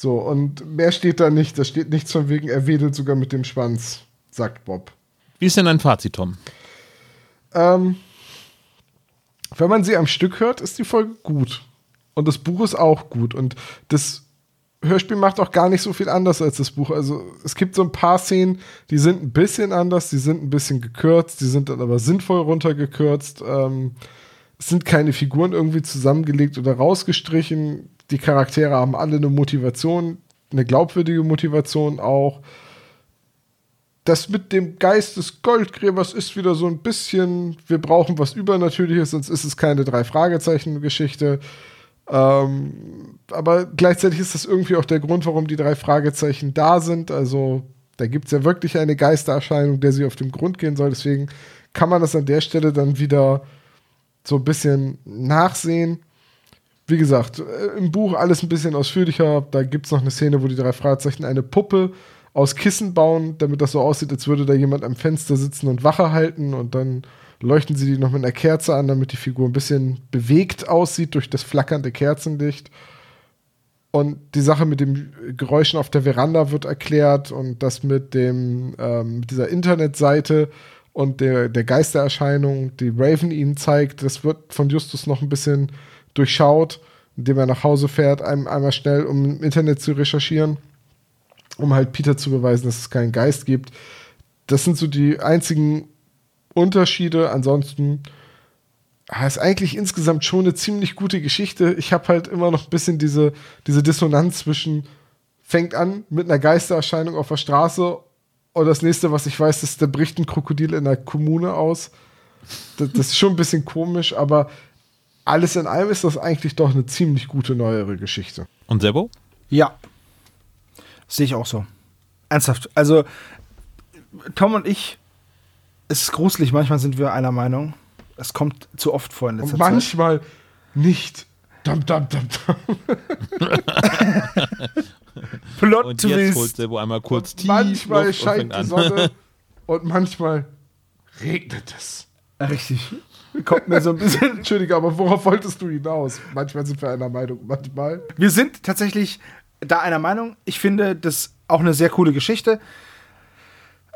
Speaker 3: So, und mehr steht da nicht. Da steht nichts von wegen, er wedelt sogar mit dem Schwanz. sagt Bob.
Speaker 2: Wie ist denn dein Fazit, Tom?
Speaker 3: Ähm, wenn man sie am Stück hört, ist die Folge gut. Und das Buch ist auch gut. Und das Hörspiel macht auch gar nicht so viel anders als das Buch. Also es gibt so ein paar Szenen, die sind ein bisschen anders, die sind ein bisschen gekürzt, die sind dann aber sinnvoll runtergekürzt. Ähm, es sind keine Figuren irgendwie zusammengelegt oder rausgestrichen. Die Charaktere haben alle eine Motivation, eine glaubwürdige Motivation auch. Das mit dem Geist des Goldgräbers ist wieder so ein bisschen, wir brauchen was Übernatürliches, sonst ist es keine Drei-Fragezeichen-Geschichte. Ähm, aber gleichzeitig ist das irgendwie auch der Grund, warum die drei Fragezeichen da sind. Also da gibt es ja wirklich eine Geistererscheinung, der sie auf den Grund gehen soll. Deswegen kann man das an der Stelle dann wieder so ein bisschen nachsehen. Wie gesagt, äh, im Buch alles ein bisschen ausführlicher. Da gibt es noch eine Szene, wo die drei Fragezeichen eine Puppe aus Kissen bauen, damit das so aussieht, als würde da jemand am Fenster sitzen und Wache halten und dann leuchten sie die noch mit einer Kerze an, damit die Figur ein bisschen bewegt aussieht durch das flackernde Kerzenlicht. Und die Sache mit den Geräuschen auf der Veranda wird erklärt und das mit dem ähm, dieser Internetseite und der, der Geistererscheinung, die Raven ihnen zeigt, das wird von Justus noch ein bisschen durchschaut, indem er nach Hause fährt, einem, einmal schnell, um im Internet zu recherchieren, um halt Peter zu beweisen, dass es keinen Geist gibt. Das sind so die einzigen Unterschiede. Ansonsten ah, ist eigentlich insgesamt schon eine ziemlich gute Geschichte. Ich habe halt immer noch ein bisschen diese, diese Dissonanz zwischen fängt an mit einer Geistererscheinung auf der Straße und das nächste, was ich weiß, ist, da bricht ein Krokodil in der Kommune aus. Das, das ist schon ein bisschen komisch, aber alles in allem ist das eigentlich doch eine ziemlich gute neuere Geschichte.
Speaker 2: Und Sebo?
Speaker 4: Ja. Sehe ich auch so. Ernsthaft. Also, Tom und ich es ist gruselig, manchmal sind wir einer Meinung. Es kommt zu oft vor in letzter
Speaker 3: Und manchmal
Speaker 4: Zeit.
Speaker 3: nicht. Dum, dum, dum, dum.
Speaker 2: Plot und jetzt holt Sebo einmal kurz
Speaker 3: tief Manchmal Luft scheint die Sonne und manchmal regnet es.
Speaker 4: Richtig. Kommt mir so ein bisschen.
Speaker 3: Entschuldige, aber worauf wolltest du hinaus? Manchmal sind wir einer Meinung, manchmal.
Speaker 4: Wir sind tatsächlich da einer Meinung. Ich finde das auch eine sehr coole Geschichte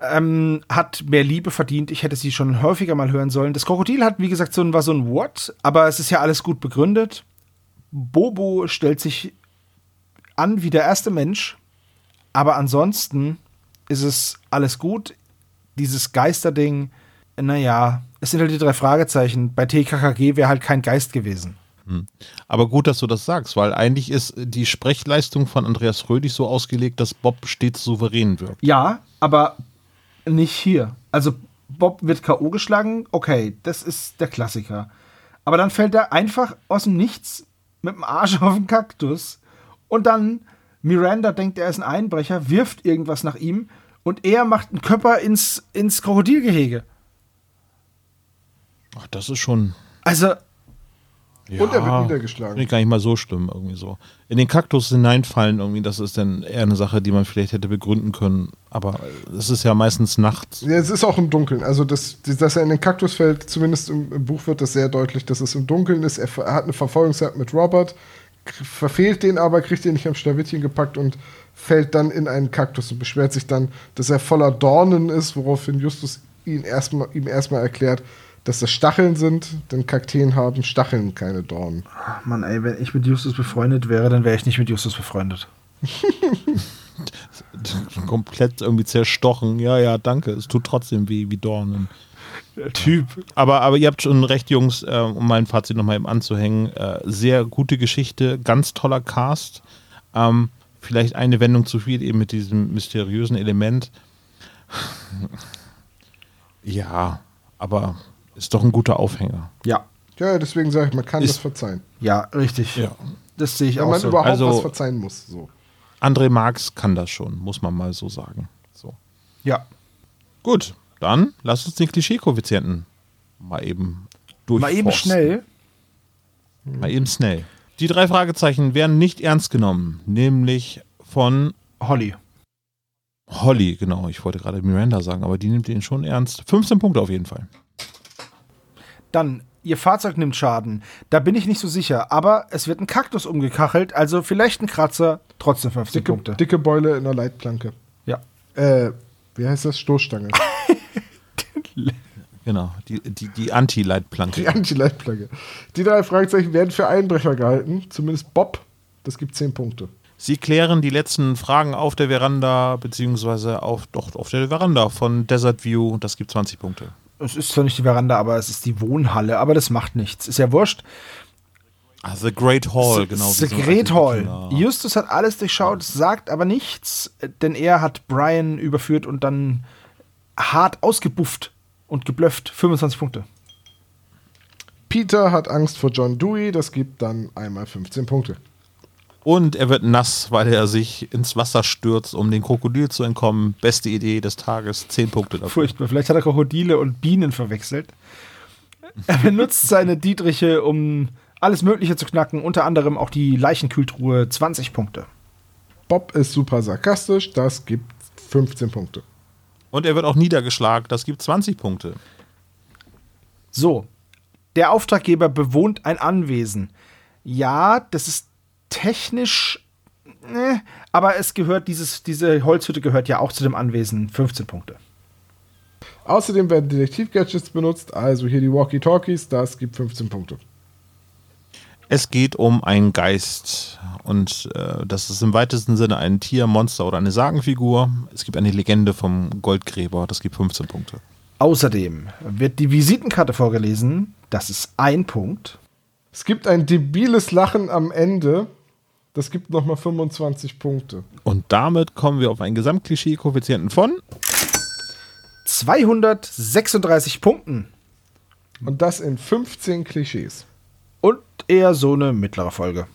Speaker 4: ähm, hat mehr Liebe verdient. Ich hätte sie schon häufiger mal hören sollen. Das Krokodil hat, wie gesagt, so ein, war so ein What, aber es ist ja alles gut begründet. Bobo stellt sich an wie der erste Mensch, aber ansonsten ist es alles gut. Dieses Geisterding, naja, es sind halt die drei Fragezeichen. Bei TKKG wäre halt kein Geist gewesen.
Speaker 2: Hm. Aber gut, dass du das sagst, weil eigentlich ist die Sprechleistung von Andreas Rödig so ausgelegt, dass Bob stets souverän wirkt.
Speaker 4: Ja, aber nicht hier. Also Bob wird K.O. geschlagen, okay, das ist der Klassiker. Aber dann fällt er einfach aus dem Nichts mit dem Arsch auf den Kaktus und dann Miranda denkt, er ist ein Einbrecher, wirft irgendwas nach ihm und er macht einen Körper ins, ins Krokodilgehege.
Speaker 2: Ach, das ist schon.
Speaker 4: Also,
Speaker 3: ja, und er wird niedergeschlagen.
Speaker 2: Finde ich gar nicht mal so schlimm, irgendwie so. In den Kaktus hineinfallen, irgendwie, das ist dann eher eine Sache, die man vielleicht hätte begründen können. Aber es ist ja meistens nachts.
Speaker 3: Ja, es ist auch im Dunkeln. Also, das, dass er in den Kaktus fällt, zumindest im, im Buch wird das sehr deutlich, dass es im Dunkeln ist. Er, hat eine Verfolgungsjagd mit Robert, verfehlt den aber, kriegt ihn nicht am Schlawittchen gepackt und fällt dann in einen Kaktus und beschwert sich dann, dass er voller Dornen ist, woraufhin Justus ihn erstmal, ihm erstmal erklärt, dass das Stacheln sind, denn Kakteen haben Stacheln, keine Dornen.
Speaker 4: Ach Mann, ey, wenn ich mit Justus befreundet wäre, dann wäre ich nicht mit Justus befreundet.
Speaker 2: Komplett irgendwie zerstochen. Ja, ja, danke. Es tut trotzdem weh wie Dornen.
Speaker 4: Der Typ.
Speaker 2: Aber, aber ihr habt schon recht, Jungs, äh, um mein Fazit nochmal eben anzuhängen. Äh, sehr gute Geschichte, ganz toller Cast. Ähm, vielleicht eine Wendung zu viel, eben mit diesem mysteriösen Element. Ja, aber ist doch ein guter Aufhänger.
Speaker 4: Ja.
Speaker 3: Ja, deswegen sage ich, man kann ist, das verzeihen.
Speaker 4: Ja, richtig.
Speaker 2: Ja.
Speaker 4: Das sehe ich
Speaker 3: Wenn
Speaker 4: auch
Speaker 3: man
Speaker 4: so.
Speaker 3: überhaupt
Speaker 2: also,
Speaker 3: was verzeihen muss. So.
Speaker 2: André Marx kann das schon, muss man mal so sagen. So.
Speaker 4: Ja.
Speaker 2: Gut, dann lass uns den Klischee-Koeffizienten mal eben durchforsten.
Speaker 4: Mal eben schnell.
Speaker 2: Mal eben schnell. Die drei Fragezeichen werden nicht ernst genommen, nämlich von
Speaker 4: Holly.
Speaker 2: Holly, genau. Ich wollte gerade Miranda sagen, aber die nimmt ihn schon ernst. 15 Punkte auf jeden Fall.
Speaker 4: Dann, ihr Fahrzeug nimmt Schaden. Da bin ich nicht so sicher. Aber es wird ein Kaktus umgekachelt, also vielleicht ein Kratzer, trotzdem 15
Speaker 3: dicke,
Speaker 4: Punkte.
Speaker 3: Dicke Beule in der Leitplanke.
Speaker 4: Ja.
Speaker 3: Äh, Wie heißt das? Stoßstange.
Speaker 2: Genau, die, die, die Anti-Leitplanke.
Speaker 3: Die Anti-Leitplanke. Die drei Fragezeichen werden für Einbrecher gehalten. Zumindest Bob. Das gibt 10 Punkte.
Speaker 2: Sie klären die letzten Fragen auf der Veranda, beziehungsweise auf, doch, auf der Veranda von Desert View. Das gibt 20 Punkte.
Speaker 4: Es ist zwar nicht die Veranda, aber es ist die Wohnhalle, aber das macht nichts. Ist ja wurscht.
Speaker 2: Ah, The Great Hall, genau.
Speaker 4: The
Speaker 2: so
Speaker 4: Great Hall.
Speaker 2: Wikinger.
Speaker 4: Justus hat alles durchschaut, sagt aber nichts, denn er hat Brian überführt und dann hart ausgebufft und geblufft. 25 Punkte.
Speaker 3: Peter hat Angst vor John Dewey. Das gibt dann einmal 15 Punkte.
Speaker 2: Und er wird nass, weil er sich ins Wasser stürzt, um den Krokodil zu entkommen. Beste Idee des Tages. 10 Punkte dafür.
Speaker 4: Furchtbar. Vielleicht hat er Krokodile und Bienen verwechselt. Er benutzt seine Dietriche, um alles Mögliche zu knacken, unter anderem auch die Leichenkühltruhe. 20 Punkte.
Speaker 3: Bob ist super sarkastisch. Das gibt 15 Punkte.
Speaker 2: Und er wird auch niedergeschlagen. Das gibt 20 Punkte.
Speaker 4: So, der Auftraggeber bewohnt ein Anwesen. Ja, das ist technisch, ne, aber es gehört, dieses, diese Holzhütte gehört ja auch zu dem Anwesen. 15 Punkte.
Speaker 3: Außerdem werden Detektiv-Gadgets benutzt. Also hier die Walkie-Talkies. Das gibt 15 Punkte.
Speaker 2: Es geht um einen Geist. Und äh, das ist im weitesten Sinne ein Tier, Monster oder eine Sagenfigur. Es gibt eine Legende vom Goldgräber. Das gibt 15 Punkte.
Speaker 4: Außerdem wird die Visitenkarte vorgelesen. Das ist ein Punkt.
Speaker 3: Es gibt ein debiles Lachen am Ende. Das gibt nochmal 25 Punkte.
Speaker 2: Und damit kommen wir auf einen Gesamtklischee-Koeffizienten von
Speaker 4: 236 Punkten.
Speaker 3: Und das in 15 Klischees.
Speaker 4: Und eher so eine mittlere Folge.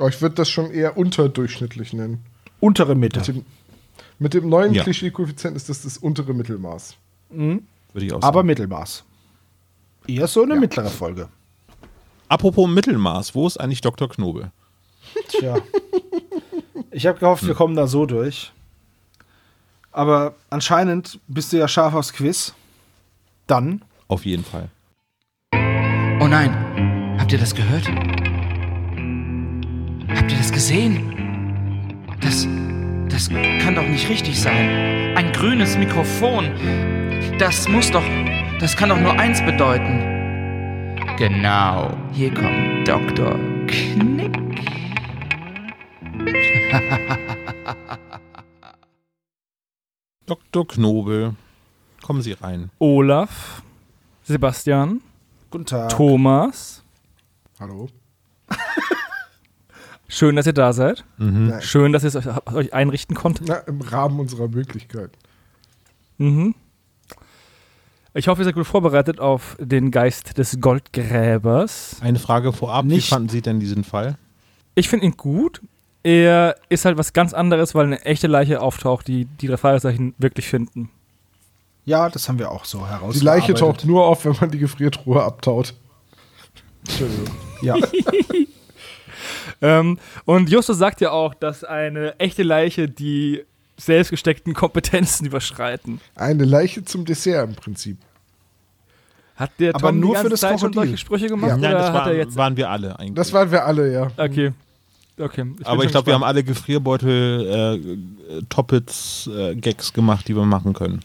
Speaker 3: Oh, ich würde das schon eher unterdurchschnittlich nennen.
Speaker 4: Untere Mitte.
Speaker 3: Mit dem, mit dem neuen
Speaker 2: Ja.
Speaker 3: Klischee-Koeffizient ist das das untere Mittelmaß.
Speaker 2: Würde ich auch
Speaker 4: Aber
Speaker 2: sagen.
Speaker 4: Mittelmaß. Eher so eine mittlere Folge.
Speaker 2: Apropos Mittelmaß, wo ist eigentlich Dr. Knobel?
Speaker 4: Tja. Ich habe gehofft, wir kommen da so durch. Aber anscheinend bist du ja scharf aufs Quiz. Dann
Speaker 2: Auf jeden Fall.
Speaker 5: Oh nein, habt ihr das gehört? Habt ihr das gesehen? Das, das kann doch nicht richtig sein. Ein grünes Mikrofon. Das muss doch, das kann doch nur eins bedeuten. Genau, hier kommt Dr. Knick.
Speaker 2: Dr. Knobel, kommen Sie rein.
Speaker 6: Olaf, Sebastian,
Speaker 4: guten Tag.
Speaker 6: Thomas.
Speaker 3: Hallo?
Speaker 6: Schön, dass ihr da seid.
Speaker 3: Ja,
Speaker 6: Schön, dass ihr es euch, euch einrichten konntet.
Speaker 3: na, Im Rahmen unserer Möglichkeiten.
Speaker 6: Mhm. Ich hoffe, ihr seid gut vorbereitet auf den Geist des Goldgräbers.
Speaker 2: Eine Frage vorab,
Speaker 4: Nicht-
Speaker 2: wie fanden Sie denn diesen Fall?
Speaker 6: Ich finde ihn gut. Er ist halt was ganz anderes, weil eine echte Leiche auftaucht, die die drei Fragezeichen wirklich finden.
Speaker 4: Ja, das haben wir auch so heraus.
Speaker 3: Die Leiche taucht nur auf, wenn man die Gefriertruhe abtaut. Entschuldigung.
Speaker 4: Ja.
Speaker 6: Ähm, und Justus sagt ja auch, dass eine echte Leiche die selbstgesteckten Kompetenzen überschreiten.
Speaker 3: Eine Leiche zum Dessert im Prinzip.
Speaker 6: Hat der
Speaker 4: Aber
Speaker 6: Tom
Speaker 4: nur
Speaker 6: die ganze
Speaker 4: für das
Speaker 6: Zeit schon solche Sprüche gemacht?
Speaker 3: Ja.
Speaker 2: Nein,
Speaker 6: oder
Speaker 2: das
Speaker 6: hat
Speaker 2: war,
Speaker 6: er jetzt.
Speaker 2: waren wir alle eigentlich.
Speaker 3: Das waren wir alle, ja.
Speaker 6: okay. Okay. bin
Speaker 2: Aber ich glaube, wir haben alle Gefrierbeutel, äh, Toppets, äh, Gags gemacht, die wir machen können.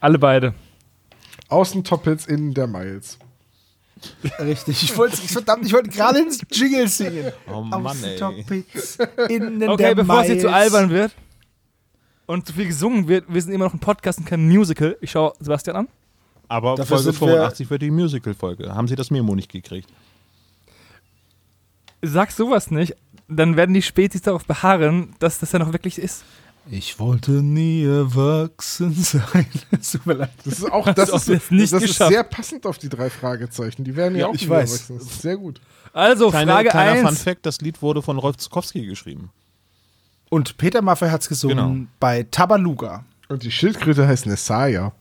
Speaker 6: alle beide.
Speaker 3: Außen Toppets, innen der Miles.
Speaker 4: Richtig. Ich wollte, verdammt, ich wollte gerade ins Jingle singen.
Speaker 2: Oh Mann,
Speaker 4: Außen
Speaker 2: ey.
Speaker 4: Toppitz, innen
Speaker 6: Okay,
Speaker 4: der
Speaker 6: bevor es hier zu albern wird und zu viel gesungen wird, wir sind immer noch ein Podcast und kein Musical. Ich schaue Sebastian an.
Speaker 2: Aber
Speaker 4: Dafür
Speaker 2: Folge
Speaker 4: sind wir-
Speaker 2: 85 wird die Musical-Folge. Haben Sie das Memo nicht gekriegt?
Speaker 6: Sag sowas nicht, dann werden die Spezies darauf beharren, dass das ja noch wirklich ist.
Speaker 4: Ich wollte nie erwachsen sein. Es tut mir leid.
Speaker 3: Das ist auch, das,
Speaker 6: ob
Speaker 3: ist,
Speaker 6: es nicht
Speaker 3: das ist
Speaker 6: geschafft.
Speaker 3: sehr passend auf die drei Fragezeichen. Die werden ja,
Speaker 4: Ja,
Speaker 3: auch
Speaker 4: ich
Speaker 3: nie
Speaker 4: weiß.
Speaker 3: erwachsen. Das ist sehr gut.
Speaker 6: Also,
Speaker 2: Kleine,
Speaker 6: Frage
Speaker 2: kleiner Fun
Speaker 6: 1.
Speaker 2: Fact, das Lied wurde von Rolf Zukowski geschrieben.
Speaker 4: Und Peter Maffay hat's gesungen
Speaker 2: Genau.
Speaker 4: bei Tabaluga.
Speaker 3: Und die Schildkröte heißt Nessaya.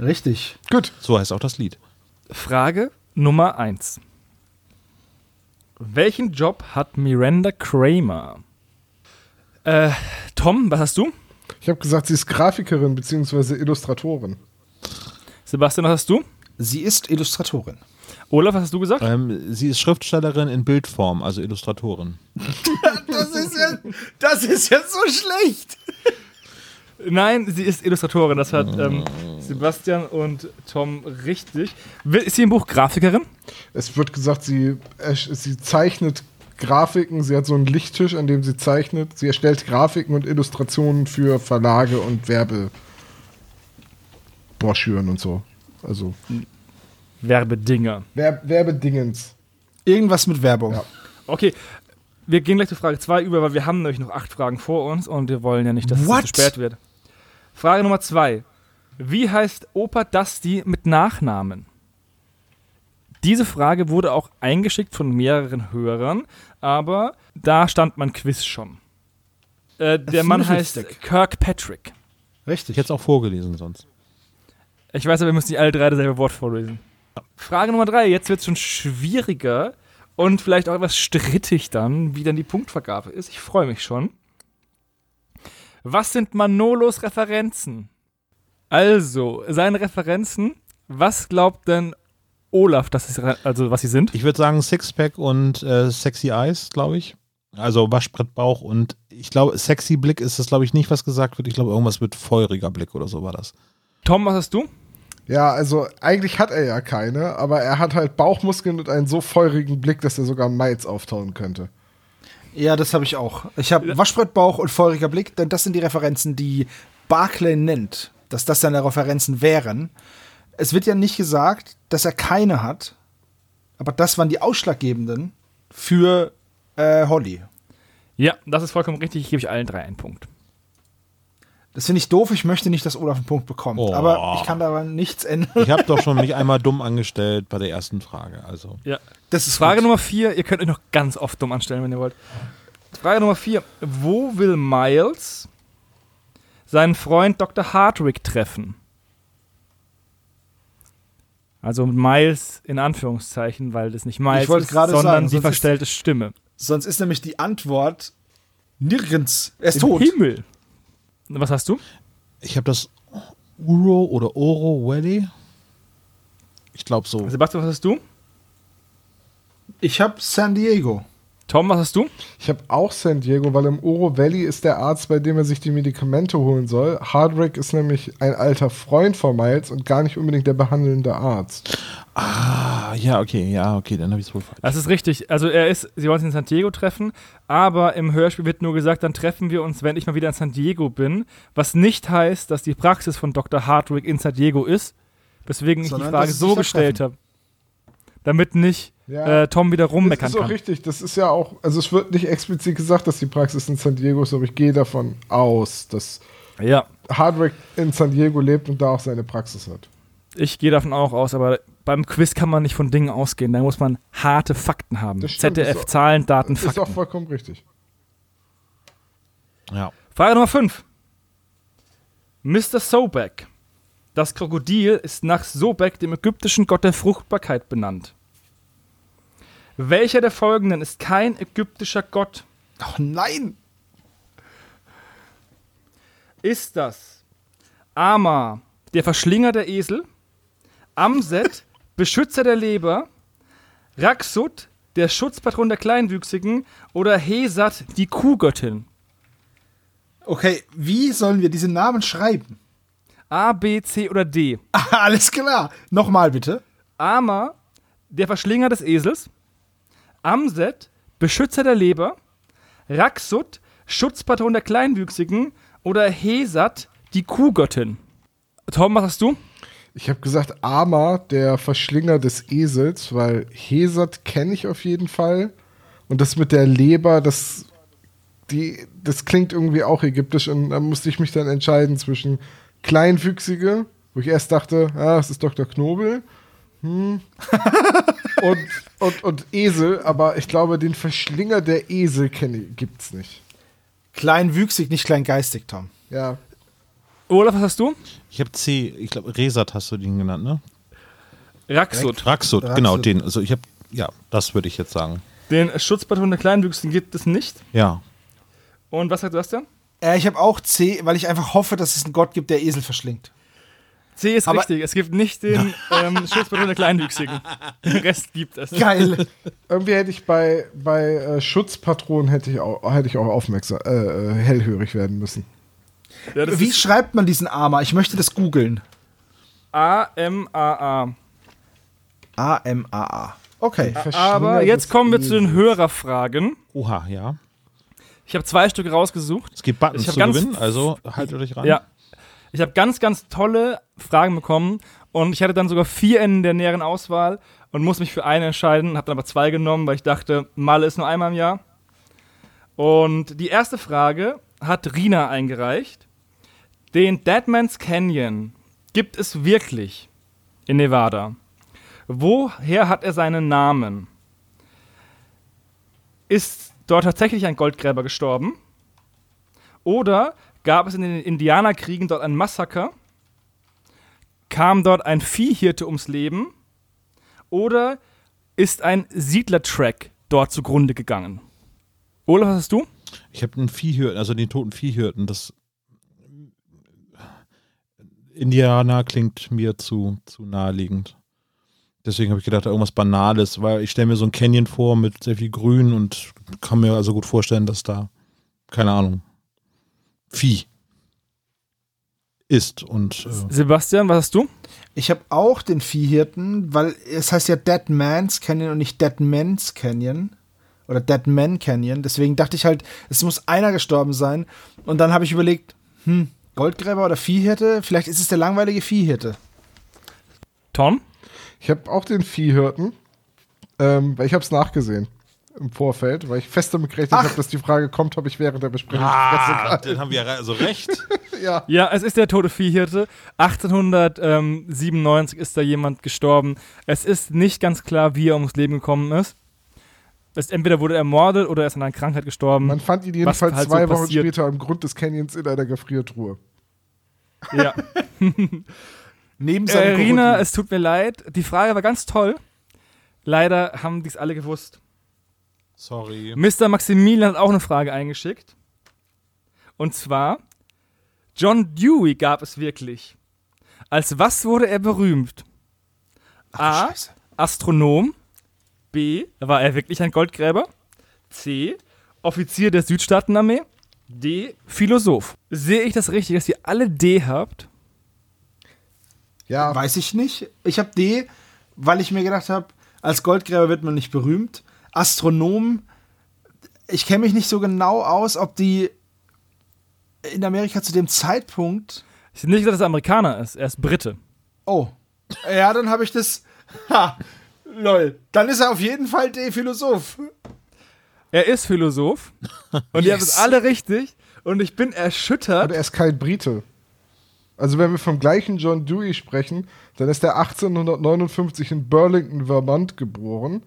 Speaker 4: Richtig.
Speaker 3: Gut.
Speaker 2: So heißt auch das Lied.
Speaker 6: Frage Nummer 1. Welchen Job hat Miranda Kramer? Äh, Tom, was hast du?
Speaker 3: Ich habe gesagt, sie ist Grafikerin bzw. Illustratorin.
Speaker 6: Sebastian, was hast du?
Speaker 4: Sie ist Illustratorin.
Speaker 6: Olaf, was hast du gesagt?
Speaker 2: Ähm, sie ist Schriftstellerin in Bildform, also Illustratorin.
Speaker 4: Das ist ja, das ist ja so schlecht.
Speaker 6: Nein, sie ist Illustratorin. Das hat ähm, Sebastian und Tom richtig. Ist sie im Buch Grafikerin?
Speaker 3: Es wird gesagt, sie, äh, sie zeichnet Grafiken, sie hat so einen Lichttisch, an dem sie zeichnet. Sie erstellt Grafiken und Illustrationen für Verlage und Werbebroschüren und so. Also
Speaker 6: Werbedinger.
Speaker 3: Werb Werbedingens.
Speaker 4: Irgendwas mit Werbung.
Speaker 3: Ja.
Speaker 6: Okay, wir gehen gleich zu Frage 2 über, weil wir haben nämlich noch acht Fragen vor uns und wir wollen ja nicht, dass
Speaker 4: What?
Speaker 6: es zu spät wird. Frage Nummer 2. Wie heißt Opa Dusty mit Nachnamen? Diese Frage wurde auch eingeschickt von mehreren Hörern, aber da stand mein Quiz schon. Äh, der Mann heißt
Speaker 4: Snuffelstick.
Speaker 6: Kirkpatrick.
Speaker 4: Richtig.
Speaker 2: Ich hätte es auch vorgelesen sonst.
Speaker 6: Ich weiß aber, wir müssen nicht alle drei dasselbe Wort vorlesen. Frage Nummer drei. Jetzt wird es schon schwieriger und vielleicht auch etwas strittig dann, wie dann die Punktvergabe ist. Ich freue mich schon. Was sind Manolos Referenzen? Also, seine Referenzen, was glaubt denn Olaf, dass sie, also was sie sind?
Speaker 2: Ich würde sagen Sixpack und äh, Sexy Eyes, glaube ich. Also Waschbrettbauch und ich glaube, Sexy Blick ist das, glaube ich, nicht, was gesagt wird. Ich glaube, irgendwas mit feuriger Blick oder so war das.
Speaker 6: Tom, was hast du?
Speaker 3: Ja, also eigentlich hat er ja keine, aber er hat halt Bauchmuskeln und einen so feurigen Blick, dass er sogar Miles auftauen könnte.
Speaker 4: Ja, das habe ich auch. Ich habe Waschbrettbauch und feuriger Blick, denn das sind die Referenzen, die Barclay nennt, dass das seine Referenzen wären. Es wird ja nicht gesagt, dass er keine hat, aber das waren die ausschlaggebenden für äh, Holly.
Speaker 6: Ja, das ist vollkommen richtig. Ich gebe euch allen drei einen Punkt.
Speaker 4: Das finde ich doof. Ich möchte nicht, dass Olaf einen Punkt bekommt.
Speaker 2: Oh.
Speaker 4: Aber ich kann daran nichts ändern.
Speaker 2: Ich habe doch schon mich einmal dumm angestellt bei der ersten Frage. Also
Speaker 6: Ja.
Speaker 4: Das ist
Speaker 6: Frage
Speaker 4: gut.
Speaker 6: Nummer vier, ihr könnt euch noch ganz oft dumm anstellen, wenn ihr wollt. Frage Nummer vier, wo will Miles seinen Freund Dr. Hardwick treffen? Also Miles in Anführungszeichen, weil das nicht Miles ist,
Speaker 4: gerade
Speaker 6: sondern
Speaker 4: sagen,
Speaker 6: die
Speaker 4: sonst ist-
Speaker 6: verstellte Stimme.
Speaker 4: Sonst ist nämlich die Antwort nirgends. Er ist
Speaker 6: Im
Speaker 4: tot.
Speaker 6: Himmel. Was hast du?
Speaker 2: ich habe das Uro oder Oro Valley. Ich glaube so.
Speaker 6: Sebastian, was hast du?
Speaker 4: Ich habe San Diego.
Speaker 6: Tom, was hast du?
Speaker 3: Ich habe auch San Diego, weil im Oro Valley ist der Arzt, bei dem er sich die Medikamente holen soll. Hardwick ist nämlich ein alter Freund von Miles und gar nicht unbedingt der behandelnde Arzt.
Speaker 2: Ah, ja, okay, ja, okay, dann habe ich es wohl falsch.
Speaker 6: Das ist richtig. Also er ist, sie wollen sich in San Diego treffen, aber im Hörspiel wird nur gesagt, dann treffen wir uns, wenn ich mal wieder in San Diego bin. Was nicht heißt, dass die Praxis von Dr. Hardwick in San Diego ist, weswegen ich die
Speaker 4: Sondern,
Speaker 6: Frage so gestellt habe. Damit nicht
Speaker 3: Ja.
Speaker 6: äh, Tom wieder rummeckern
Speaker 3: das ist auch
Speaker 6: kann.
Speaker 3: richtig. Das ist ja auch, also es wird nicht explizit gesagt, dass die Praxis in San Diego ist, aber ich gehe davon aus, dass
Speaker 6: Ja,
Speaker 3: Hardwick in San Diego lebt und da auch seine Praxis hat.
Speaker 6: ich gehe davon auch aus, aber beim Quiz kann man nicht von Dingen ausgehen. Da muss man harte Fakten haben.
Speaker 3: Stimmt,
Speaker 6: ZDF,
Speaker 3: ist auch-
Speaker 6: Zahlen, Daten,
Speaker 3: Ist auch
Speaker 6: Fakten.
Speaker 3: vollkommen richtig.
Speaker 2: Ja.
Speaker 6: Frage Nummer 5. Mr. Sobek. Das Krokodil ist nach Sobek, dem ägyptischen Gott der Fruchtbarkeit, benannt. Welcher der folgenden ist kein ägyptischer Gott?
Speaker 4: Oh nein!
Speaker 6: Ist das Ama, der Verschlinger der Esel, Amset, Beschützer der Leber, Raksut, der Schutzpatron der Kleinwüchsigen oder Hesat, die Kuhgöttin?
Speaker 4: Okay, wie sollen wir diese Namen schreiben?
Speaker 6: A, B, C oder D?
Speaker 4: Alles klar. Nochmal bitte.
Speaker 6: Ama, der Verschlinger des Esels, Amset, Beschützer der Leber, Raksut, Schutzpatron der Kleinwüchsigen oder Hesat, die Kuhgöttin. Tom, was hast du?
Speaker 3: Ich habe gesagt, Ama, der Verschlinger des Esels, weil Hesat kenne ich auf jeden Fall. Und das mit der Leber, das, die, das klingt irgendwie auch ägyptisch. Und da musste ich mich dann entscheiden zwischen Kleinwüchsige, wo ich erst dachte, ah, das ist Dr. Knobel. Hm. und, und, und Esel, aber ich glaube, den Verschlinger der Esel ich, gibt's nicht.
Speaker 4: Kleinwüchsig, nicht kleingeistig, Tom.
Speaker 3: Ja.
Speaker 6: Olaf, was hast du?
Speaker 2: Ich habe C, ich glaube, Resat hast du den genannt, ne?
Speaker 6: Raksut.
Speaker 2: Raxut,
Speaker 4: Raxut.
Speaker 2: genau, den. Also ich habe, ja, das würde ich jetzt sagen.
Speaker 6: Den Schutzpatron der Kleinwüchsigen gibt es nicht.
Speaker 2: Ja.
Speaker 6: Und was sagt Sebastian?
Speaker 4: Äh, ich habe auch C, weil ich einfach hoffe, dass es einen Gott gibt, der Esel verschlingt.
Speaker 6: C ist
Speaker 4: Aber-
Speaker 6: richtig. Es gibt nicht den ähm, Schutzpatron der Kleinwüchsigen. Den Rest gibt es.
Speaker 4: Geil.
Speaker 3: Irgendwie hätte ich bei, bei äh, Schutzpatronen hätte ich auch, hätte ich auch aufmerksam, äh, äh, hellhörig werden müssen.
Speaker 6: Ja,
Speaker 4: Wie schreibt man diesen Armer? Ich möchte das googeln.
Speaker 6: A-M-A-A.
Speaker 4: A-M-A-A. Okay.
Speaker 6: Aber jetzt kommen wir zu den Hörerfragen.
Speaker 2: Oha, ja.
Speaker 6: Ich habe zwei Stück rausgesucht.
Speaker 2: Es gibt Buttons zu gewinnen, also haltet euch ran.
Speaker 6: Ja. Ich habe ganz, ganz tolle Fragen bekommen und ich hatte dann sogar vier in der näheren Auswahl und musste mich für eine entscheiden, habe dann aber zwei genommen, weil ich dachte, Malle ist nur einmal im Jahr. Und die erste Frage hat Rina eingereicht. Den Deadman's Canyon gibt es wirklich in Nevada. Woher hat er seinen Namen? Ist dort tatsächlich ein Goldgräber gestorben? Oder gab es in den Indianerkriegen dort ein Massaker? Kam dort ein Viehhirte ums Leben? Oder ist ein Siedlertrack dort zugrunde gegangen? Olaf, was hast du?
Speaker 2: Ich habe den Viehhirten, also den toten Viehhirten, das Indianer klingt mir zu, zu naheliegend. Deswegen habe ich gedacht, irgendwas Banales, weil ich stelle mir so ein Canyon vor mit sehr viel Grün und kann mir also gut vorstellen, dass da, keine Ahnung, Vieh ist und äh,
Speaker 6: Sebastian, was hast du?
Speaker 4: Ich habe auch den Viehhirten, weil es heißt ja Dead Man's Canyon und nicht Dead Man's Canyon. Oder Dead Man Canyon. Deswegen dachte ich halt, es muss einer gestorben sein. Und dann habe ich überlegt, hm, Goldgräber oder Viehhirte? Vielleicht ist es der langweilige Viehhirte.
Speaker 6: Tom?
Speaker 3: Ich habe auch den Viehhirten, ähm, weil ich habe es nachgesehen im Vorfeld, weil ich fest damit gerechnet habe, dass die Frage kommt, habe ich während der Besprechung
Speaker 2: ah, dann haben wir ja also recht.
Speaker 3: Ja.
Speaker 6: Ja, es ist der tote Viehhirte. 1897 ist da jemand gestorben. Es ist nicht ganz klar, wie er ums Leben gekommen ist. Es, entweder wurde er ermordet oder er ist an einer Krankheit gestorben.
Speaker 3: Man fand ihn jedenfalls
Speaker 6: halt so
Speaker 3: zwei Wochen
Speaker 6: passiert.
Speaker 3: später am Grund des Canyons in einer Gefriertruhe.
Speaker 6: ja.
Speaker 4: Neben
Speaker 6: Äh, Rina, es tut mir leid. Die Frage war ganz toll. Leider haben dies alle gewusst.
Speaker 2: Sorry.
Speaker 6: Mr. Maximilian hat auch eine Frage eingeschickt. Und zwar: John Dewey gab es wirklich. Als was wurde er berühmt? A.
Speaker 4: Scheiße.
Speaker 6: Astronom. B. War er wirklich ein Goldgräber? C. Offizier der Südstaatenarmee. D. Philosoph. Sehe ich das richtig, dass ihr alle D habt?
Speaker 3: Ja,
Speaker 4: Weiß ich nicht. Ich habe D, weil ich mir gedacht habe, als Goldgräber wird man nicht berühmt. Astronom, ich kenne mich nicht so genau aus, ob die in Amerika zu dem Zeitpunkt.
Speaker 6: Ich hätte nicht gesagt, dass er Amerikaner ist. Er ist Brite.
Speaker 4: Oh. Ja, dann habe ich das. Ha, lol. Dann ist er auf jeden Fall D, Philosoph.
Speaker 6: Er ist Philosoph. Und ihr habt
Speaker 4: Yes.
Speaker 6: es alle richtig. Und ich bin erschüttert.
Speaker 3: aber er ist kein Brite. Also wenn wir vom gleichen John Dewey sprechen, dann ist er 1859 in Burlington, Vermont geboren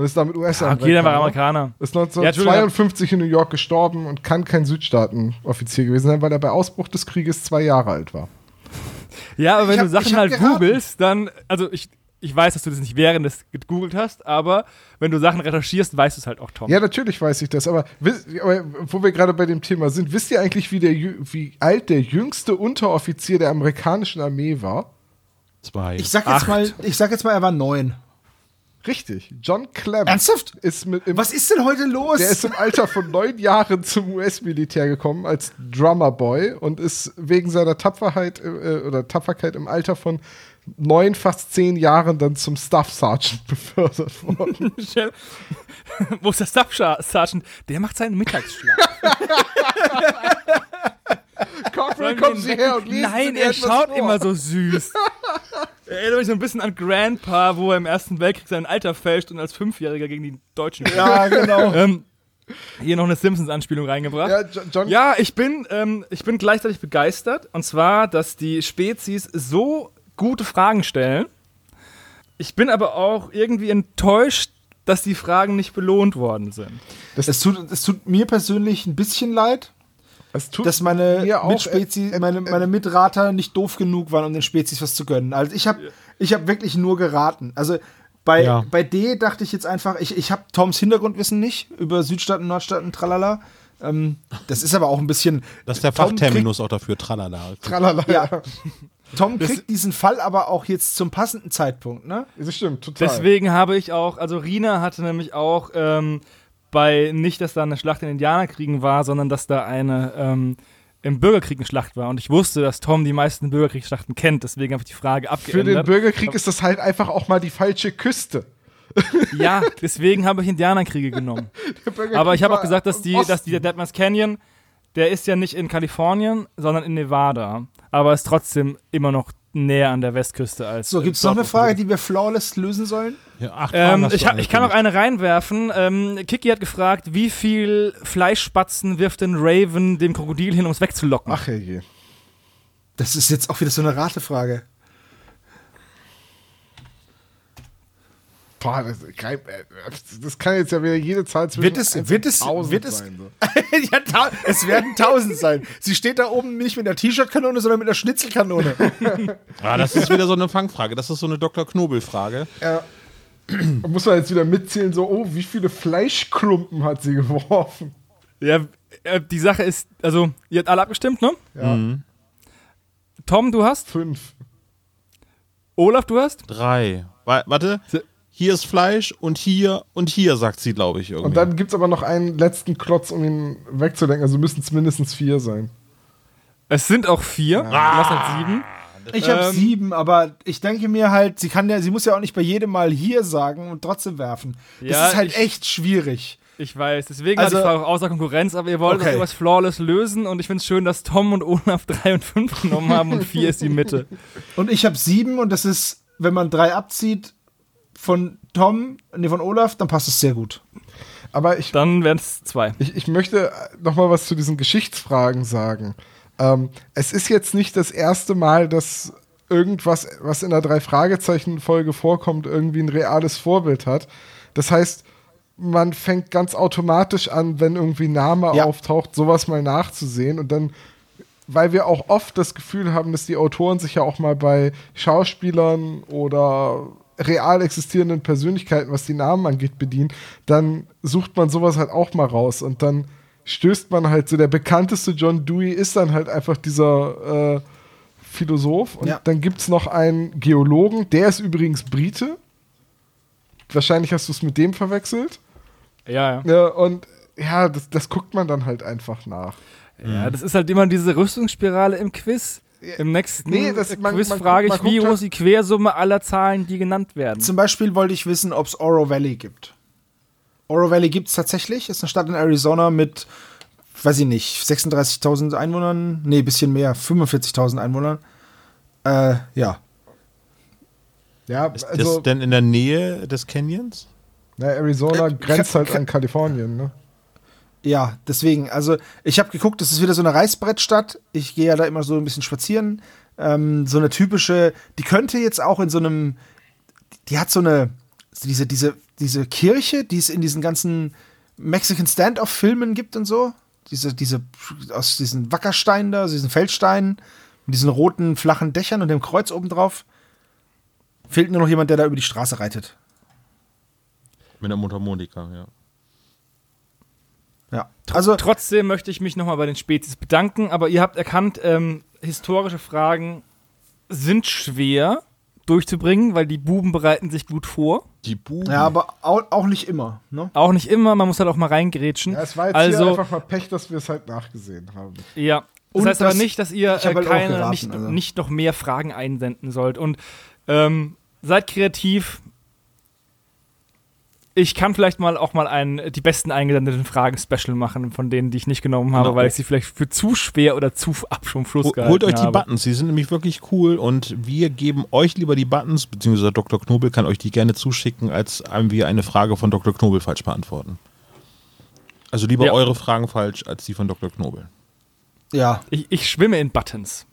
Speaker 3: und ist damit US-Amerikaner.
Speaker 6: Okay, dann war er Amerikaner.
Speaker 3: Ist
Speaker 6: Ja, Entschuldigung.
Speaker 3: 1952 in New York gestorben und kann kein Südstaaten-Offizier gewesen sein, weil er bei Ausbruch des Krieges zwei Jahre alt war.
Speaker 6: Ja, aber wenn
Speaker 4: Ich
Speaker 6: du
Speaker 4: hab-
Speaker 6: Sachen
Speaker 4: hab
Speaker 6: halt
Speaker 4: geraten.
Speaker 6: googelst, dann, also ich, ich weiß, dass du das nicht während des gegoogelt hast, aber wenn du Sachen recherchierst, weißt du es halt auch, Tom.
Speaker 3: Ja, natürlich weiß ich das, aber, aber wo wir gerade bei dem Thema sind, wisst ihr eigentlich, wie, der, wie alt der jüngste Unteroffizier der amerikanischen Armee war?
Speaker 2: Zwei.
Speaker 4: Ich sag jetzt
Speaker 6: Acht.
Speaker 4: mal, ich sag jetzt mal, er war neun.
Speaker 3: Richtig, John Clem
Speaker 4: Ernsthaft?
Speaker 3: ist mit im,
Speaker 4: Was ist denn heute los?
Speaker 3: Der ist im Alter von neun Jahren zum US-Militär gekommen als Drummerboy und ist wegen seiner Tapferheit äh, oder Tapferkeit im Alter von neun, fast zehn Jahren dann zum Staff Sergeant befördert worden.
Speaker 6: Wo ist der Staff Sergeant? Der macht seinen Mittagsschlaf.
Speaker 3: Corporal, kommen Sie her und lesen
Speaker 6: Nein, er schaut
Speaker 3: vor.
Speaker 6: immer so süß. Er erinnert mich so ein bisschen an Grandpa, wo er im Ersten Weltkrieg sein Alter fälscht und als Fünfjähriger gegen die Deutschen
Speaker 4: ja, genau.
Speaker 6: ähm, hier noch eine Simpsons-Anspielung reingebracht.
Speaker 3: Ja, Jo- John,
Speaker 6: Ja, ich bin, ähm, ich bin gleichzeitig begeistert. Und zwar, dass die Spezies so gute Fragen stellen. Ich bin aber auch irgendwie enttäuscht, dass die Fragen nicht belohnt worden sind.
Speaker 4: Es tut, es tut mir persönlich ein bisschen leid, dass meine Mitspezi,
Speaker 3: äh, äh,
Speaker 4: meine, meine Mitrater nicht doof genug waren, um den Spezies was zu gönnen. Also ich habe ich hab wirklich nur geraten. Also bei,
Speaker 2: Ja.
Speaker 4: bei D dachte ich jetzt einfach, ich, ich habe Toms Hintergrundwissen nicht über Südstaaten, Nordstaaten, tralala. Ähm, das ist aber auch ein bisschen.
Speaker 2: das ist der
Speaker 4: Tom
Speaker 2: Fachterminus auch dafür, tralala.
Speaker 3: Tralala.
Speaker 4: Ja. Tom kriegt diesen Fall aber auch jetzt zum passenden Zeitpunkt, ne?
Speaker 3: Das stimmt, total.
Speaker 6: Deswegen habe ich auch, also Rina hatte nämlich auch ähm, bei, nicht, dass da eine Schlacht in Indianerkriegen war, sondern dass da eine ähm, im Bürgerkrieg eine Schlacht war. Und ich wusste, dass Tom die meisten Bürgerkriegsschlachten kennt. Deswegen habe ich die Frage
Speaker 3: Für den
Speaker 6: abgeändert.
Speaker 3: Bürgerkrieg ist das halt einfach auch mal die falsche Küste.
Speaker 6: ja, deswegen habe ich Indianerkriege genommen.
Speaker 3: Der
Speaker 6: Aber ich habe auch gesagt, dass, die, dass dieser Deadman's Canyon, der ist ja nicht in Kalifornien, sondern in Nevada. Aber ist trotzdem immer noch näher an der Westküste als.
Speaker 4: So, gibt es noch eine Frage, die wir flawless lösen sollen?
Speaker 2: Ja, acht Fragen
Speaker 6: Ähm, ich, ha- ich kann noch eine reinwerfen. Ähm, Kiki hat gefragt, wie viel Fleischspatzen wirft denn Raven dem Krokodil hin, um es wegzulocken?
Speaker 3: Ach je.
Speaker 4: Das ist jetzt auch wieder so eine Ratefrage.
Speaker 3: Boah, das, kein- äh, das kann jetzt ja wieder jede Zahl zwischen
Speaker 4: Wird es-
Speaker 3: 1
Speaker 4: wird es-
Speaker 3: 1000
Speaker 4: wird es-
Speaker 3: sein. So.
Speaker 4: ja, ta es werden tausend sein. Sie steht da oben nicht mit einer T-Shirt-Kanone, sondern mit einer Schnitzelkanone.
Speaker 2: Ah, das ist wieder so eine Fangfrage. Das ist so eine Dr. Knobel-Frage.
Speaker 3: Ja. Da muss man jetzt wieder mitzählen, so, oh, wie viele Fleischklumpen hat sie geworfen?
Speaker 6: Ja, äh, die Sache ist, also, ihr habt alle abgestimmt, ne?
Speaker 3: Ja,
Speaker 6: Tom, du hast?
Speaker 3: fünf.
Speaker 6: Olaf, du hast?
Speaker 2: Drei. Wa- Warte. Hier ist Fleisch und hier und hier, sagt sie, glaube ich, irgendwie.
Speaker 3: Und dann gibt es aber noch einen letzten Klotz, um ihn wegzulenken. Also müssen es mindestens vier sein.
Speaker 6: Es sind auch vier. Du hast halt sieben.
Speaker 4: Ich habe
Speaker 6: Ähm,
Speaker 4: sieben, aber ich denke mir halt, sie kann ja, sie muss ja auch nicht bei jedem Mal hier sagen und trotzdem werfen. Das
Speaker 6: Ja,
Speaker 4: ist halt
Speaker 6: ich-
Speaker 4: echt schwierig.
Speaker 6: Ich weiß, deswegen
Speaker 4: Also-
Speaker 6: hatte ich auch außer Konkurrenz, aber ihr wollt
Speaker 4: Okay.
Speaker 6: okay. was Flawless lösen und ich finde es schön, dass Tom und Olaf drei und fünf genommen haben und vier ist die Mitte.
Speaker 4: Und ich habe sieben und das ist, wenn man drei abzieht von Tom, nee, von Olaf, dann passt es sehr gut.
Speaker 3: Aber ich,
Speaker 6: Dann wären es zwei.
Speaker 3: ich, ich möchte noch mal was zu diesen Geschichtsfragen sagen. Ähm, es ist jetzt nicht das erste Mal, dass irgendwas, was in der Drei-Fragezeichen-Folge vorkommt, irgendwie ein reales Vorbild hat. Das heißt, man fängt ganz automatisch an, wenn irgendwie ein Name
Speaker 4: Ja.
Speaker 3: auftaucht, sowas mal nachzusehen und dann weil wir auch oft das Gefühl haben, dass die Autoren sich ja auch mal bei Schauspielern oder real existierenden Persönlichkeiten, was die Namen angeht, bedienen, dann sucht man sowas halt auch mal raus und dann stößt man halt so, der bekannteste John Dewey ist dann halt einfach dieser äh, Philosoph und
Speaker 4: Ja.
Speaker 3: dann gibt es noch einen Geologen, der ist übrigens Brite. Wahrscheinlich hast du es mit dem verwechselt.
Speaker 6: Ja, ja.
Speaker 3: Ja, und ja, das, das guckt man dann halt einfach nach.
Speaker 6: Ja, das ist halt immer diese Rüstungsspirale im Quiz. Im nächsten
Speaker 3: Nee, das- man-
Speaker 6: Quiz
Speaker 3: man
Speaker 6: frage ich, wie hoch
Speaker 3: halt-
Speaker 6: ist die Quersumme aller Zahlen, die genannt werden.
Speaker 4: Zum Beispiel wollte ich wissen, ob es Oro Valley gibt. Oro Valley gibt es tatsächlich. Ist eine Stadt in Arizona mit, weiß ich nicht, 36.000 Einwohnern. Nee, bisschen mehr, 45.000 Einwohnern. Äh, ja.
Speaker 3: Ja,
Speaker 2: ist
Speaker 3: also
Speaker 2: das denn in der Nähe des Canyons?
Speaker 3: na, Arizona
Speaker 4: Äh,
Speaker 3: grenzt halt an Kalifornien, ne?
Speaker 4: Ja, deswegen, also ich habe geguckt, das ist wieder so eine Reißbrettstadt. Ich gehe ja da immer so ein bisschen spazieren. Ähm, so eine typische, die könnte jetzt auch in so einem, die hat so eine, diese, diese, diese Kirche, die es in diesen ganzen Mexican Standoff-Filmen gibt und so. Diese, diese, aus diesen Wackersteinen da, aus diesen Feldsteinen, mit diesen roten, flachen Dächern und dem Kreuz oben drauf. Fehlt nur noch jemand, der da über die Straße reitet.
Speaker 2: Mit der Mundharmonika, ja.
Speaker 4: Ja. Also,
Speaker 6: Trotzdem möchte ich mich nochmal bei den Spezies bedanken, aber ihr habt erkannt, ähm, historische Fragen sind schwer durchzubringen, weil die Buben bereiten sich gut vor.
Speaker 2: Die Buben.
Speaker 4: ja, aber auch, auch nicht immer, ne?
Speaker 6: Auch nicht immer, man muss halt auch mal reingrätschen.
Speaker 3: Ja, es war jetzt hier
Speaker 6: also,
Speaker 3: einfach mal Pech, dass wir es halt nachgesehen haben.
Speaker 6: ja. Das
Speaker 4: Und
Speaker 6: heißt aber
Speaker 4: das-
Speaker 6: nicht, dass ihr äh,
Speaker 4: halt
Speaker 6: keine,
Speaker 4: geraten,
Speaker 6: nicht,
Speaker 4: also.
Speaker 6: nicht noch mehr Fragen einsenden sollt. Und ähm, seid kreativ. Ich kann vielleicht mal auch mal ein die besten eingesendeten Fragen-Special machen, von denen, die ich nicht genommen habe,
Speaker 2: Genau.
Speaker 6: weil ich sie vielleicht für zu schwer oder zu ab schon Fluss
Speaker 2: Hol-
Speaker 6: gehalten
Speaker 2: Holt euch die
Speaker 6: habe.
Speaker 2: Buttons, die sind nämlich wirklich cool und wir geben euch lieber die Buttons, beziehungsweise Dr. Knobel kann euch die gerne zuschicken, als einem wir eine Frage von Dr. Knobel falsch beantworten. Also lieber
Speaker 6: Ja.
Speaker 2: eure Fragen falsch als die von Dr. Knobel.
Speaker 4: Ja.
Speaker 6: Ich, ich schwimme in Buttons.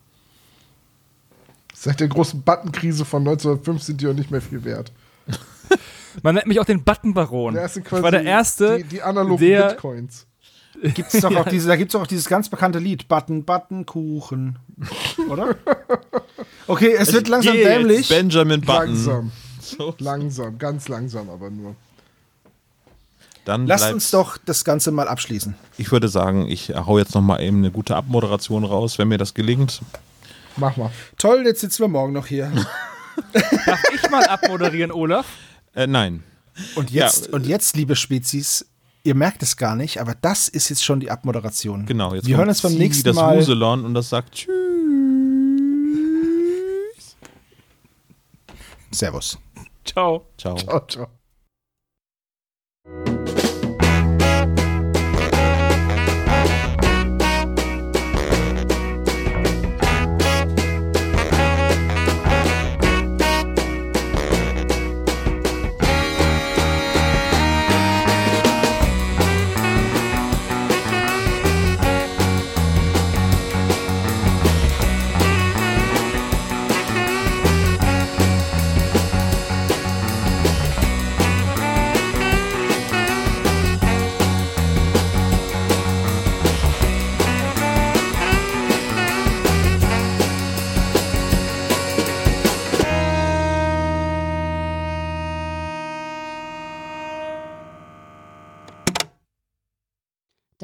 Speaker 3: Seit der großen Buttonkrise von 1905 sind die auch nicht mehr viel wert.
Speaker 6: Man nennt mich auch den Buttonbaron.
Speaker 3: Der ist
Speaker 6: Ich
Speaker 3: quasi
Speaker 6: war der Erste,
Speaker 3: die, die analogen
Speaker 6: der-
Speaker 3: Bitcoins.
Speaker 4: Gibt's doch auch diese, da gibt es auch dieses ganz bekannte Lied, Button, Button, Kuchen. Oder? Okay, es wird langsam dämlich.
Speaker 2: Benjamin Button.
Speaker 3: Langsam,
Speaker 2: So.
Speaker 3: langsam, ganz langsam aber nur.
Speaker 2: Dann
Speaker 4: Lasst uns doch das Ganze mal abschließen.
Speaker 2: Ich würde sagen, ich hau jetzt noch mal eben eine gute Abmoderation raus, wenn mir das gelingt.
Speaker 3: Mach mal.
Speaker 4: Toll, jetzt sitzen wir morgen noch hier.
Speaker 6: darf ich mal abmoderieren, Olaf?
Speaker 2: Äh, nein.
Speaker 4: Und jetzt,
Speaker 2: Ja,
Speaker 4: und jetzt, liebe Spezies, ihr merkt es gar nicht, aber das ist jetzt schon die Abmoderation.
Speaker 2: Genau, jetzt
Speaker 4: Wir
Speaker 2: kommt
Speaker 4: hören uns beim
Speaker 2: Sie,
Speaker 4: nächsten
Speaker 2: das
Speaker 4: Mal.
Speaker 2: Wuselon und das sagt Tschüss.
Speaker 4: Servus.
Speaker 6: Ciao.
Speaker 2: Ciao.
Speaker 3: Ciao, ciao.